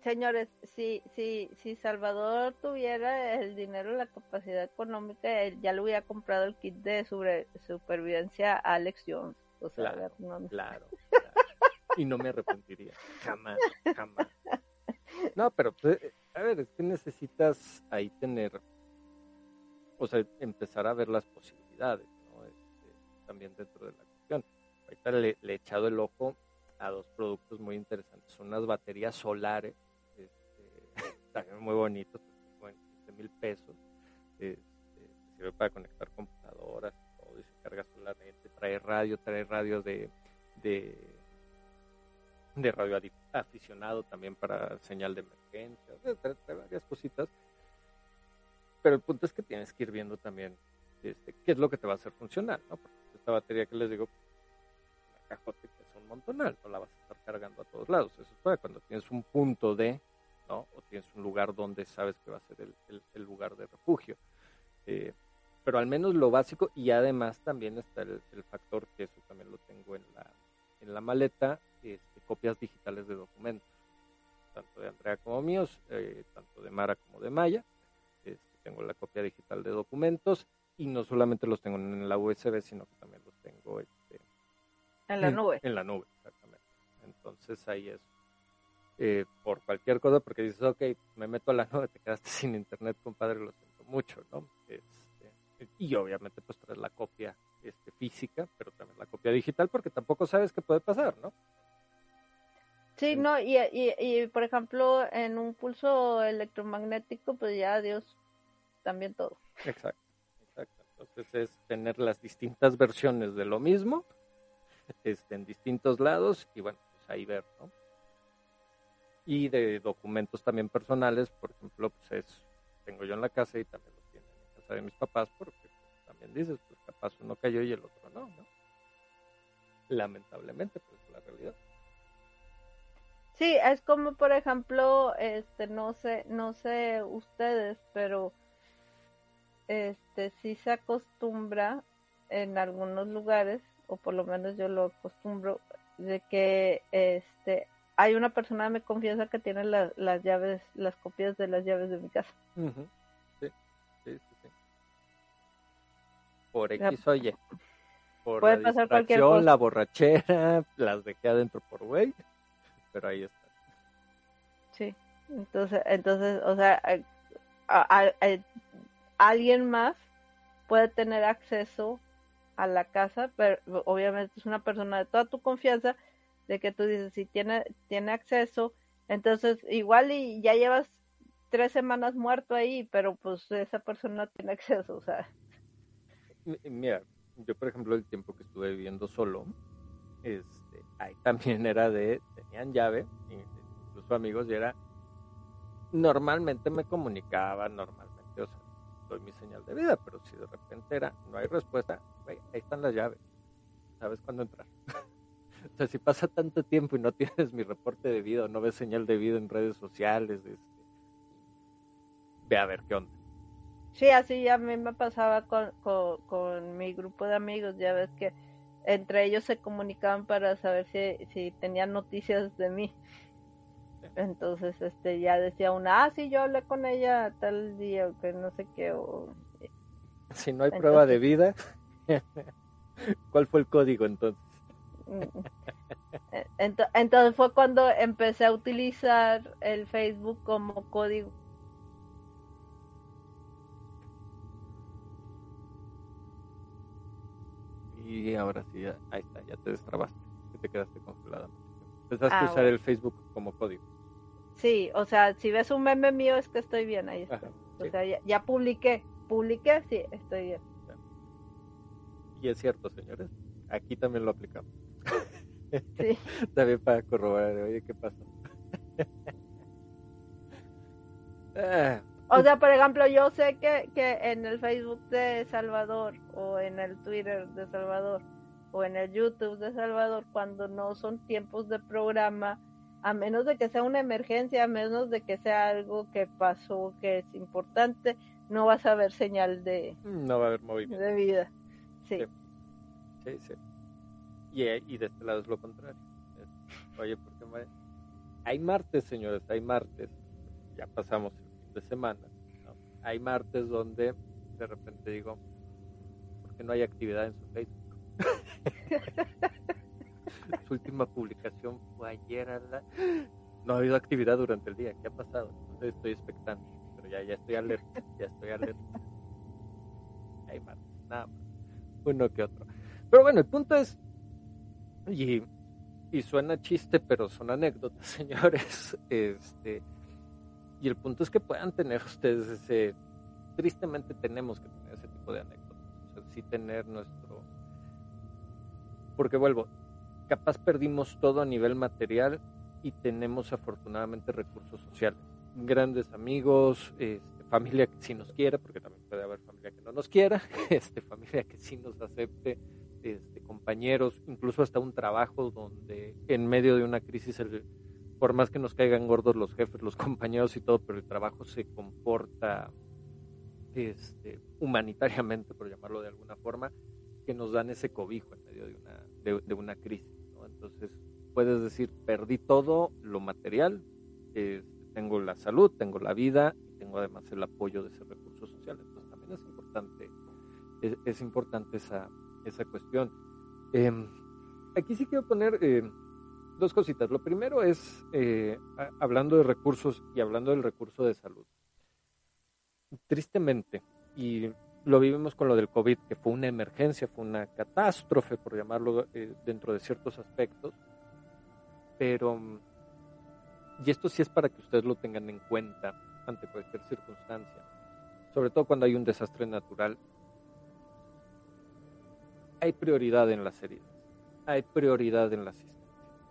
señores, si, si, si Salvador tuviera el dinero, la capacidad económica, ya le hubiera comprado el kit de supervivencia a Alex Jones claro, claro, Y no me arrepentiría. Jamás, jamás. No, pero pues, a ver, es que necesitas ahí tener, o sea, empezar a ver las posibilidades, ¿no? Este, también dentro de la cuestión. Ahorita le, he echado el ojo a dos productos muy interesantes. Son unas baterías solares, también muy bonitos, bueno, mil pesos. Este, sirve para conectar computadoras, carga solarmente, trae radio, trae radio de, de, radio aficionado también para señal de emergencia, trae, varias cositas. Pero el punto es que tienes que ir viendo también este, qué es lo que te va a hacer funcionar, ¿no? Porque esta batería que les digo, la cajote que es un montonal, no la vas a estar cargando a todos lados. Eso es para cuando tienes un punto de, ¿no? O tienes un lugar donde sabes que va a ser el, el, lugar de refugio. Eh, pero al menos lo básico y además también está el, factor que eso también lo tengo en la, en la maleta, este, copias digitales de documentos, tanto de Andrea como míos, eh, tanto de Mara como de Maya. Este, tengo la copia digital de documentos y no solamente los tengo en la USB, sino que también los tengo este, en la nube. En, la nube, exactamente. Entonces ahí es eh, por cualquier cosa, porque dices, ok, me meto a la nube, te quedaste sin internet, compadre, lo siento mucho, ¿no? y obviamente pues traes la copia este, física, pero también la copia digital porque tampoco sabes qué puede pasar, ¿no? Sí, no, y, y, y, por ejemplo, en un pulso electromagnético, pues ya Dios, también todo. Exacto, exacto. Entonces es tener las distintas versiones de lo mismo, este, en distintos lados, y bueno, pues ahí ver, ¿no? Y de documentos también personales, por ejemplo, pues es, tengo yo en la casa y también de mis papás, porque también dices, pues capaz uno cayó y el otro no, ¿no? Lamentablemente, pues la realidad. Sí, es como por ejemplo, este, no sé, no sé ustedes, pero este, sí se acostumbra en algunos lugares, o por lo menos yo lo acostumbro, de que este, hay una persona me confianza que tiene las llaves, las copias de las llaves de mi casa. sí, sí, sí, sí. Por X o Y. Por Puede la pasar cualquier cosa. la borrachera, las dejé adentro por güey, pero ahí está. Sí, entonces, entonces, o sea, a- a- a- alguien más puede tener acceso a la casa, pero obviamente es una persona de toda tu confianza, de que tú dices, si tiene, tiene acceso, entonces igual y ya llevas tres semanas muerto ahí, pero pues esa persona tiene acceso, o sea, Mira, yo por ejemplo el tiempo que estuve viviendo solo, este, ahí también era de, tenían llave, incluso amigos, y era, normalmente me comunicaba, normalmente, o sea, doy mi señal de vida, pero si de repente era, no hay respuesta, ahí están las llaves, sabes cuándo entrar. o sea, si pasa tanto tiempo y no tienes mi reporte de vida, o no ves señal de vida en redes sociales, este, ve a ver qué onda. Sí, así a mí me pasaba con, con, con mi grupo de amigos, ya ves que entre ellos se comunicaban para saber si, si tenían noticias de mí. Entonces, este, ya decía una, ah, sí, yo hablé con ella tal día, o que no sé qué, o... Si no hay prueba de vida, ¿cuál fue el código entonces? Ento- Entonces fue cuando empecé a utilizar el Facebook como código. Y ahora sí, ya- ahí está, ya te destrabaste, te quedaste congelada. Empezaste Ah, a usar bueno. el Facebook como código. Sí, o sea, si ves un meme mío es que estoy bien, ahí está. Ajá, O sea, ya, ya publiqué, publiqué, sí, estoy bien. Y es cierto, señores, aquí también lo aplicamos. Sí. también para corroborar, oye, ¿qué pasó? Ah, O sea, por ejemplo, yo sé que, que en el Facebook de Salvador o en el Twitter de Salvador o en el YouTube de Salvador, cuando no son tiempos de programa, a menos de que sea una emergencia, a menos de que sea algo que pasó que es importante, no vas a ver señal de, no va a haber movimiento. de vida. Sí. Sí. Sí, sí. Y, eh, y de este lado es lo contrario. Es, oye, ¿por qué me- Hay martes, señores, hay martes. Ya pasamos el fin de semana. ¿no? Hay martes donde de repente digo, ¿por qué no hay actividad en su Facebook? su última publicación fue ayer a la... No ha habido actividad durante el día. ¿Qué ha pasado? Entonces estoy expectante. Pero ya, ya estoy alerta. Ya estoy alerta. Hay martes, nada más. Uno que otro. Pero bueno, el punto es, y, y suena chiste, pero son anécdotas, señores. Este, y el punto es que puedan tener ustedes ese, tristemente tenemos que tener ese tipo de anécdotas. O sea, sí tener nuestro, porque vuelvo, capaz perdimos todo a nivel material y tenemos afortunadamente recursos sociales. Grandes amigos, este, familia que sí nos quiera, porque también puede haber familia que no nos quiera, este, familia que sí nos acepte, este, compañeros, incluso hasta un trabajo donde en medio de una crisis, por más que nos caigan gordos los jefes, los compañeros y todo, pero el trabajo se comporta este, humanitariamente, por llamarlo de alguna forma, que nos dan ese cobijo en medio de una, de, una crisis. Entonces, puedes decir, perdí todo lo material, eh, tengo la salud, tengo la vida y tengo además el apoyo de ese recurso social. Entonces, también es importante, es importante esa, esa cuestión. Eh, aquí sí quiero poner eh, dos cositas. Lo primero es, eh, hablando de recursos y hablando del recurso de salud. Tristemente, y lo vivimos con lo del COVID, que fue una emergencia, fue una catástrofe, por llamarlo eh, dentro de ciertos aspectos, pero, y esto sí es para que ustedes lo tengan en cuenta ante cualquier circunstancia, sobre todo cuando hay un desastre natural, hay prioridad en las heridas, hay prioridad en la asistencia.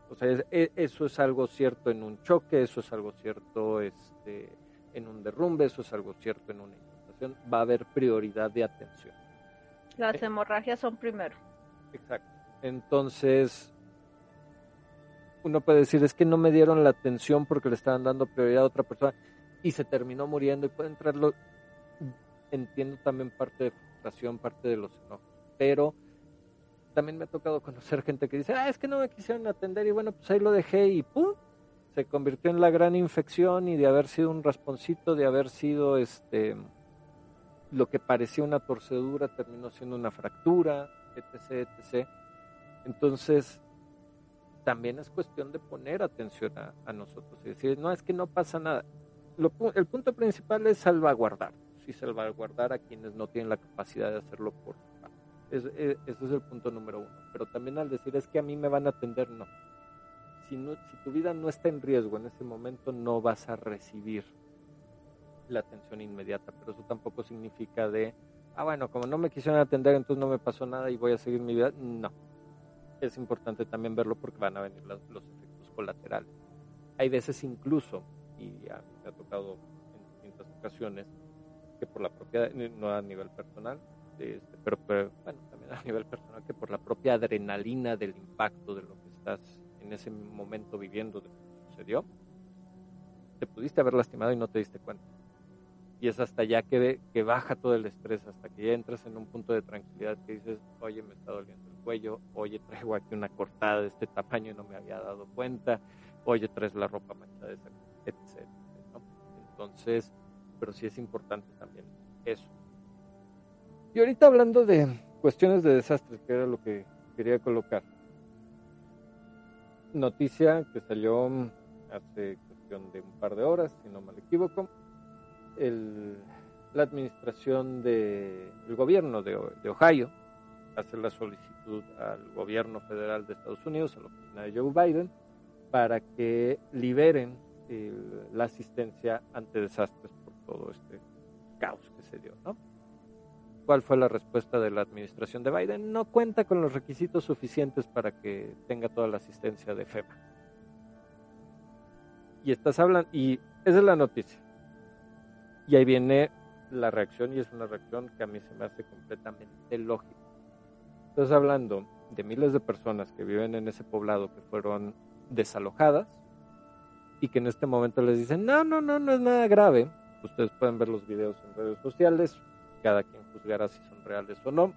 O sea, es, es, eso es algo cierto en un choque, eso es algo cierto este, en un derrumbe, eso es algo cierto en una inundación, va a haber prioridad de atención. Las hemorragias son primero. Exacto. Entonces, uno puede decir, es que no me dieron la atención porque le estaban dando prioridad a otra persona y se terminó muriendo y puede entrarlo. Entiendo también parte de frustración, parte de los enojos, pero también me ha tocado conocer gente que dice, ah, es que no me quisieron atender y bueno, pues ahí lo dejé y ¡pum! Se convirtió en la gran infección y de haber sido un rasponcito, de haber sido este lo que parecía una torcedura terminó siendo una fractura, etc, etc. Entonces, también es cuestión de poner atención a, nosotros y decir, no, es que no pasa nada. el punto principal es salvaguardar, sí, salvaguardar a quienes no tienen la capacidad de hacerlo por es, ese es el punto número uno. Pero también al decir es que a mí me van a atender, no. Si, no, si tu vida no está en riesgo en ese momento, no vas a recibir la atención inmediata. Pero eso tampoco significa de, ah, bueno, como no me quisieron atender, entonces no me pasó nada y voy a seguir mi vida. No. Es importante también verlo porque van a venir los, efectos colaterales. Hay veces incluso, y me ha tocado en distintas ocasiones, que por la propia, no a nivel personal, este, pero, bueno, también a nivel personal, que por la propia adrenalina del impacto de lo que estás en ese momento viviendo de lo que sucedió, te pudiste haber lastimado y no te diste cuenta. Y es hasta ya que, que baja todo el estrés, hasta que ya entras en un punto de tranquilidad que dices, oye, me está doliendo el cuello, oye, traigo aquí una cortada de este tamaño y no me había dado cuenta, oye, traes la ropa manchada, etc. Entonces, pero sí es importante también eso. Y ahorita hablando de cuestiones de desastres, que era lo que quería colocar. Noticia que salió hace cuestión de un par de horas, si no me equivoco. El, la administración del gobierno de, Ohio hace la solicitud al gobierno federal de Estados Unidos, a la oficina de Joe Biden, para que liberen la asistencia ante desastres por todo este caos que se dio, ¿no? ¿Cuál fue la respuesta de la administración de Biden? No cuenta con los requisitos suficientes para que tenga toda la asistencia de FEMA. Y estás hablando, y esa es la noticia. Y ahí viene la reacción, y es una reacción que a mí se me hace completamente lógica. Estás hablando de miles de personas que viven en ese poblado que fueron desalojadas y que en este momento les dicen, no, no, no, no es nada grave. Ustedes pueden ver los videos en redes sociales, cada quien juzgará si son reales o no,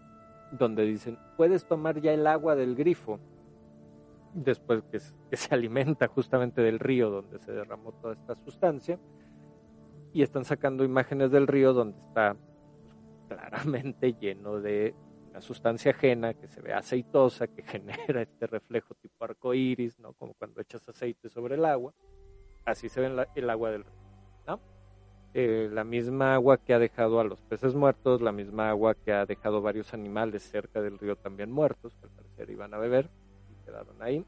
donde dicen, puedes tomar ya el agua del grifo, después que, se alimenta justamente del río donde se derramó toda esta sustancia, y están sacando imágenes del río donde está pues, claramente lleno de una sustancia ajena que se ve aceitosa, que genera este reflejo tipo arco iris, ¿no? Como cuando echas aceite sobre el agua. Así se ve el agua del río. Eh, la misma agua que ha dejado a los peces muertos, la misma agua que ha dejado varios animales cerca del río también muertos, que al parecer iban a beber y quedaron ahí.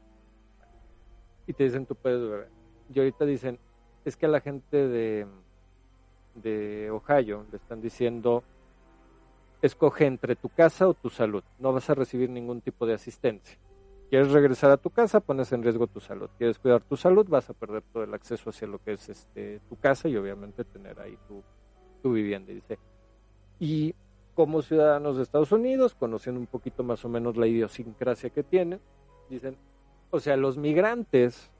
Y te dicen, tú puedes beber. Y ahorita dicen, es que a la gente de, de Ohio le están diciendo, escoge entre tu casa o tu salud, no vas a recibir ningún tipo de asistencia. Quieres regresar a tu casa, pones en riesgo tu salud. Quieres cuidar tu salud, vas a perder todo el acceso hacia lo que es este tu casa y obviamente tener ahí tu, tu vivienda. dice, y como ciudadanos de Estados Unidos, conociendo un poquito más o menos la idiosincrasia que tienen, dicen, o sea, los migrantes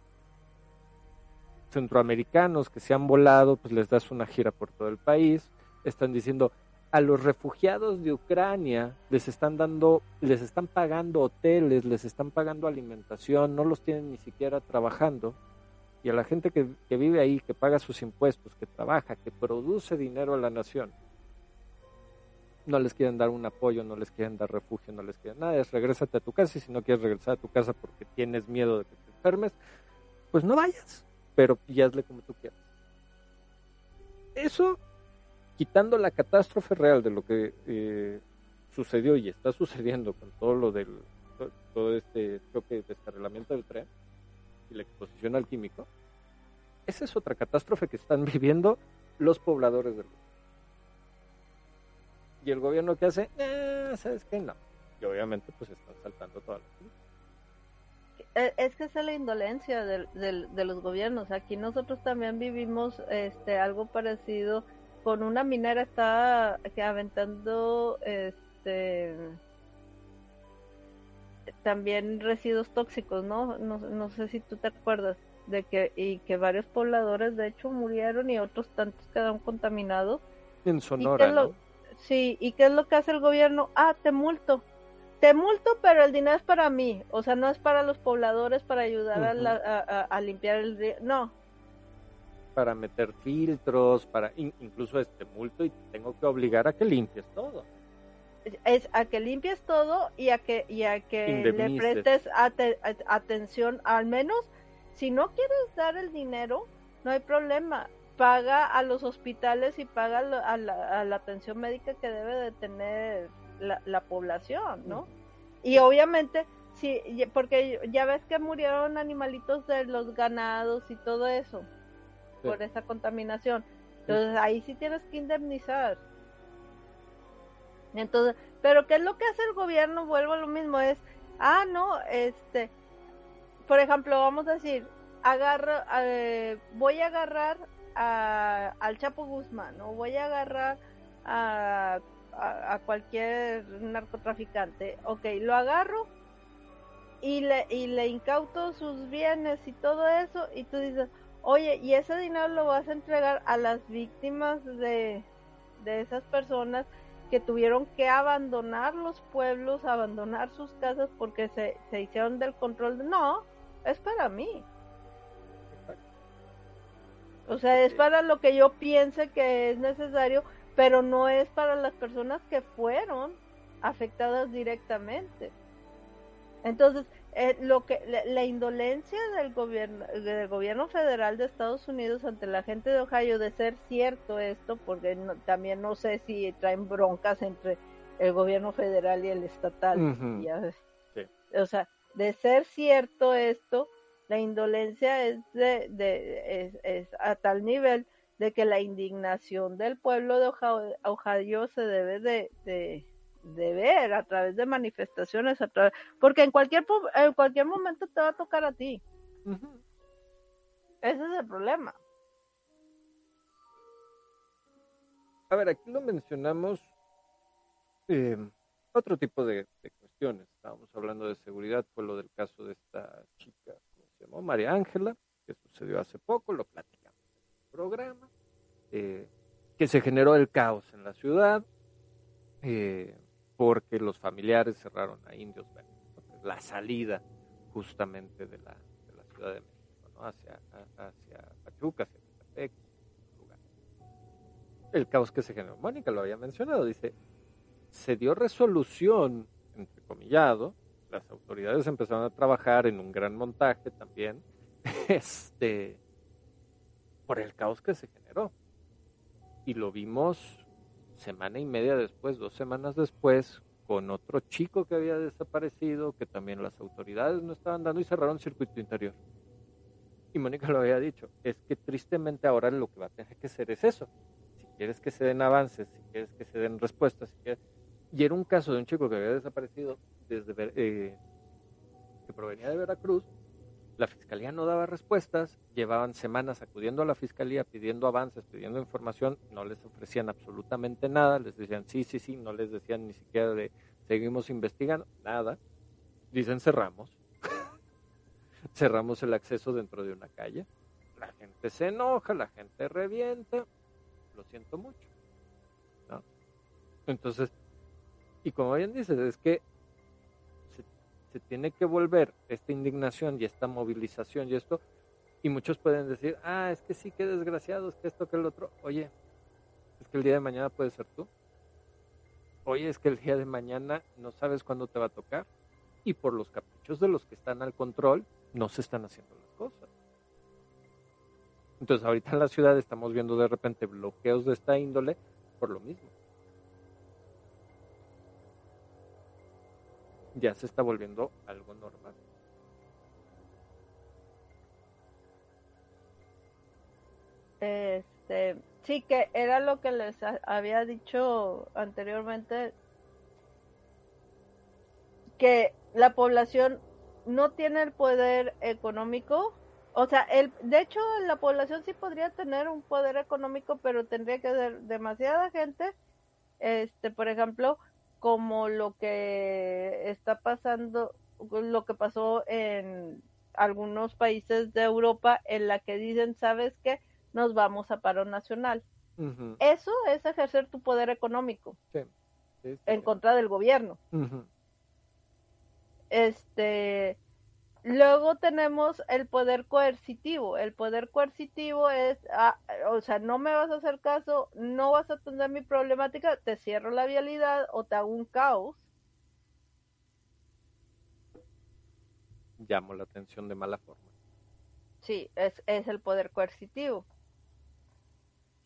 centroamericanos que se han volado, pues les das una gira por todo el país, están diciendo, a los refugiados de Ucrania les están dando, les están pagando hoteles, les están pagando alimentación, no los tienen ni siquiera trabajando. Y a la gente que, vive ahí, que paga sus impuestos, que trabaja, que produce dinero a la nación, no les quieren dar un apoyo, no les quieren dar refugio, no les quieren nada, es regrésate a tu casa y si no quieres regresar a tu casa porque tienes miedo de que te enfermes, pues no vayas, pero y hazle como tú quieras. Eso quitando la catástrofe real de lo que eh, sucedió y está sucediendo con todo lo del todo este choque de descarrilamiento del tren y la exposición al químico, esa es otra catástrofe que están viviendo los pobladores del mundo. Y el gobierno que hace, eh, ¿sabes qué? No. Y obviamente pues están saltando todas las e, es que es la indolencia de, de, los gobiernos. Aquí nosotros también vivimos este algo parecido con una minera está aventando este también residuos tóxicos, ¿no? ¿no? No sé si tú te acuerdas de que y que varios pobladores de hecho murieron y otros tantos quedaron contaminados. En Sonora, ¿no? Sí, ¿y qué es lo que hace el gobierno? Ah, te multo. Te multo, pero el dinero es para mí. O sea, no es para los pobladores para ayudar a, limpiar el río. No. Para meter filtros, para incluso este multo y tengo que obligar a que limpies todo. Es a que limpies todo y a que, y a que le prestes atención, al menos si no quieres dar el dinero, no hay problema paga a los hospitales y paga a la, atención médica que debe de tener la, población, ¿no? Y obviamente, sí, porque ya ves que murieron animalitos de los ganados y todo eso por esa contaminación. Entonces ahí sí tienes que indemnizar. Entonces, pero ¿qué es lo que hace el gobierno? Vuelvo a lo mismo, es, ah, no, este, por ejemplo, vamos a decir, agarro, eh, voy a agarrar al Chapo Guzmán o voy a agarrar a, a, cualquier narcotraficante, ok, lo agarro y le, y le incauto sus bienes y todo eso y tú dices, oye, y ese dinero lo vas a entregar a las víctimas de, de esas personas que tuvieron que abandonar los pueblos, abandonar sus casas porque se, se hicieron del control. No, es para mí. O sea, es para lo que yo piense que es necesario, pero no es para las personas que fueron afectadas directamente. Entonces, eh, lo que la, indolencia del gobierno del gobierno federal de Estados Unidos ante la gente de Ohio de ser cierto esto, porque también no sé si traen broncas entre el gobierno federal y el estatal, o sea, de ser cierto esto, la indolencia es, de, es, a tal nivel de que la indignación del pueblo de Ohio se debe de, ver a través de manifestaciones, a través, porque en cualquier, en cualquier momento te va a tocar a ti. Ese es el problema. A ver, aquí lo mencionamos eh, otro tipo de, de, cuestiones. Estábamos hablando de seguridad, fue lo del caso de esta chica se llamó María Ángela, que sucedió hace poco, lo platicamos en el programa, eh, que se generó el caos en la ciudad, eh, porque los familiares cerraron a Indios la salida justamente de la, de la Ciudad de México, ¿no? hacia, hacia Pachuca, hacia Catepec, lugar. El caos que se generó, Mónica lo había mencionado, dice, se dio resolución, entrecomillado, las autoridades empezaron a trabajar en un gran montaje también, este, por el caos que se generó. Y lo vimos semana y media después, dos semanas después, con otro chico que había desaparecido, que también las autoridades no estaban dando y cerraron circuito interior. Y Mónica lo había dicho, es que tristemente ahora lo que va a tener que ser es eso. Si quieres que se den avances, si quieres que se den respuestas, si quieres... y era un caso de un chico que había desaparecido desde, eh, que provenía de Veracruz, la fiscalía no daba respuestas, llevaban semanas acudiendo a la fiscalía pidiendo avances, pidiendo información, no les ofrecían absolutamente nada, les decían sí, sí, sí, no les decían ni siquiera de seguimos investigando, nada. Dicen cerramos, cerramos el acceso dentro de una calle, la gente se enoja, la gente revienta, lo siento mucho. Entonces, y como bien dices, es que tiene que volver esta indignación y esta movilización y esto, y muchos pueden decir, ah, es que sí, qué desgraciados, que esto, que el otro. Oye, es que el día de mañana puede ser tú. Oye, es que el día de mañana no sabes cuándo te va a tocar. Y por los caprichos de los que están al control, no se están haciendo las cosas. Entonces, ahorita en la ciudad estamos viendo de repente bloqueos de esta índole por lo mismo. Ya se está volviendo algo normal. Este, sí, que era lo que les había dicho anteriormente, que la población no tiene el poder económico. O sea, el, de hecho, la población sí podría tener un poder económico, pero tendría que ser demasiada gente. Este, por ejemplo, como lo que está pasando lo que pasó en algunos países de Europa en la que dicen, ¿sabes qué? Nos vamos a paro nacional. Eso es ejercer tu poder económico en contra del gobierno. Este, luego tenemos el poder coercitivo. El poder coercitivo es, ah, o sea, no me vas a hacer caso, no vas a atender mi problemática, te cierro la vialidad o te hago un caos. Llamo la atención de mala forma. Sí, es, es el poder coercitivo.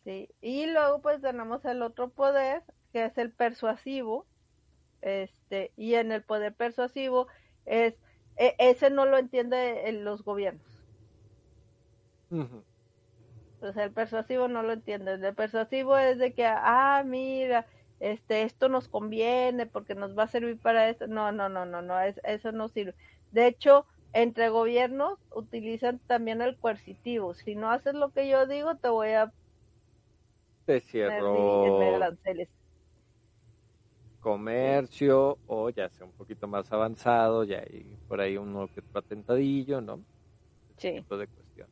Sí, y luego pues tenemos el otro poder, que es el persuasivo, este, y en el poder persuasivo es, e, ese no lo entiende los gobiernos. Pues el persuasivo no lo entiende, el persuasivo es de que, ah, mira, este, esto nos conviene porque nos va a servir para eso. No, no, no, no, no, es, eso no sirve. De hecho, entre gobiernos utilizan también el coercitivo. Si no haces lo que yo digo, te voy a te cierro comercio o ya sea un poquito más avanzado, ya hay por ahí uno que otro atentadillo, ¿no? sí. de cuestión.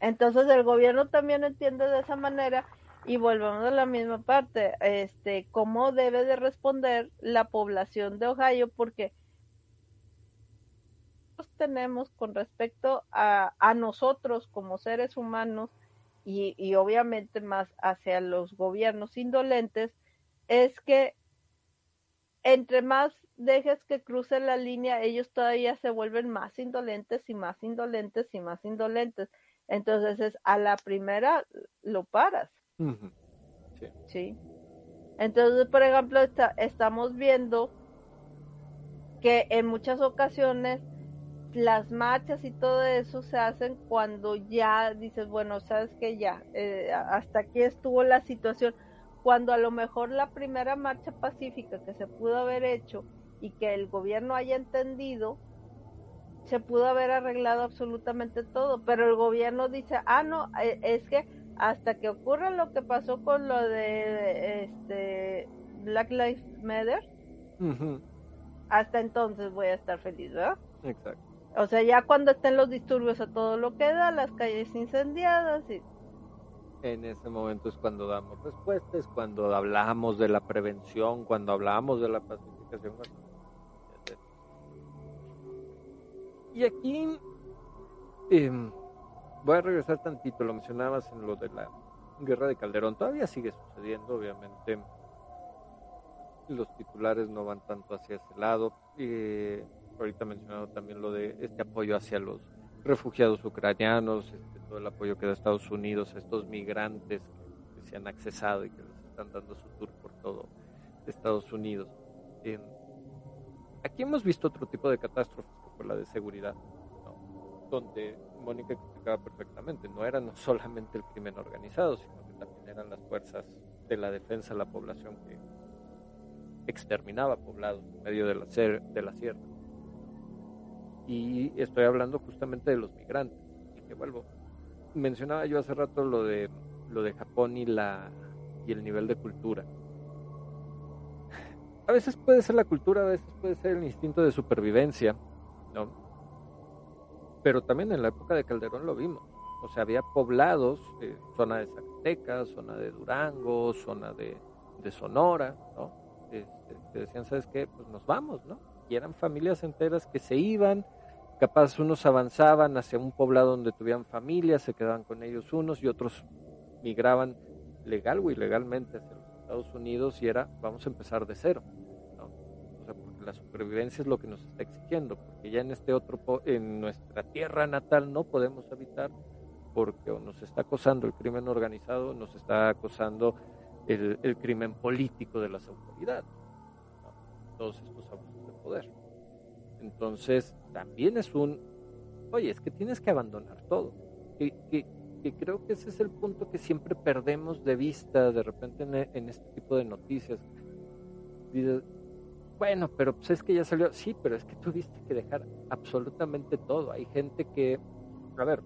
Entonces el gobierno también entiende de esa manera y volvemos a la misma parte, este, cómo debe de responder la población de Ohio, porque tenemos con respecto a, a nosotros como seres humanos y, obviamente más hacia los gobiernos indolentes, es que entre más dejes que cruce la línea, ellos todavía se vuelven más indolentes y más indolentes y más indolentes. Entonces es a la primera lo paras. sí. Entonces, por ejemplo, estamos viendo que en muchas ocasiones las marchas y todo eso se hacen cuando ya dices, bueno, sabes que ya, eh, hasta aquí estuvo la situación, cuando a lo mejor la primera marcha pacífica que se pudo haber hecho y que el gobierno haya entendido, se pudo haber arreglado absolutamente todo, pero el gobierno dice, ah, no, eh, es que hasta que ocurra lo que pasó con lo de este Black Lives Matter, hasta entonces voy a estar feliz, ¿verdad? Exacto. O sea, ya cuando estén los disturbios a todo lo que da, las calles incendiadas y... En ese momento es cuando damos respuestas, cuando hablamos de la prevención, cuando hablamos de la pacificación. Y aquí em, voy a regresar tantito, lo mencionabas en lo de la guerra de Calderón, todavía sigue sucediendo, obviamente los titulares no van tanto hacia ese lado. Eh, ahorita mencionado también lo de este apoyo hacia los refugiados ucranianos, este, todo el apoyo que da Estados Unidos a estos migrantes que, se han accesado y que les están dando su tour por todo Estados Unidos. aquí hemos visto otro tipo de catástrofes, como la de seguridad, donde Mónica explicaba perfectamente, no era no solamente el crimen organizado, sino que también eran las fuerzas de la defensa de la población que exterminaba poblados en medio de la, de la sierra. Y estoy hablando justamente de los migrantes. Y que vuelvo mencionaba yo hace rato lo de lo de Japón y la y el nivel de cultura. A veces puede ser la cultura a veces puede ser el instinto de supervivencia no pero también en la época de Calderón lo vimos. O sea había poblados eh, zona de Zacatecas zona de Durango zona de, de Sonora no este, que decían sabes qué pues nos vamos no y eran familias enteras que se iban capaz unos avanzaban hacia un poblado donde tuvieran familias, se quedaban con ellos unos y otros migraban legal o ilegalmente hacia los Estados Unidos y era vamos a empezar de cero. ¿no? O sea, porque la supervivencia es lo que nos está exigiendo, porque ya en este otro, en nuestra tierra natal no podemos habitar porque nos está acosando el crimen organizado, nos está acosando el, el crimen político de las autoridades, todos estos abusos de poder. Entonces, también es un, oye, es que tienes que abandonar todo. Que, que, creo que ese es el punto que siempre perdemos de vista de repente en, este tipo de noticias. Dices, bueno, pero pues es que ya salió. Sí, pero es que tuviste que dejar absolutamente todo. Hay gente que, a ver,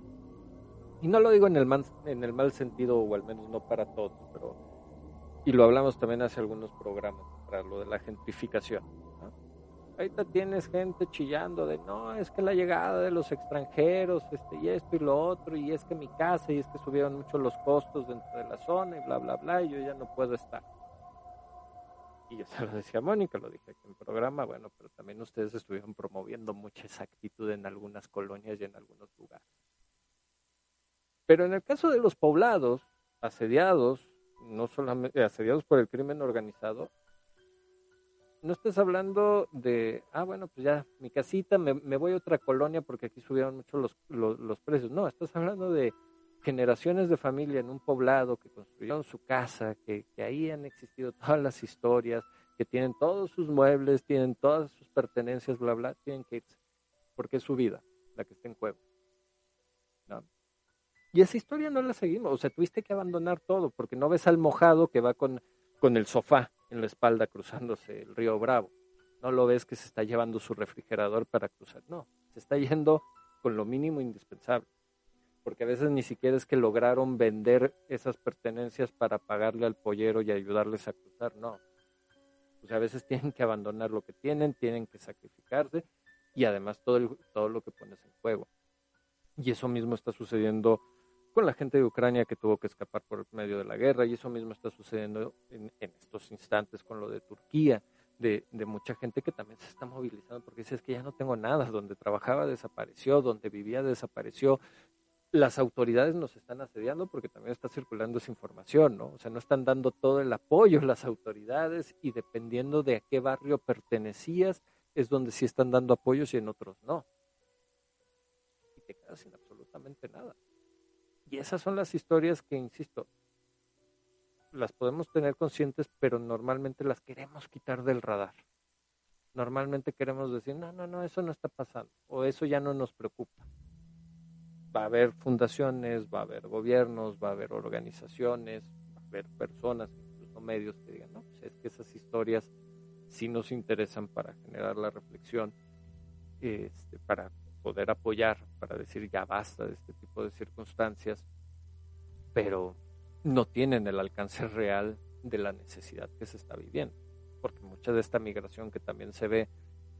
y no lo digo en el, en el mal sentido, o al menos no para todos, pero, y lo hablamos también hace algunos programas, para lo de la gentrificación Ahorita tienes gente chillando de no, es que la llegada de los extranjeros, este, y esto y lo otro, y es que mi casa, y es que subieron mucho los costos dentro de la zona, y bla, bla, bla, y yo ya no puedo estar. Y yo se lo decía Mónica, lo dije aquí en programa, bueno, pero también ustedes estuvieron promoviendo mucha esa actitud en algunas colonias y en algunos lugares. Pero en el caso de los poblados, asediados, no solamente asediados por el crimen organizado, no estás hablando de, ah, bueno, pues ya, mi casita, me, voy a otra colonia porque aquí subieron mucho los, los, precios. No, estás hablando de generaciones de familia en un poblado que construyeron su casa, que, que ahí han existido todas las historias, que tienen todos sus muebles, tienen todas sus pertenencias, bla, bla, tienen que irse, porque es su vida la que está en juego. ¿no? Y esa historia no la seguimos, o sea, tuviste que abandonar todo, porque no ves al mojado que va con, con el sofá en la espalda cruzándose el río Bravo. No lo ves que se está llevando su refrigerador para cruzar, no, se está yendo con lo mínimo indispensable. Porque a veces ni siquiera es que lograron vender esas pertenencias para pagarle al pollero y ayudarles a cruzar, no. Sea, a veces tienen que abandonar lo que tienen, tienen que sacrificarse y además todo, todo lo que pones en juego. Y eso mismo está sucediendo con la gente de Ucrania que tuvo que escapar por medio de la guerra, y eso mismo está sucediendo en, estos instantes con lo de Turquía, de, mucha gente que también se está movilizando porque dice es que ya no tengo nada, donde trabajaba desapareció, donde vivía desapareció. Las autoridades nos están asediando porque también está circulando esa información, ¿no? O sea, no están dando todo el apoyo las autoridades y dependiendo de a qué barrio pertenecías es donde sí están dando apoyos y en otros no. Y te quedas sin absolutamente nada. Y esas son las historias que, insisto, las podemos tener conscientes, pero normalmente las queremos quitar del radar. Normalmente queremos decir, no, no, no, eso no está pasando, o eso ya no nos preocupa. Va a haber fundaciones, va a haber gobiernos, va a haber organizaciones, va a haber personas, incluso medios que digan, no, pues es que esas historias sí nos interesan para generar la reflexión, este, para poder apoyar para decir ya basta de este tipo de circunstancias, pero no tienen el alcance real de la necesidad que se está viviendo, porque mucha de esta migración que también se ve,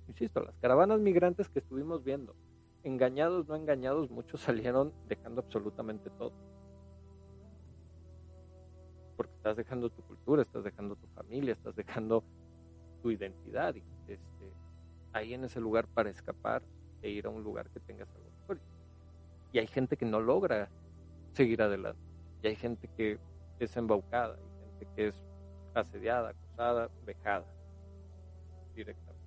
insisto, las caravanas migrantes que estuvimos viendo, engañados, no engañados, muchos salieron dejando absolutamente todo. Porque estás dejando tu cultura, estás dejando tu familia, estás dejando tu identidad. Y este, ahí en ese lugar para escapar e ir a un lugar que tengas algo. Y hay gente que no logra seguir adelante. Y hay gente que es embaucada, hay gente que es asediada, acosada, vejada directamente.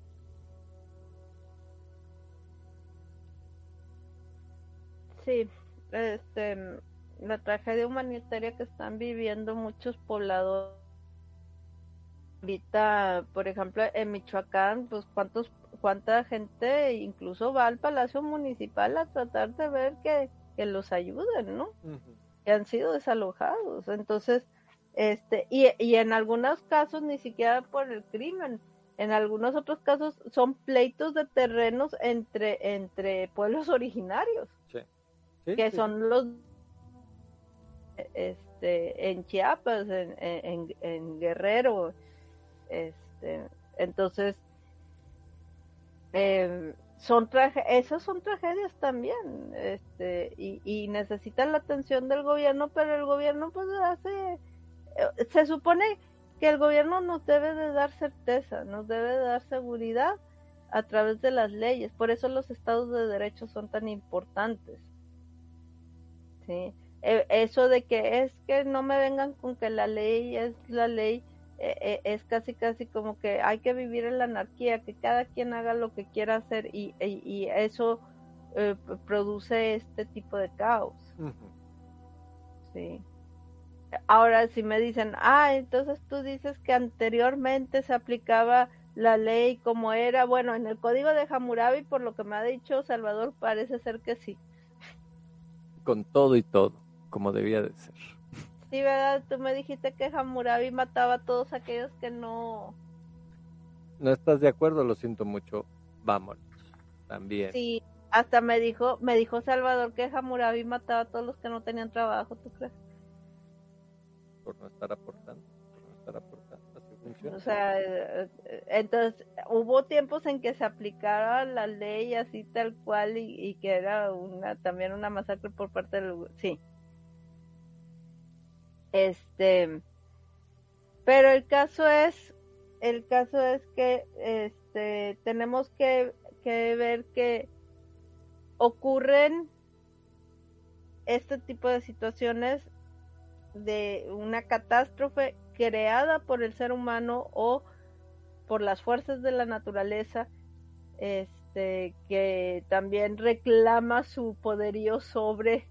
Sí, este, la tragedia humanitaria que están viviendo muchos pobladores. Ahorita, por ejemplo, en Michoacán, pues cuántos cuánta gente incluso va al Palacio Municipal a tratar de ver que, los ayuden, ¿no? Que han sido desalojados. Entonces, este, y, y en algunos casos ni siquiera por el crimen, en algunos otros casos son pleitos de terrenos entre, entre pueblos originarios, que son los este, en Chiapas, en, en, en Guerrero, este, entonces eh, son esas son tragedias también este y, necesitan la atención del gobierno pero el gobierno pues hace eh, se supone que el gobierno nos debe de dar certeza nos debe de dar seguridad a través de las leyes. Por eso los estados de derecho son tan importantes. Sí. E, eso de que es que no me vengan con que la ley es la ley eh, eh, es casi casi como que hay que vivir en la anarquía, que cada quien haga lo que quiera hacer y, y, eso eh, produce este tipo de caos. Sí. Ahora, si me dicen, ah, entonces tú dices que anteriormente se aplicaba la ley como era, bueno, en el código de Hammurabi, por lo que me ha dicho Salvador, parece ser que sí. Con todo y todo, como debía de ser. Sí, ¿verdad? Tú me dijiste que Hammurabi mataba a todos aquellos que no... No estás de acuerdo, lo siento mucho. Vámonos. También. Sí, hasta me dijo, me dijo Salvador que Hammurabi mataba a todos los que no tenían trabajo, ¿tú crees? Por no estar aportando, por no estar aportando. funciona. O sea, entonces hubo tiempos en que se aplicara la ley así tal cual y, y que era una también una masacre por parte del sí. Este, pero el caso es, el caso es que este tenemos que, que ver que ocurren este tipo de situaciones de una catástrofe creada por el ser humano o por las fuerzas de la naturaleza, este, que también reclama su poderío sobre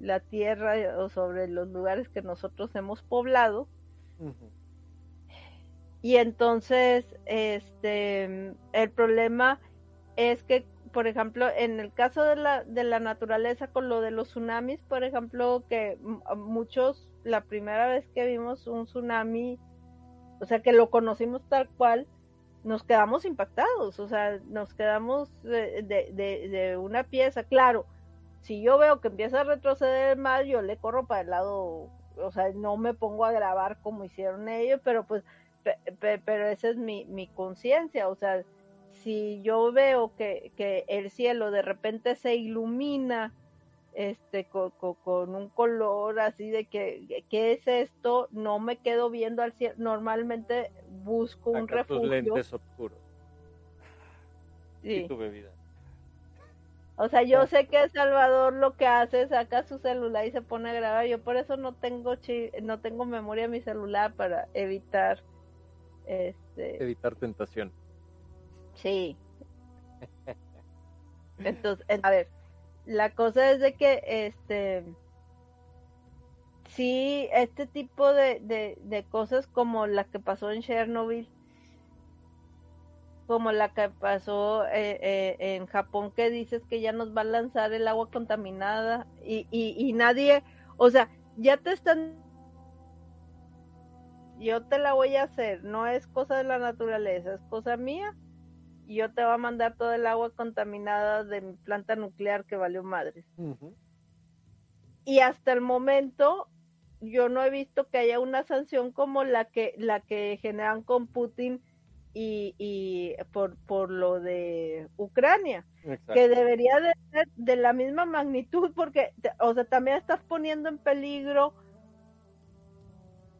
la tierra o sobre los lugares que nosotros hemos poblado. Y entonces, este, el problema es que, por ejemplo, en el caso de la, de la naturaleza con lo de los tsunamis, por ejemplo, que muchos, la primera vez que vimos un tsunami, o sea, que lo conocimos tal cual, nos quedamos impactados, o sea, nos quedamos de, de, de, de una pieza, claro, si yo veo que empieza a retroceder el mar, yo le corro para el lado, o sea, no me pongo a grabar como hicieron ellos, pero pues, pero esa es mi, mi conciencia, o sea, si yo veo que, que, el cielo de repente se ilumina este con, con, con, un color así de que qué es esto no me quedo viendo al cielo normalmente busco un refugio. tus lentes oscuros. Sí. y tu bebida o sea, yo sé que Salvador lo que hace es saca su celular y se pone a grabar. Yo por eso no tengo chi no tengo memoria en mi celular para evitar este evitar tentación. Sí. Entonces, a ver, la cosa es de que este sí, este tipo de, de, de cosas como la que pasó en Chernobyl como la que pasó eh, eh, en Japón, que dices que ya nos va a lanzar el agua contaminada y, y, y nadie, o sea, ya te están... Yo te la voy a hacer, no es cosa de la naturaleza, es cosa mía. Y yo te voy a mandar todo el agua contaminada de mi planta nuclear que valió madres. Uh -huh. Y hasta el momento yo no he visto que haya una sanción como la que la que generan con Putin y, y por, por lo de Ucrania, Exacto. que debería de ser de la misma magnitud, porque, o sea, también estás poniendo en peligro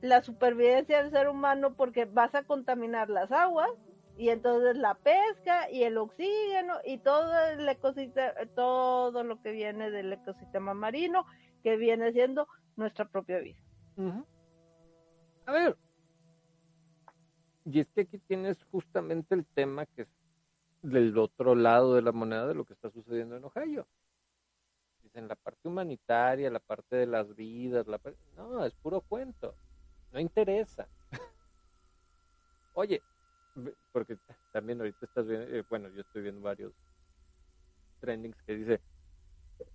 la supervivencia del ser humano porque vas a contaminar las aguas y entonces la pesca y el oxígeno y todo el ecosistema, todo lo que viene del ecosistema marino, que viene siendo nuestra propia vida. Uh -huh. A ver, y es que aquí tienes justamente el tema que es del otro lado de la moneda de lo que está sucediendo en Ohio. Dicen la parte humanitaria, la parte de las vidas, la parte... no, es puro cuento. No interesa. Oye, porque también ahorita estás viendo, eh, bueno, yo estoy viendo varios trendings que dice,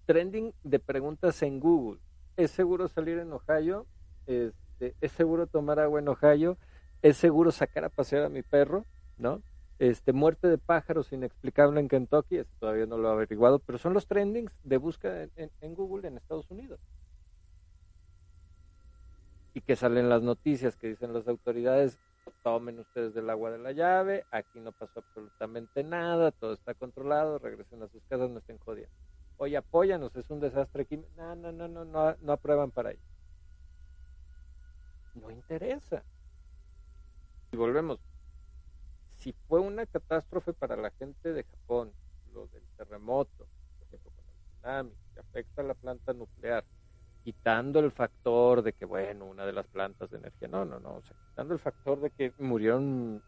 trending de preguntas en Google. ¿Es seguro salir en Ohio? Este, ¿Es seguro tomar agua en Ohio? Es seguro sacar a pasear a mi perro, ¿no? Este, muerte de pájaros inexplicable en Kentucky, todavía no lo he averiguado, pero son los trendings de búsqueda en, Google en Estados Unidos. Y que salen las noticias que dicen las autoridades, tomen ustedes del agua de la llave, aquí no pasó absolutamente nada, todo está controlado, regresen a sus casas, no estén jodiendo. Oye, apóyanos, es un desastre aquí. No, no, no, no, no, no aprueban para ello. No interesa y volvemos, si fue una catástrofe para la gente de Japón, lo del terremoto, por ejemplo, con el tsunami, que afecta a la planta nuclear, quitando el factor de que, bueno, una de las plantas de energía, no, no, no, o sea, quitando el factor de que murieron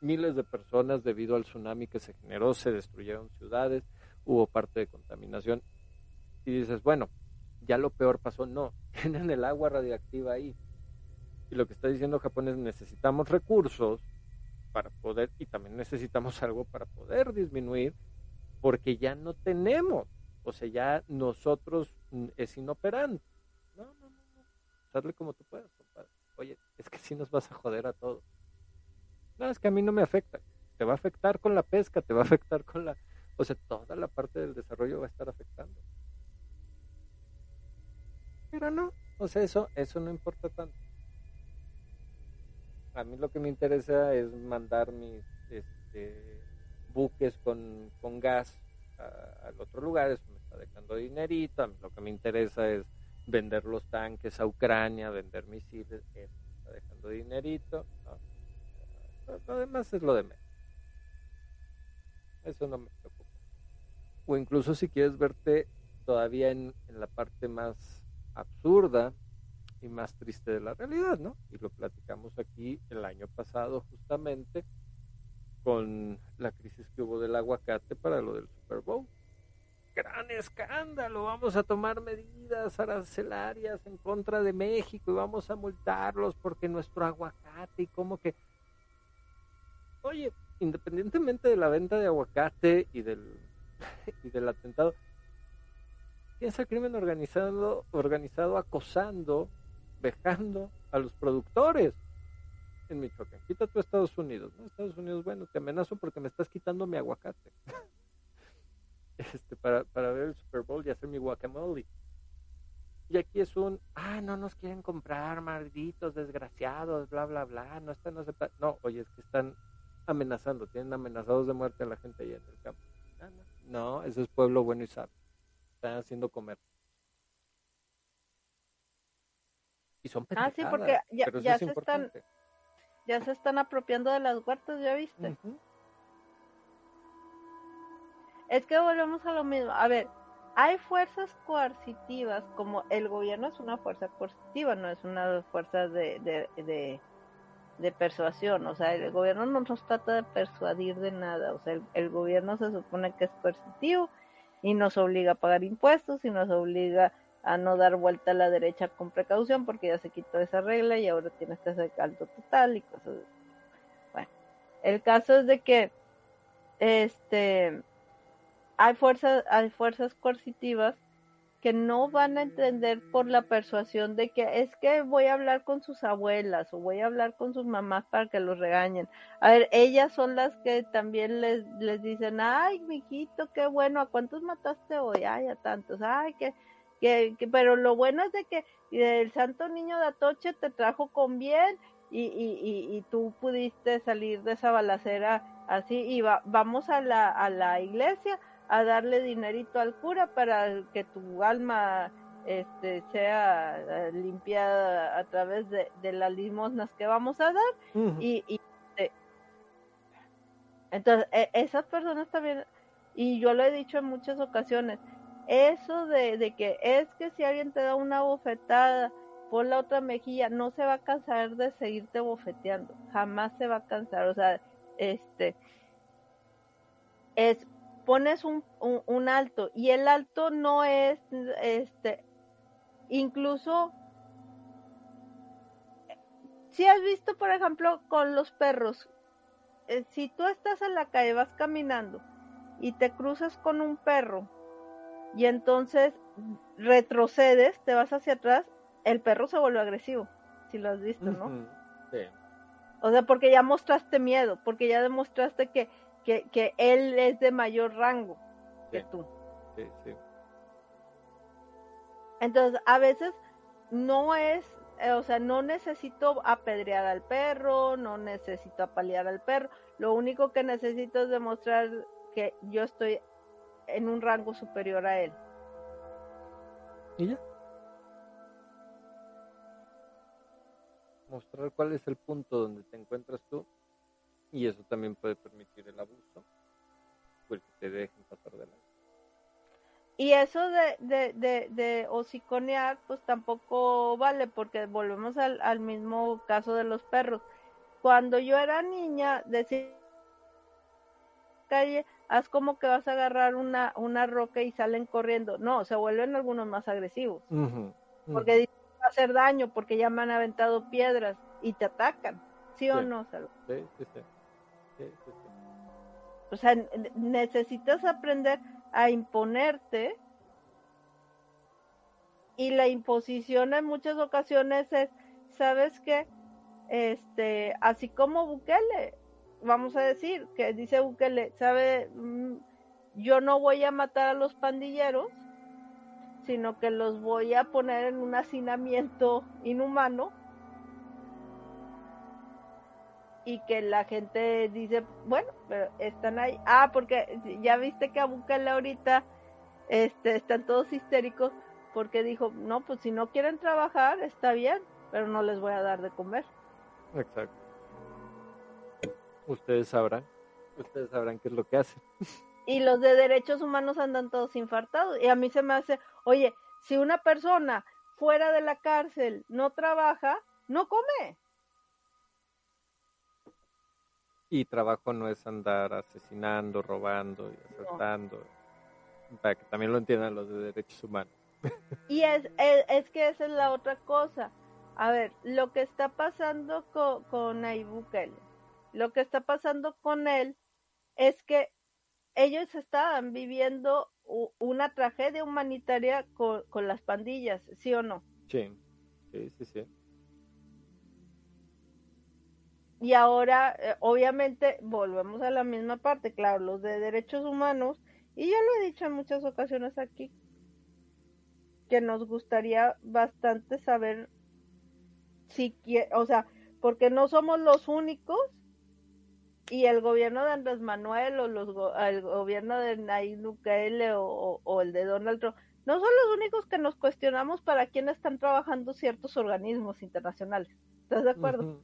miles de personas debido al tsunami que se generó, se destruyeron ciudades, hubo parte de contaminación, y dices, bueno, ya lo peor pasó, no, tienen el agua radiactiva ahí, y lo que está diciendo Japón es necesitamos recursos para poder, y también necesitamos algo para poder disminuir, porque ya no tenemos, o sea, ya nosotros es inoperante. No, no, no, no. Hazle como tú puedas, compadre. Oye, es que si nos vas a joder a todos. No, es que a mí no me afecta. Te va a afectar con la pesca, te va a afectar con la... O sea, toda la parte del desarrollo va a estar afectando. Pero no, o sea, eso, eso no importa tanto. A mí lo que me interesa es mandar mis este, buques con, con gas al otro lugar, eso me está dejando dinerito. A mí lo que me interesa es vender los tanques a Ucrania, vender misiles, eso me está dejando dinerito. Lo demás es lo de menos. Eso no me preocupa. O incluso si quieres verte todavía en, en la parte más absurda y más triste de la realidad, ¿no? Y lo platicamos aquí el año pasado justamente con la crisis que hubo del aguacate para lo del Super Bowl. Gran escándalo, vamos a tomar medidas arancelarias en contra de México y vamos a multarlos porque nuestro aguacate y como que... Oye, independientemente de la venta de aguacate y del, y del atentado, piensa el crimen organizado, organizado acosando, vejando a los productores en Michoacán. Quita tú Estados Unidos, ¿no? Estados Unidos, bueno, te amenazo porque me estás quitando mi aguacate. este, para, para ver el Super Bowl y hacer mi guacamole. Y aquí es un, ah, no nos quieren comprar, malditos, desgraciados, bla, bla, bla, no están aceptando. No, oye, es que están amenazando, tienen amenazados de muerte a la gente allá en el campo. Ah, no, ese es pueblo bueno y sabio. Están haciendo comer. Y son Ah, sí, porque ya, ya se están ya se están apropiando de las huertas, ¿ya viste? Es que volvemos a lo mismo. A ver, hay fuerzas coercitivas, como el gobierno es una fuerza coercitiva, no es una fuerza de, de, de, persuasión. O sea, el gobierno no nos trata de persuadir de nada. O sea, el, el, gobierno se supone que es coercitivo y nos obliga a pagar impuestos y nos obliga a no dar vuelta a la derecha con precaución porque ya se quitó esa regla y ahora tienes que hacer caldo total y cosas Bueno, el caso es de que este hay fuerzas, hay fuerzas coercitivas que no van a entender por la persuasión de que es que voy a hablar con sus abuelas o voy a hablar con sus mamás para que los regañen. A ver, ellas son las que también les, les dicen, ay, mijito, qué bueno, ¿a cuántos mataste hoy? Ay, a tantos, ay, que que, pero lo bueno es de que el santo niño de Atoche te trajo con bien y, y, y, tú pudiste salir de esa balacera así y vamos a la, a la iglesia a darle dinerito al cura para que tu alma este, sea eh, limpiada a través de, de las limosnas que vamos a dar y, y este, entonces e, esas personas también y yo lo he dicho en muchas ocasiones eso de, que es que si alguien te da una bofetada por la otra mejilla, no se va a cansar de seguirte bofeteando, jamás se va a cansar, o sea, este, es, pones un, un, alto y el alto no es, este, incluso, si has visto, por ejemplo, con los perros, eh, si tú estás en la calle, vas caminando y te cruzas con un perro, y entonces retrocedes, te vas hacia atrás, el perro se vuelve agresivo, si lo has visto, ¿no? Sí. O sea, porque ya mostraste miedo, porque ya demostraste que, que, que él es de mayor rango que tú. Sí, sí. Entonces, a veces no es, eh, o sea, no necesito apedrear al perro, no necesito apalear al perro, lo único que necesito es demostrar que yo estoy en un rango superior a él. ¿Y ya? Mostrar cuál es el punto donde te encuentras tú y eso también puede permitir el abuso pues que te dejen pasar de lado. Y eso de, de, de, de hociconear, pues tampoco vale, porque volvemos al, al mismo caso de los perros. Cuando yo era niña, decía calle, haz como que vas a agarrar una, una roca y salen corriendo. No, se vuelven algunos más agresivos. Porque dicen va a hacer daño, porque ya me han aventado piedras y te atacan. ¿Sí, o no, Sí, sí, sí. O sea, necesitas aprender a imponerte y la imposición en muchas ocasiones es, ¿sabes qué? Este, así como Bukele, vamos a decir, que dice Bukele, sabe, mm, yo no voy a matar a los pandilleros, sino que los voy a poner en un hacinamiento inhumano y que la gente dice, bueno, pero están ahí. Ah, porque ya viste que a Bukele ahorita este, están todos histéricos porque dijo, no, pues si no quieren trabajar, está bien, pero no les voy a dar de comer. Exacto. Ustedes sabrán, ustedes sabrán qué es lo que hacen. Y los de derechos humanos andan todos infartados. Y a mí se me hace, oye, si una persona fuera de la cárcel no trabaja, no come. Y trabajo no es andar asesinando, robando y asaltando. Para que también lo entiendan los de derechos humanos. Y es, es, que esa es la otra cosa. A ver, lo que está pasando con, con lo que está pasando con él es que ellos estaban viviendo una tragedia humanitaria con, con las pandillas, ¿sí o no? Sí, sí, sí, sí. Y ahora, eh, obviamente, volvemos a la misma parte, claro, los de derechos humanos, y yo lo he dicho en muchas ocasiones aquí, que nos gustaría bastante saber si o sea, porque no somos los únicos y el gobierno de Andrés Manuel o los el gobierno de Nayib Bukele o, o, el de Donald Trump no son los únicos que nos cuestionamos para quién están trabajando ciertos organismos internacionales. ¿Estás de acuerdo?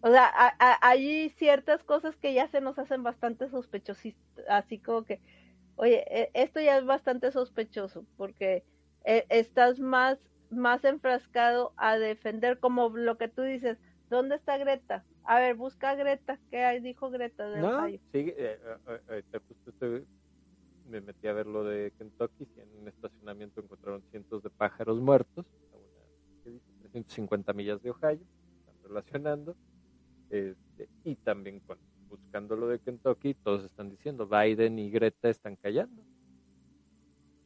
O sea, hay ciertas cosas que ya se nos hacen bastante sospechosas, así como que, oye, e, esto ya es bastante sospechoso, porque e, estás más, más enfrascado a defender como lo que tú dices, ¿dónde está Greta? A ver, busca a Greta, ¿qué hay? dijo Greta de no, sí, eh, eh, eh, justo me metí a ver lo de Kentucky, en un estacionamiento encontraron cientos de pájaros muertos, a una, 350 millas de Ohio, están relacionando, este, y también buscando lo de Kentucky, todos están diciendo, Biden y Greta están callando.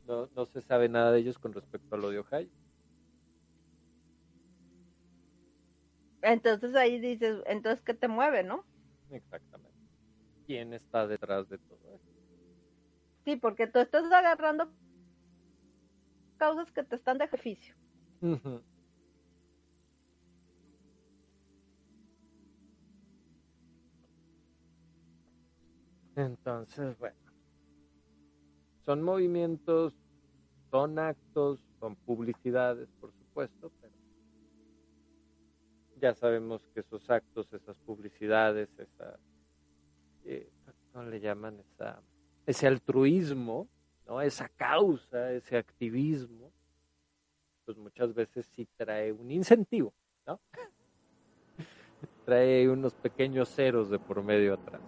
No, no se sabe nada de ellos con respecto a lo de Ohio. Entonces ahí dices, entonces ¿qué te mueve, no? Exactamente. ¿Quién está detrás de todo esto? Sí, porque tú estás agarrando causas que te están de beneficio. Entonces, bueno, son movimientos, son actos, son publicidades, por supuesto, ya sabemos que esos actos, esas publicidades, esa, eh, ¿cómo le llaman? Esa, ese altruismo, ¿no? Esa causa, ese activismo, pues muchas veces sí trae un incentivo, ¿no? trae unos pequeños ceros de por medio atrás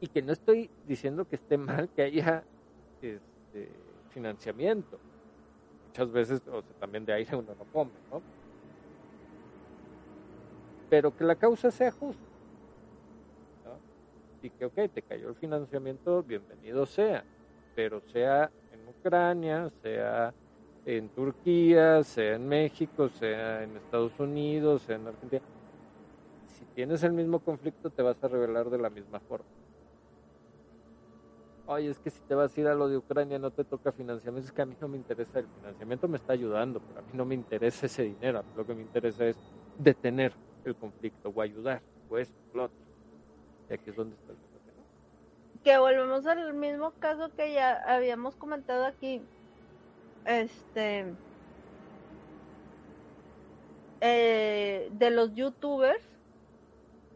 y que no estoy diciendo que esté mal que haya este, financiamiento. Muchas veces, o sea, también de aire uno no come, ¿no? Pero que la causa sea justa. ¿no? Y que, ok, te cayó el financiamiento, bienvenido sea. Pero sea en Ucrania, sea en Turquía, sea en México, sea en Estados Unidos, sea en Argentina. Si tienes el mismo conflicto, te vas a revelar de la misma forma oye, es que si te vas a ir a lo de Ucrania no te toca financiamiento, es que a mí no me interesa el financiamiento, me está ayudando, pero a mí no me interesa ese dinero, lo que me interesa es detener el conflicto o ayudar, o. Y aquí es donde está el problema. Que volvemos al mismo caso que ya habíamos comentado aquí, este, eh, de los youtubers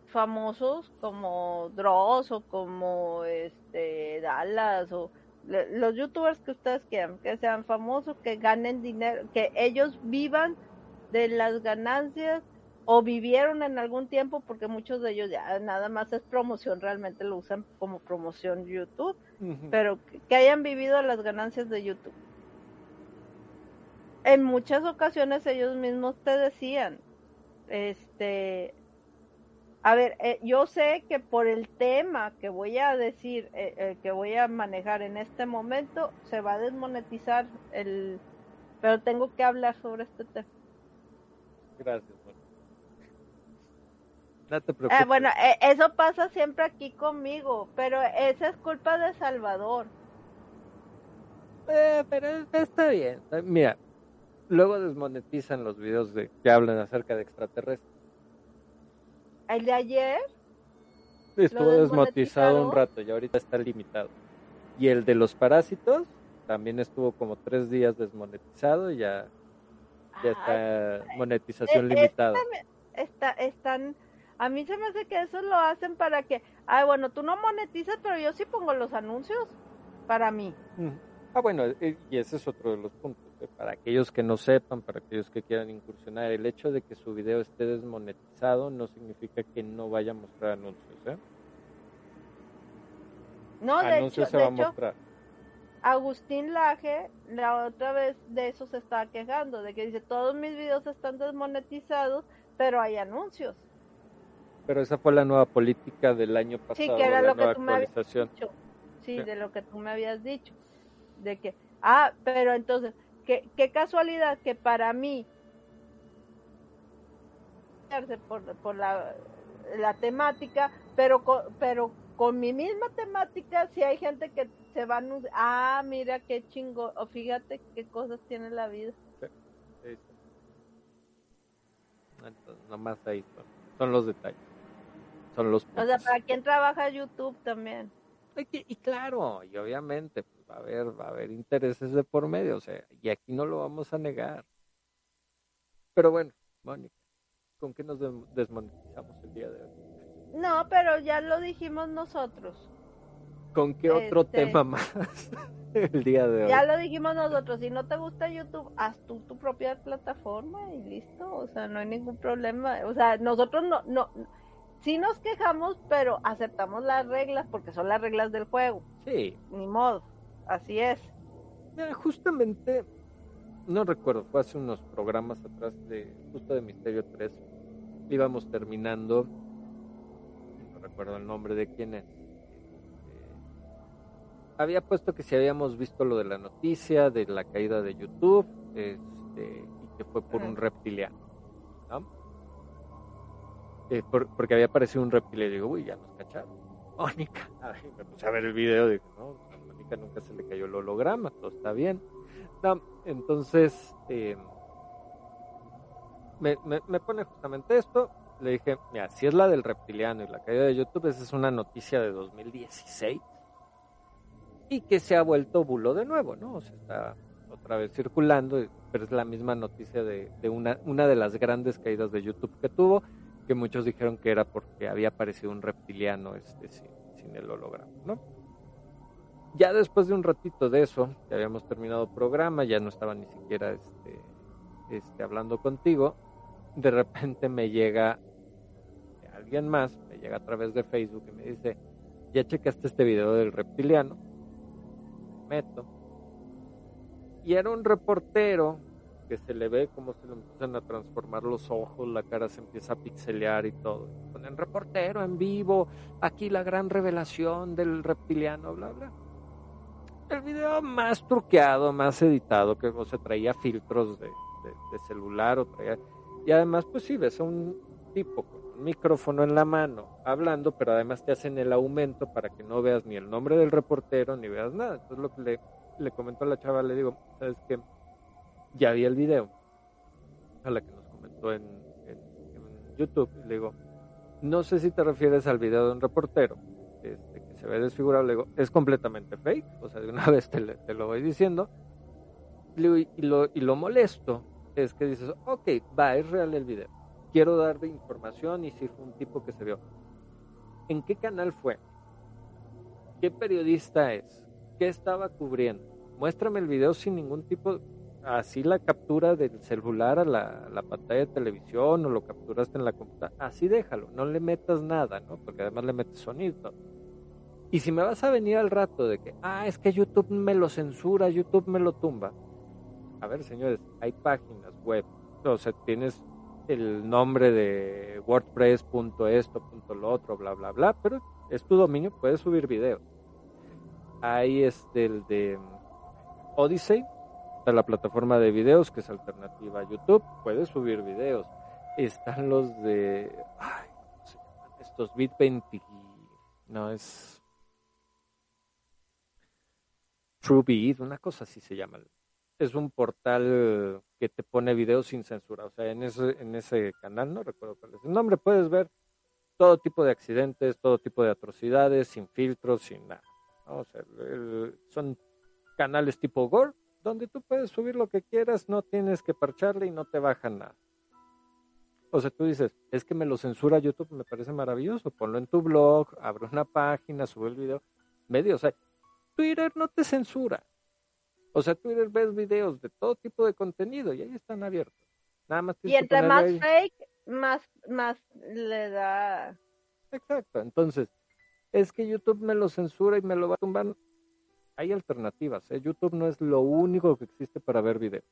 famosos como Dross o como este Dallas o los youtubers que ustedes quieran, que sean famosos, que ganen dinero, que ellos vivan de las ganancias o vivieron en algún tiempo porque muchos de ellos ya nada más es promoción, realmente lo usan como promoción YouTube, pero que hayan vivido las ganancias de YouTube. En muchas ocasiones ellos mismos te decían, este, a ver, eh, yo sé que por el tema que voy a decir, eh, eh, que voy a manejar en este momento, se va a desmonetizar el... Pero tengo que hablar sobre este tema. Gracias. No te preocupes. bueno, eso pasa siempre aquí conmigo, pero esa es culpa de Salvador. pero está bien. Mira, luego desmonetizan los videos de que hablan acerca de extraterrestres. El de ayer Estuvo desmonetizado un rato y ahorita está limitado. Y el de los parásitos también estuvo como tres días desmonetizado y ya, ya está monetización eh, limitada. Está, están, a mí se me hace que eso lo hacen para que, ah, bueno, tú no monetizas, pero yo sí pongo los anuncios para mí. Ah, bueno, eh, y ese es otro de los puntos. Eh, para aquellos que no sepan, para aquellos que quieran incursionar, el hecho de que su video esté desmonetizado no significa que no vaya a mostrar anuncios, ¿eh? No, de hecho, se va a mostrar. Agustín Laje la otra vez de eso se estaba quejando, de que dice, todos mis videos están desmonetizados, pero hay anuncios. Pero esa fue la nueva política del año pasado, sí, que era lo que tú Me habías dicho. sí, de lo que tú me habías dicho de que, ah, pero entonces, qué, qué casualidad que para mí, por, por la, la temática, pero con, pero con mi misma temática, si hay gente que se va a, ah, mira qué chingo, o fíjate qué cosas tiene la vida. Sí, sí, Entonces, nomás ahí son, son los detalles. Son los O sea, para quien trabaja YouTube también. Y, claro, y obviamente pues, va a haber va a haber intereses de por medio, o sea, y aquí no lo vamos a negar. Pero bueno, Mónica, ¿con qué nos desmonetizamos el día de hoy? No, pero ya lo dijimos nosotros. ¿Con qué otro este, tema más el día de hoy? Ya lo dijimos nosotros, si no te gusta YouTube, haz tú tu propia plataforma y listo, o sea, no hay ningún problema. O sea, nosotros no, no, sí nos quejamos, pero aceptamos las reglas porque son las reglas del juego. Sí. Ni modo, así es. Mira, justamente, no recuerdo, fue hace unos programas atrás de justo de Misterio 3. Íbamos terminando, no recuerdo el nombre de quién es. Este, había puesto que si habíamos visto lo de la noticia de la caída de YouTube este, y que fue por un reptiliano. ¿no? Eh, porque había aparecido un reptil y digo, uy, ya nos cacharon. Mónica, me puse a ver el video, digo, no, a Mónica nunca se le cayó el holograma, todo está bien. entonces, eh, me, me, pone justamente esto, le dije, mira, si es la del reptiliano y la caída de YouTube, esa es una noticia de 2016 y que se ha vuelto bulo de nuevo, ¿no? O sea, está otra vez circulando, pero es la misma noticia de, de una, una de las grandes caídas de YouTube que tuvo que muchos dijeron que era porque había aparecido un reptiliano este, sin, el holograma, ¿no? Ya después de un ratito de eso, ya habíamos terminado programa, ya no estaba ni siquiera este, este, hablando contigo, de repente me llega alguien más, me llega a través de Facebook y me dice, ya checaste este video del reptiliano, meto, y era un reportero que se le ve cómo se le empiezan a transformar los ojos, la cara se empieza a pixelear y todo. Ponen reportero en vivo, aquí la gran revelación del reptiliano, bla, bla. El video más truqueado, más editado, que o se traía filtros de, celular o traía... Y además, pues sí, ves a un tipo con un micrófono en la mano hablando, pero además te hacen el aumento para que no veas ni el nombre del reportero ni veas nada. Entonces lo que le, le comentó a la chava, le digo, ¿sabes qué? Ya vi el video, a la que nos comentó en, YouTube, le digo, no sé si te refieres al video de un reportero este, que se ve desfigurado, le digo, es completamente fake, o sea, de una vez te, lo voy diciendo, y, lo, y lo molesto es que dices, ok, va, es real el video, quiero dar información y si fue un tipo que se vio. ¿En qué canal fue? ¿Qué periodista es? ¿Qué estaba cubriendo? Muéstrame el video sin ningún tipo así la captura del celular a la, pantalla de televisión o lo capturaste en la computadora, así déjalo, no le metas nada, ¿no? Porque además le metes sonido. Y si me vas a venir al rato de que, ah, es que YouTube me lo censura, YouTube me lo tumba. A ver, señores, hay páginas web, o sea, tienes el nombre de wordpress.esto.lo otro, bla, bla, bla, pero es tu dominio, puedes subir videos. Hay este, el de Odyssey, la plataforma de videos que es alternativa a YouTube, puedes subir videos. Están los de ay, estos Bit 20 no es TrueBeat, una cosa así se llama es un portal que te pone videos sin censura. O sea, en ese, en ese canal, no recuerdo cuál es el nombre, puedes ver todo tipo de accidentes, todo tipo de atrocidades, sin filtros, sin nada. O sea, son canales tipo Gore, donde tú puedes subir lo que quieras, no tienes que parcharle y no te bajan nada. O sea, tú dices, es que me lo censura YouTube, me parece maravilloso, ponlo en tu blog, abre una página, sube el video, medio, o sea, Twitter no te censura. O sea, Twitter ves videos de todo tipo de contenido y ahí están abiertos. Nada más y entre más fake, más, más le da. Exacto. Entonces, es que YouTube me lo censura y me lo va a tumbar. Hay alternativas. ¿eh? YouTube no es lo único que existe para ver videos.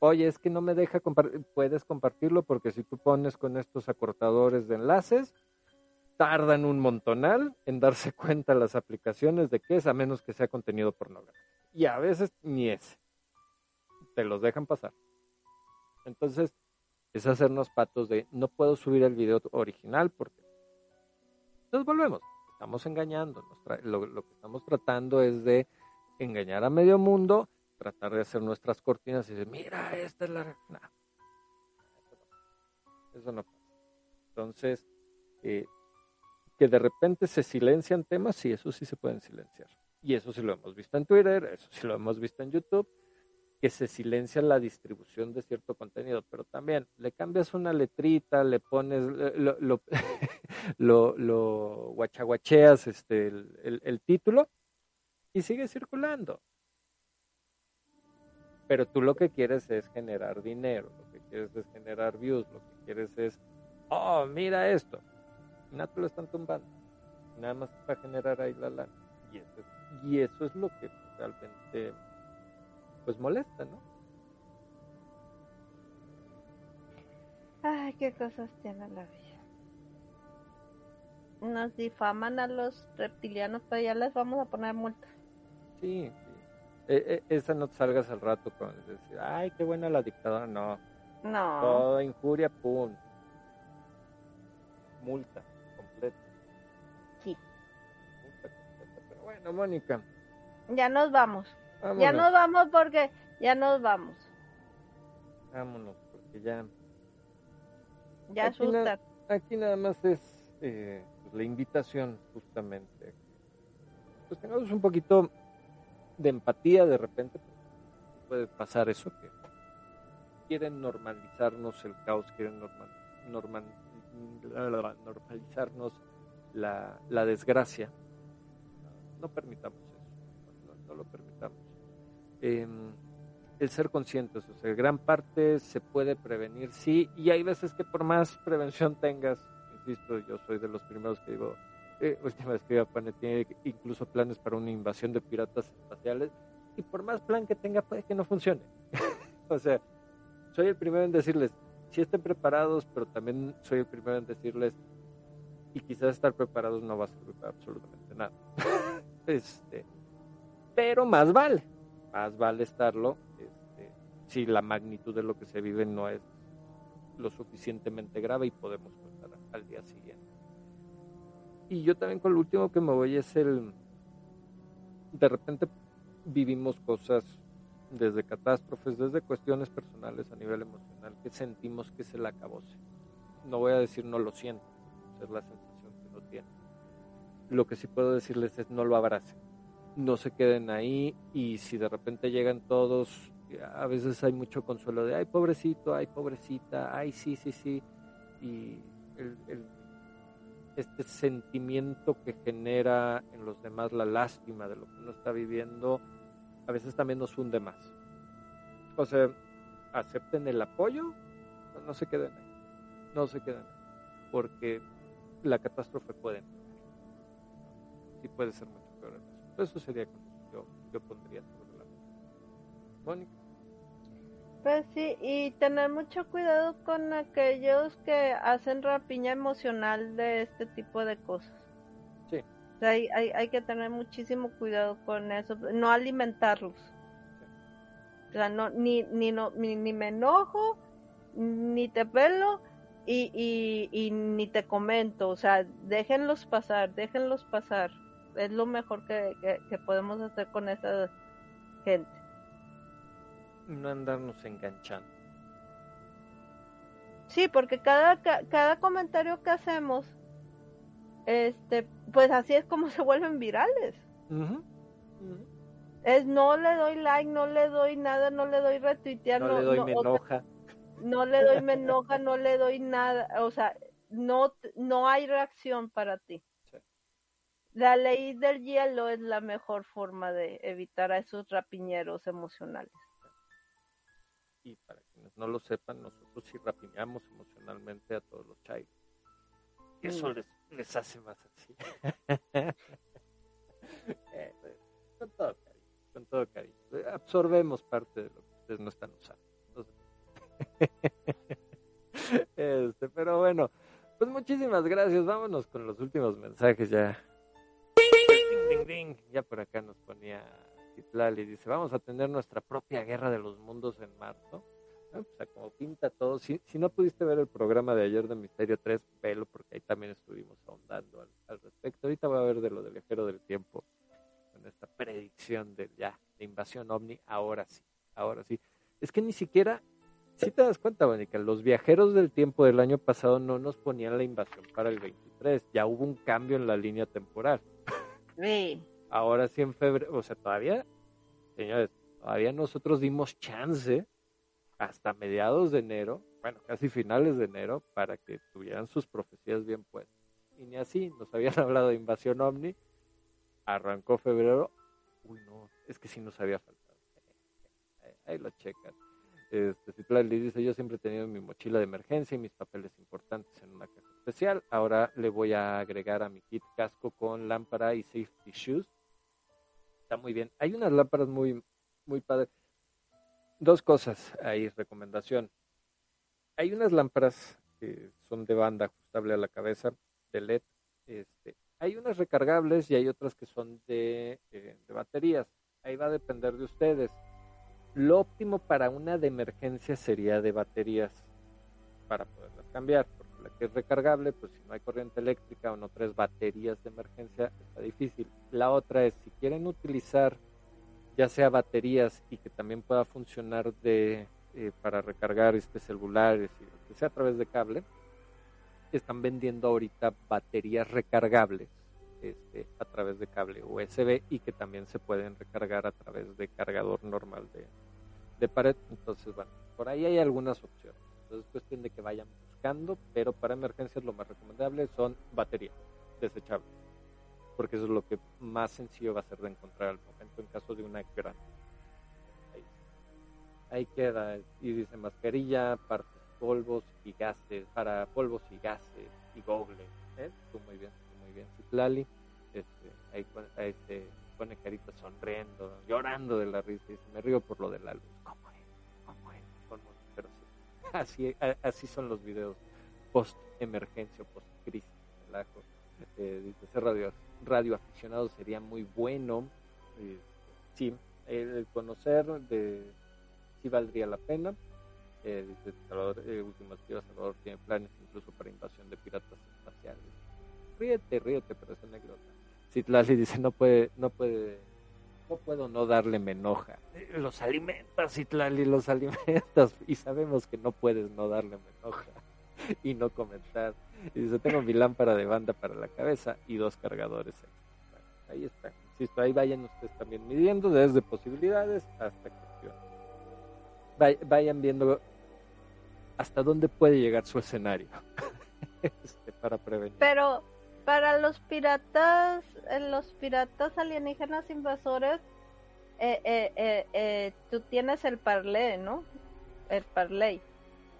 Oye, es que no me deja compartir. Puedes compartirlo porque si tú pones con estos acortadores de enlaces, tardan un montonal en darse cuenta las aplicaciones de qué es, a menos que sea contenido pornográfico. Y a veces ni ese. Te los dejan pasar. Entonces, es hacernos patos de no puedo subir el video original porque. Entonces volvemos. Estamos engañando. Lo, lo, que estamos tratando es de engañar a medio mundo, tratar de hacer nuestras cortinas y decir, mira, esta es la. No. Eso no pasa. Entonces, eh, que de repente se silencian temas, sí, eso sí se pueden silenciar. Y eso sí lo hemos visto en Twitter, eso sí lo hemos visto en YouTube, que se silencia la distribución de cierto contenido, pero también le cambias una letrita, le pones, lo, lo, lo, lo guachaguacheas este, el, el título y sigue circulando. Pero tú lo que quieres es generar dinero, lo que quieres es generar views, lo que quieres es, oh, mira esto nada te lo están tumbando. Nada más para generar ahí la lana. Y eso, y eso es lo que realmente pues molesta, ¿no? Ay, qué cosas tiene la vida. Nos difaman a los reptilianos, pero ya les vamos a poner multa. Sí, sí. E, e, esa no te salgas al rato con decir, ay, qué buena la dictadora. No. No. Toda injuria, pum. Multa. Pero bueno, Mónica. Ya nos vamos. Ya nos vamos porque ya nos vamos. Vámonos, porque ya. Ya aquí, aquí nada más es eh, pues, la invitación, justamente. Pues tengamos un poquito de empatía de repente. Puede pasar eso que quieren normalizarnos el caos, quieren normal, normal, normalizarnos la, la desgracia no permitamos eso, no, lo permitamos. Em, el ser conscientes, o sea, gran parte se puede prevenir, sí, y hay veces que por más prevención tengas, insisto, yo soy de los primeros que digo, última vez que iba a tiene incluso planes para una invasión de piratas espaciales, y por más plan que tenga, puede que no funcione. o sea, soy el primero en decirles, si estén preparados, pero también soy el primero en decirles, y quizás estar preparados no va a servir para absolutamente nada. Este, pero más vale, más vale estarlo este, si la magnitud de lo que se vive no es lo suficientemente grave y podemos pasar al día siguiente. Y yo también con lo último que me voy es el, de repente vivimos cosas desde catástrofes, desde cuestiones personales a nivel emocional, que sentimos que se la acabose. No voy a decir no lo siento, es la sensación que uno tiene lo que sí puedo decirles es no lo abracen, no se queden ahí y si de repente llegan todos, a veces hay mucho consuelo de, ay pobrecito, ay pobrecita, ay sí, sí, sí, y este sentimiento que genera en los demás la lástima de lo que uno está viviendo, a veces también nos hunde más. O sea, acepten el apoyo, no se queden ahí, no se queden ahí, porque la catástrofe puede y puede ser mucho peor eso. Sería como yo, yo pondría sobre la mesa. Mónica. Pues sí, y tener mucho cuidado con aquellos que hacen rapiña emocional de este tipo de cosas. Sí. hay, hay, hay que tener muchísimo cuidado con eso, no alimentarlos. O sea, no, ni, ni, no, ni, ni me enojo, ni te pelo, y, y, y, ni te comento, o sea, déjenlos pasar, déjenlos pasar es lo mejor que, podemos hacer con esa gente. no andarnos enganchando. Sí, porque cada, cada comentario que hacemos, este, pues así es como se vuelven virales. Es no le doy like, no le doy nada, no le doy retuitear, no, le doy me enoja. no le doy me enoja, no le doy nada, o sea, no, no hay reacción para ti. La ley del hielo es la mejor forma de evitar a esos rapiñeros emocionales. Y para quienes no lo sepan, nosotros sí rapiñamos emocionalmente a todos los chai. Y eso mm. les, les, hace más así. Eh, con todo cariño, con todo cariño. Absorbemos parte de lo que ustedes no están usando. este, pero bueno, pues muchísimas gracias. Vámonos con los últimos mensajes ya. Ya por acá nos ponía Citlali. Dice, vamos a tener nuestra propia guerra de los mundos en marzo. Ah, o sea, como pinta todo. Si, si, no pudiste ver el programa de ayer de Misterio 3, velo porque ahí también estuvimos ahondando al, respecto. Ahorita voy a ver de lo del viajero del tiempo. Con esta predicción de ya, de invasión ovni. Ahora sí, ahora sí. Es que ni siquiera si te das cuenta, Mónica, los viajeros del tiempo del año pasado no nos ponían la invasión para el 23. Ya hubo un cambio en la línea temporal. Sí. Ahora sí en febrero, o sea, todavía, señores, todavía nosotros dimos chance hasta mediados de enero, bueno, casi finales de enero, para que tuvieran sus profecías bien puestas. Y ni así, nos habían hablado de invasión ovni, arrancó febrero, uy no, es que sí nos había faltado. Ahí lo checan. Este, Citlali dice, yo siempre he tenido mi mochila de emergencia y mis papeles importantes en una caja especial. Ahora le voy a agregar a mi kit casco con lámpara y safety shoes. Está muy bien. Hay unas lámparas muy, muy padres. Dos cosas ahí, recomendación. Hay unas lámparas que son de banda ajustable a la cabeza, de LED. Este, hay unas recargables y hay otras que son de, eh, de baterías. Ahí va a depender de ustedes lo óptimo para una de emergencia sería de baterías para poderlas cambiar, la que es recargable, pues si no hay corriente eléctrica o no tres baterías de emergencia, está difícil. La otra es si quieren utilizar ya sea baterías y que también pueda funcionar de eh, para recargar este celulares y que sea a través de cable, están vendiendo ahorita baterías recargables este, a través de cable USB y que también se pueden recargar a través de cargador normal de, de pared. Entonces, bueno, por ahí hay algunas opciones. Entonces es cuestión de que vayan pero para emergencias lo más recomendable son baterías desechables, porque eso es lo que más sencillo va a ser de encontrar al momento en caso de una gran. Ahí, queda, y dice mascarilla, partes, polvos y gases, para polvos y gases y gogle. ¿eh? Muy bien, tú muy bien. Citlali, este, ahí, se pone carita sonriendo, llorando de la risa y dice, me río por lo de la luz. Sí, así, así son los videos post emergencia, post crisis. Eh, dice, ser radio, radio aficionado sería muy bueno. Eh, sí, el conocer de sí valdría la pena. Eh, dice Salvador, eh, último Salvador tiene planes incluso para invasión de piratas espaciales. Ríete, ríete, pero es anécdota. Citlali dice, no puede, no puede, no puedo no darle me enoja. Los alimentas, Citlali, los alimentas. Y sabemos que no puedes no darle me enoja y no comentar. Y dice, tengo mi lámpara de banda para la cabeza y dos cargadores. ahí está. Insisto, ahí vayan ustedes también midiendo desde posibilidades hasta cuestiones. Vayan viendo hasta dónde puede llegar su escenario este, para prevenir. Pero para los piratas, eh, los piratas alienígenas invasores, eh, eh, eh, tú tienes el parlé, ¿no? El parley.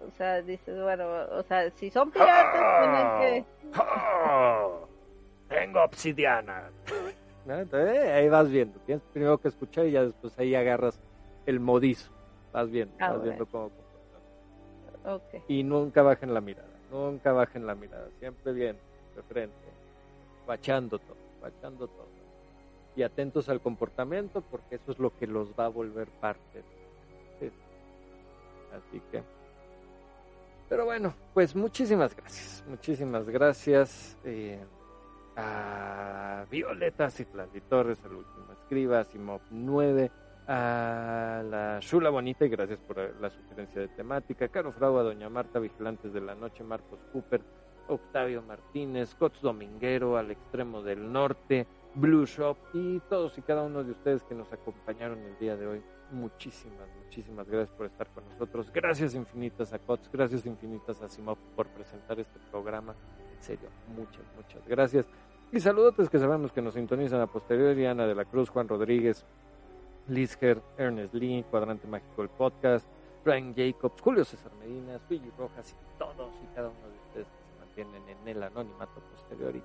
O sea, dices, bueno, o sea, si son piratas, tienen que... Tengo obsidiana. ahí vas viendo. Tienes primero que escuchar y ya después ahí agarras el modizo. Vas viendo, ah, vas viendo cómo okay. Y nunca bajen la mirada. Nunca bajen la mirada. Siempre bien, de frente bachando todo, bachando todo. Y atentos al comportamiento porque eso es lo que los va a volver parte. Así que... Pero bueno, pues muchísimas gracias, muchísimas gracias eh, a Violeta Citlandi Torres, al último escriba, Simov 9, a la a Shula Bonita y gracias por la sugerencia de temática. Caro Frau, a Doña Marta, Vigilantes de la Noche, Marcos Cooper, Octavio Martínez, Cots Dominguero, al extremo del norte, Blue Shop y todos y cada uno de ustedes que nos acompañaron el día de hoy. Muchísimas, muchísimas gracias por estar con nosotros. Gracias infinitas a Cots, gracias infinitas a Simov por presentar este programa. En serio, muchas, muchas gracias. Y saludos que sabemos que nos sintonizan a posteriori, Ana de la Cruz, Juan Rodríguez, Lizger, Ernest Lee, Cuadrante Mágico el Podcast, Brian Jacobs, Julio César Medina, Luigi Rojas y todos y cada uno de mantienen en el anonimato posteriori.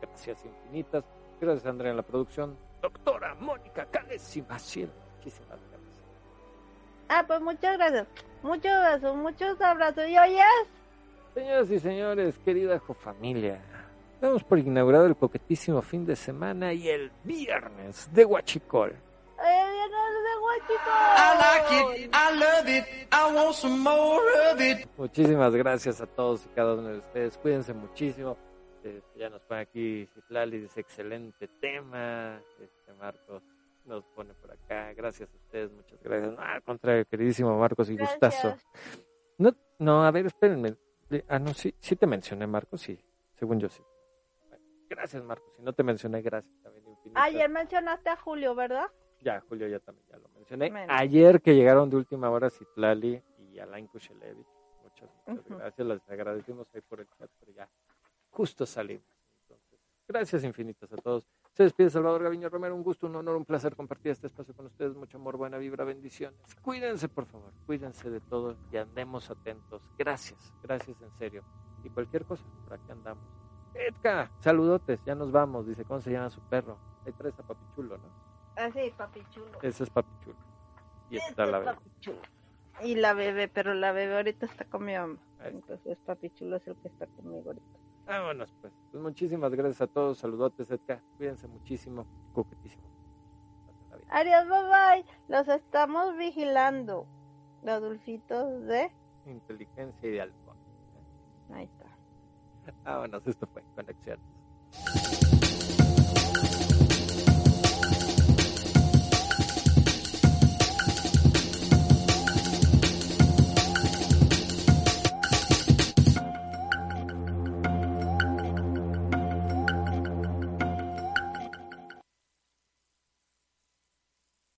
Gracias infinitas. Gracias Andrea en la producción. Doctora Mónica Cales y Maciel. Muchísimas gracias. Ah, pues muchas gracias. Muchos besos, muchos abrazos. ¿Y oyes? Señoras y señores, querida familia, estamos por inaugurado el coquetísimo fin de semana y el viernes de Huachicol. Muchísimas gracias a todos y cada uno de ustedes. Cuídense muchísimo. Este, ya nos pone aquí Citlali, dice excelente tema. Este Marcos nos pone por acá. Gracias a ustedes, muchas gracias. No, al contrario, queridísimo Marcos y gustazo. No, no, a ver, espérenme. Ah, no, sí, sí te mencioné, Marcos, sí. Según yo sí. gracias, Marcos. Si no te mencioné, gracias también. Ayer mencionaste a Julio, ¿verdad? Ya, Julio ya también ya lo mencioné. Ayer que llegaron de última hora Citlali y Alain Kushelevich. Muchas, muchas gracias. Les agradecemos ahí por el chat, pero ya justo salimos. Entonces, gracias infinitas a todos. Se despide Salvador Gaviño Romero. Un gusto, un honor, un placer compartir este espacio con ustedes. Mucho amor, buena vibra, bendiciones. Cuídense, por favor. Cuídense de todo y andemos atentos. Gracias, gracias en serio. Y cualquier cosa, por aquí andamos. Edka, saludotes, ya nos vamos. Dice, ¿cómo se llama su perro? Ahí traes a Papichulo, ¿no? Ah, sí, Papichulo. Ese es Papichulo. Y está la bebé. Y la bebé, pero la bebé ahorita está con mi mamá. Entonces Papichulo es el que está conmigo ahorita. Vámonos, pues. pues. muchísimas gracias a todos. Saludotes, Edka. Cuídense muchísimo. Coquetísimo. Adiós, bye bye. Los estamos vigilando. Los dulcitos de inteligencia y de alcohol. Ahí está. Vámonos, esto fue Conexiones.